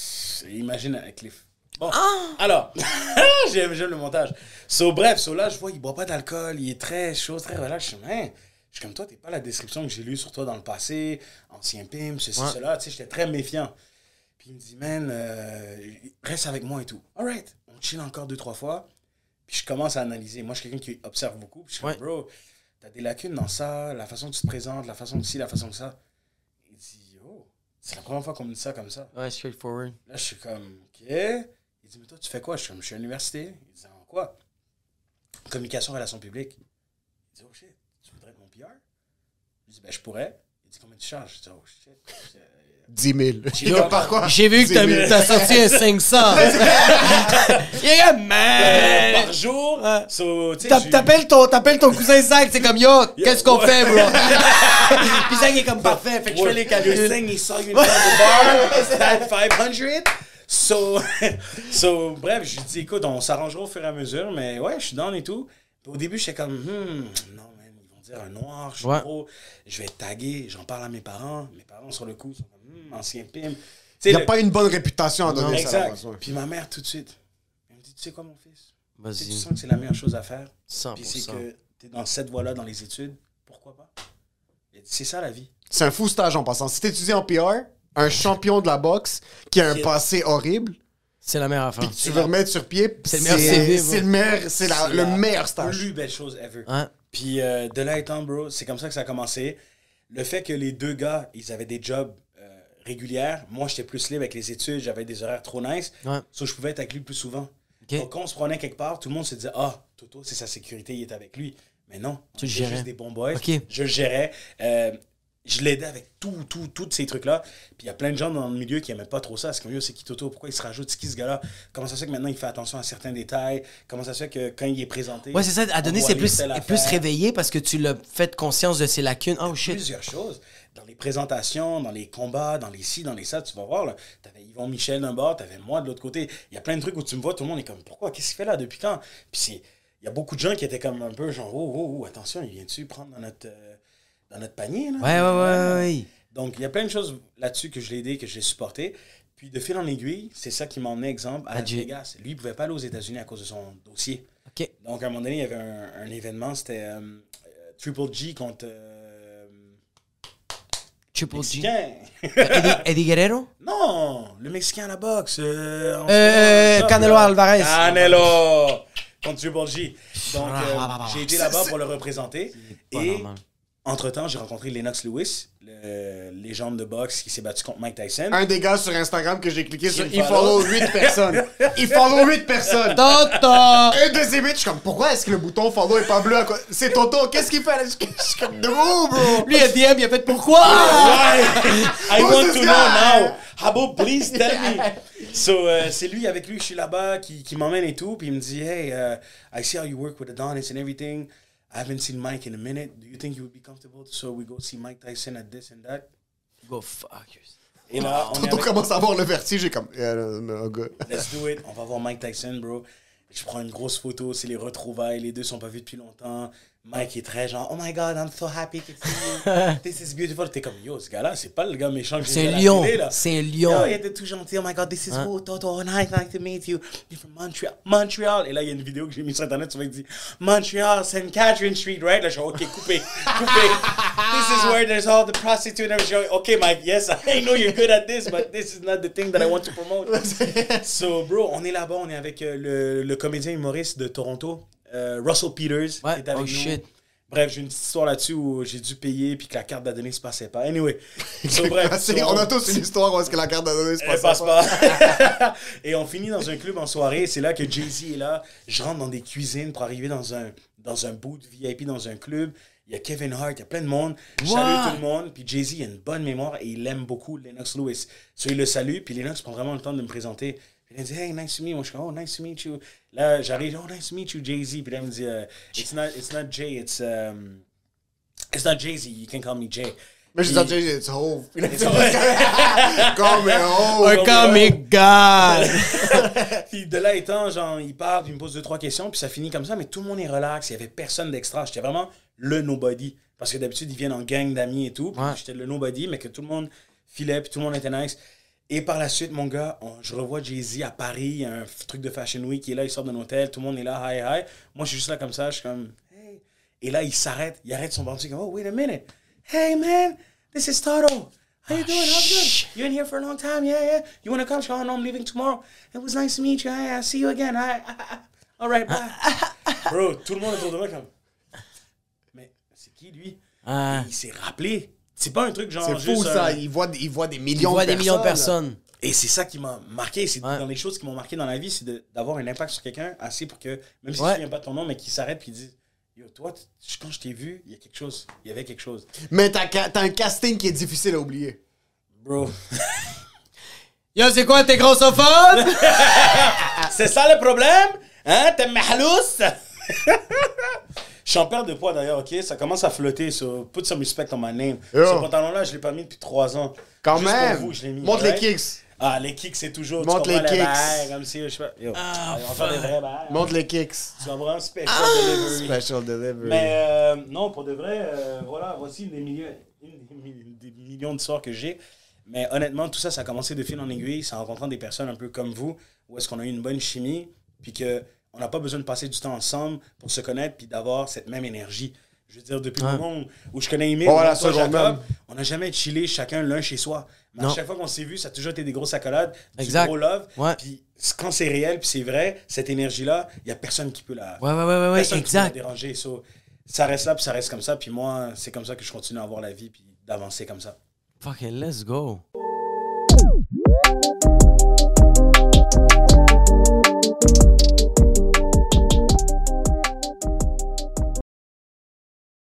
Imagine avec les. Bon, Ah! alors, j'aime, j'aime le montage. So, bref, so là, je vois, il boit pas d'alcool, il est très chaud, très relax. Je suis, hein, je suis comme toi, t'es pas la description que j'ai lue sur toi dans le passé, ancien pimp, ceci, Ouais. cela. Tu sais, j'étais très méfiant. Puis il me dit, man, euh, reste avec moi et tout. Alright, on chill encore deux, trois fois. Puis je commence à analyser. Moi, je suis quelqu'un qui observe beaucoup. Puis je suis Ouais. bro, t'as des lacunes dans ça, la façon que tu te présentes, la façon que ci, la façon que ça. Il dit, oh, c'est la première fois qu'on me dit ça comme ça. Ouais, straightforward. Là, je suis comme, OK. Il dit, mais toi, tu fais quoi? Je suis comme, je suis à l'université. Il dit, en quoi? Communication, relations publiques. Il dit, oh shit, tu voudrais être mon PR? Je dis, ben, je pourrais. Il dit, combien tu charges? Je dis, oh shit. 10 000. J'ai Yo, pas- par quoi? J'ai vu que 10 t'as 000. t'as sorti un 500. Il est comme, man! Par jour. Ouais. So, T'appelles ton, t'appelles ton cousin Zach, c'est comme yo, qu'est-ce qu'on fait, bro? Puis Zach est comme parfait, fait que je fais les calculs. in front of the bar? That 500? So, so, bref, je lui dis, écoute, on s'arrangera au fur et à mesure, mais ouais, je suis down et tout. Au début, j'étais comme, hmm, non, man, ils vont dire un noir, je suis Ouais. trop, je vais être tagué, j'en parle à mes parents. Mes parents, sur le coup, sont ancien pim. Tu Il n'y a le- pas une bonne réputation à donner ça. Exact. là-bas, ouais. Puis ma mère, tout de suite, elle me dit, tu sais quoi, mon fils? Tu, sais, tu Vas-y, sens que c'est la meilleure chose à faire. 100%. Puis c'est que tu es dans cette voie-là dans les études, pourquoi pas? C'est ça la vie. C'est un fou stage en passant. Si t'étudies en PR, un champion de la boxe qui a un passé horrible, C'est la meilleure affaire. tu veux remettre sur pied, C'est le meilleur CV. C'est le meilleur, c'est la- le meilleur stage. plus belle chose ever. Hein? Puis euh, de là étant, bro, c'est comme ça que ça a commencé. Le fait que les deux gars, ils avaient des jobs régulières. Moi, j'étais plus libre avec les études, j'avais des horaires trop nice. Ouais. So, je pouvais être avec lui plus souvent. Donc, quand on se prenait quelque part, tout le monde se disait Ah, Toto, c'est sa sécurité, il est avec lui. Mais non, Tu juste des bons boys. Ok. Je le gérais. Euh, je l'aidais avec tout, tout, tous ces trucs-là. Puis il y a plein de gens dans le milieu qui n'aimaient pas trop ça. Comme, yo, c'est qui Toto? Pourquoi il se rajoute? C'est qui ce gars-là? Comment ça se fait que maintenant il fait attention à certains détails? Comment ça se fait que quand il est présenté. Ouais, c'est ça, à on donner, c'est plus, plus réveillé parce que tu l'as fait conscience de ses lacunes. Oh shit. plusieurs choses. Dans les présentations, dans les combats, dans les ci, dans les ça, tu vas voir, là, t'avais Yvon Michel d'un bord, t'avais moi de l'autre côté. Il y a plein de trucs où tu me vois, tout le monde est comme, pourquoi? Qu'est-ce qu'il fait là? Depuis quand? Puis il y a beaucoup de gens qui étaient comme un peu genre, oh, oh, oh, attention, il vient-tu prendre dans notre, euh, dans notre panier, là? Ouais, ouais, ouais, ouais. Donc, il y a plein de choses là-dessus que je l'ai aidé, que je l'ai supporté. Puis, de fil en aiguille, c'est ça qui m'a emmené, exemple, à J- Vegas. Lui, il pouvait pas aller aux États-Unis à cause de son dossier. Ok. Donc, à un moment donné, il y avait un, un événement, c'était euh, euh, Triple G contre. euh, Triple G. Eddie, Eddie Guerrero? non, le Mexicain à la boxe. Euh, Canelo là. Alvarez. Canelo contre Triple G. Donc, Ah, ah, ah, ah. j'ai été là-bas pour le représenter. Et normal. Entre-temps, j'ai rencontré Lennox Lewis, le légende de boxe qui s'est battu contre Mike Tyson. Un des gars sur Instagram que j'ai cliqué sur, il follow. follow 8 personnes. Il follow 8 personnes. Toto! Un de ces 8, je suis comme, pourquoi est-ce que le bouton follow est pas bleu? C'est Toto, qu'est-ce qu'il fait? Là? Je suis comme, de où, bro? Lui, il a DM, il a fait pourquoi? Why? I Who's want to guy? know now. Habo, please tell me. So, euh, c'est lui, avec lui, je suis là-bas, qui, qui m'emmène et tout. Puis il me dit, hey, uh, I see how you work with Adonis and everything. I haven't seen Mike in a minute. Do you think you would be comfortable? So we go see Mike Tyson at this and that? Go fuck yourself. Et là, on commence à avoir le vertige, j'ai comme, yeah, no, no, good. Let's do it. On va voir Mike Tyson, bro. Je prends une grosse photo, c'est les retrouvailles. Les deux sont pas vus depuis longtemps. Mike est très genre, oh my god, I'm so happy to see you. This is beautiful. T'es comme, yo, ce gars-là, c'est pas le gars méchant que j'ai C'est un lion. C'est un Yo, il était tout gentil. Oh my god, this is who, Toto. Nice, nice to meet you. You're from Montreal. Montreal. Et là, il y a une vidéo que j'ai mise sur Internet. Tu vas dire, Montreal, St. Catherine Street, right? Là, je suis OK, coupé. Coupé. this is where there's all the prostitutes and everything. OK, Mike, yes, I know you're good at this, but this is not the thing that I want to promote. so, bro, on est là-bas. On est avec euh, le, le comédien humoriste de Toronto, euh, Russell Peters. Ouais, qui est avec oh nous. shit. Bref, j'ai une petite histoire là-dessus où j'ai dû payer puis que la carte d'adonné se passait pas. Anyway. So, bref. So- on a tous une histoire où est-ce que la carte d'adresse se elle passe passe pas. pas. et on finit dans un club en soirée. C'est là que Jay-Z est là. Je rentre dans des cuisines pour arriver dans un, dans un boot VIP dans un club. Il y a Kevin Hart, il y a plein de monde. Je What? salue tout le monde. Puis Jay-Z, a une bonne mémoire et il aime beaucoup Lennox Lewis. So, il le salue. Puis Lennox prend vraiment le temps de me présenter. Il me dit, hey, nice to meet you. Moi, je suis comme, oh, nice to meet you. Là, j'arrive, oh, nice to meet you, Jay-Z. Puis là, il me dit, euh, it's, not, it's not Jay, it's, um, it's not Jay-Z. You can call me Jay. Mais je disais, Jay, it's Hove. A dit, Comme Hove. Un comic god! Puis de là étant, genre, il puis il me pose deux, trois questions, puis ça finit comme ça, mais tout le monde est relax. Il y avait personne d'extra. J'étais vraiment le nobody. Parce que d'habitude, ils viennent en gang d'amis et tout. Puis Ouais. j'étais le nobody, mais que tout le monde filait, puis tout le monde était nice. Et par la suite, mon gars, on- je revois Jay-Z à Paris, il y a un truc de Fashion Week, il est là, il sort d'un hôtel, tout le monde est là, hi, hi. Moi, je suis juste là comme ça, je suis comme, hey. Et là, il s'arrête, il arrête son bandit, comme, oh, wait a minute. Hey, man, this is Toto. How you doing? How's good? You're in here for a long time, yeah, yeah. You want to come? Sean, I'm leaving tomorrow. It was nice to meet you. Hey, I'll see you again. Hi. All right, bye. Bro, tout le monde autour de moi comme, mais c'est qui lui? Ah. Et il s'est rappelé. C'est pas un truc genre C'est fou, juste ça. un- Il voit, il voit des Il millions voit de des millions de personnes. Et c'est ça qui m'a marqué. C'est Ouais. dans les choses qui m'ont marqué dans la vie, c'est d'avoir un impact sur quelqu'un assez pour que, même si Ouais. tu ne souviens pas de ton nom, mais qu'il s'arrête et qu'il dise Yo, toi, quand je t'ai vu, il y a quelque chose. Il y avait quelque chose. Mais t'as t'as un casting qui est difficile à oublier. Bro. Yo, c'est quoi tes grossophones? c'est ça le problème Hein? T'es mahlous? Je suis en perte de poids d'ailleurs, ok? Ça commence à flotter, so put some respect on my name. Yo. Ce pantalon-là, je l'ai pas mis depuis trois ans. Quand Juste même. Pour vous, je l'ai mis. Montre les kicks. Ah, les kicks, c'est toujours. Montre les kicks. bails, Comme si, je sais pas. Yo, Ah, on va faire des vrais bails. Montre les kicks. Tu vas vraiment special Ah, delivery. Special delivery. Mais euh, non, pour de vrai, euh, voilà, voici une des, millions, des mi- des millions d'histoires que j'ai. Mais honnêtement, tout ça, ça a commencé de fil en aiguille. C'est en rencontrant des personnes un peu comme vous, où est-ce qu'on a eu une bonne chimie, puis on n'a pas besoin de passer du temps ensemble pour se connaître puis d'avoir cette même énergie. Je veux dire, depuis le moment où je connais Emile, Jacob, on n'a jamais chillé chacun l'un chez soi. Mais à chaque fois qu'on s'est vu, ça a toujours été des grosses accolades, exact. du gros love. Puis quand c'est réel, puis c'est vrai, cette énergie-là, il n'y a personne qui peut la, personne. Qui peut la déranger. Ça reste là, puis ça reste comme ça. Puis moi, c'est comme ça que je continue à avoir la vie, puis d'avancer comme ça. Fucking let's go.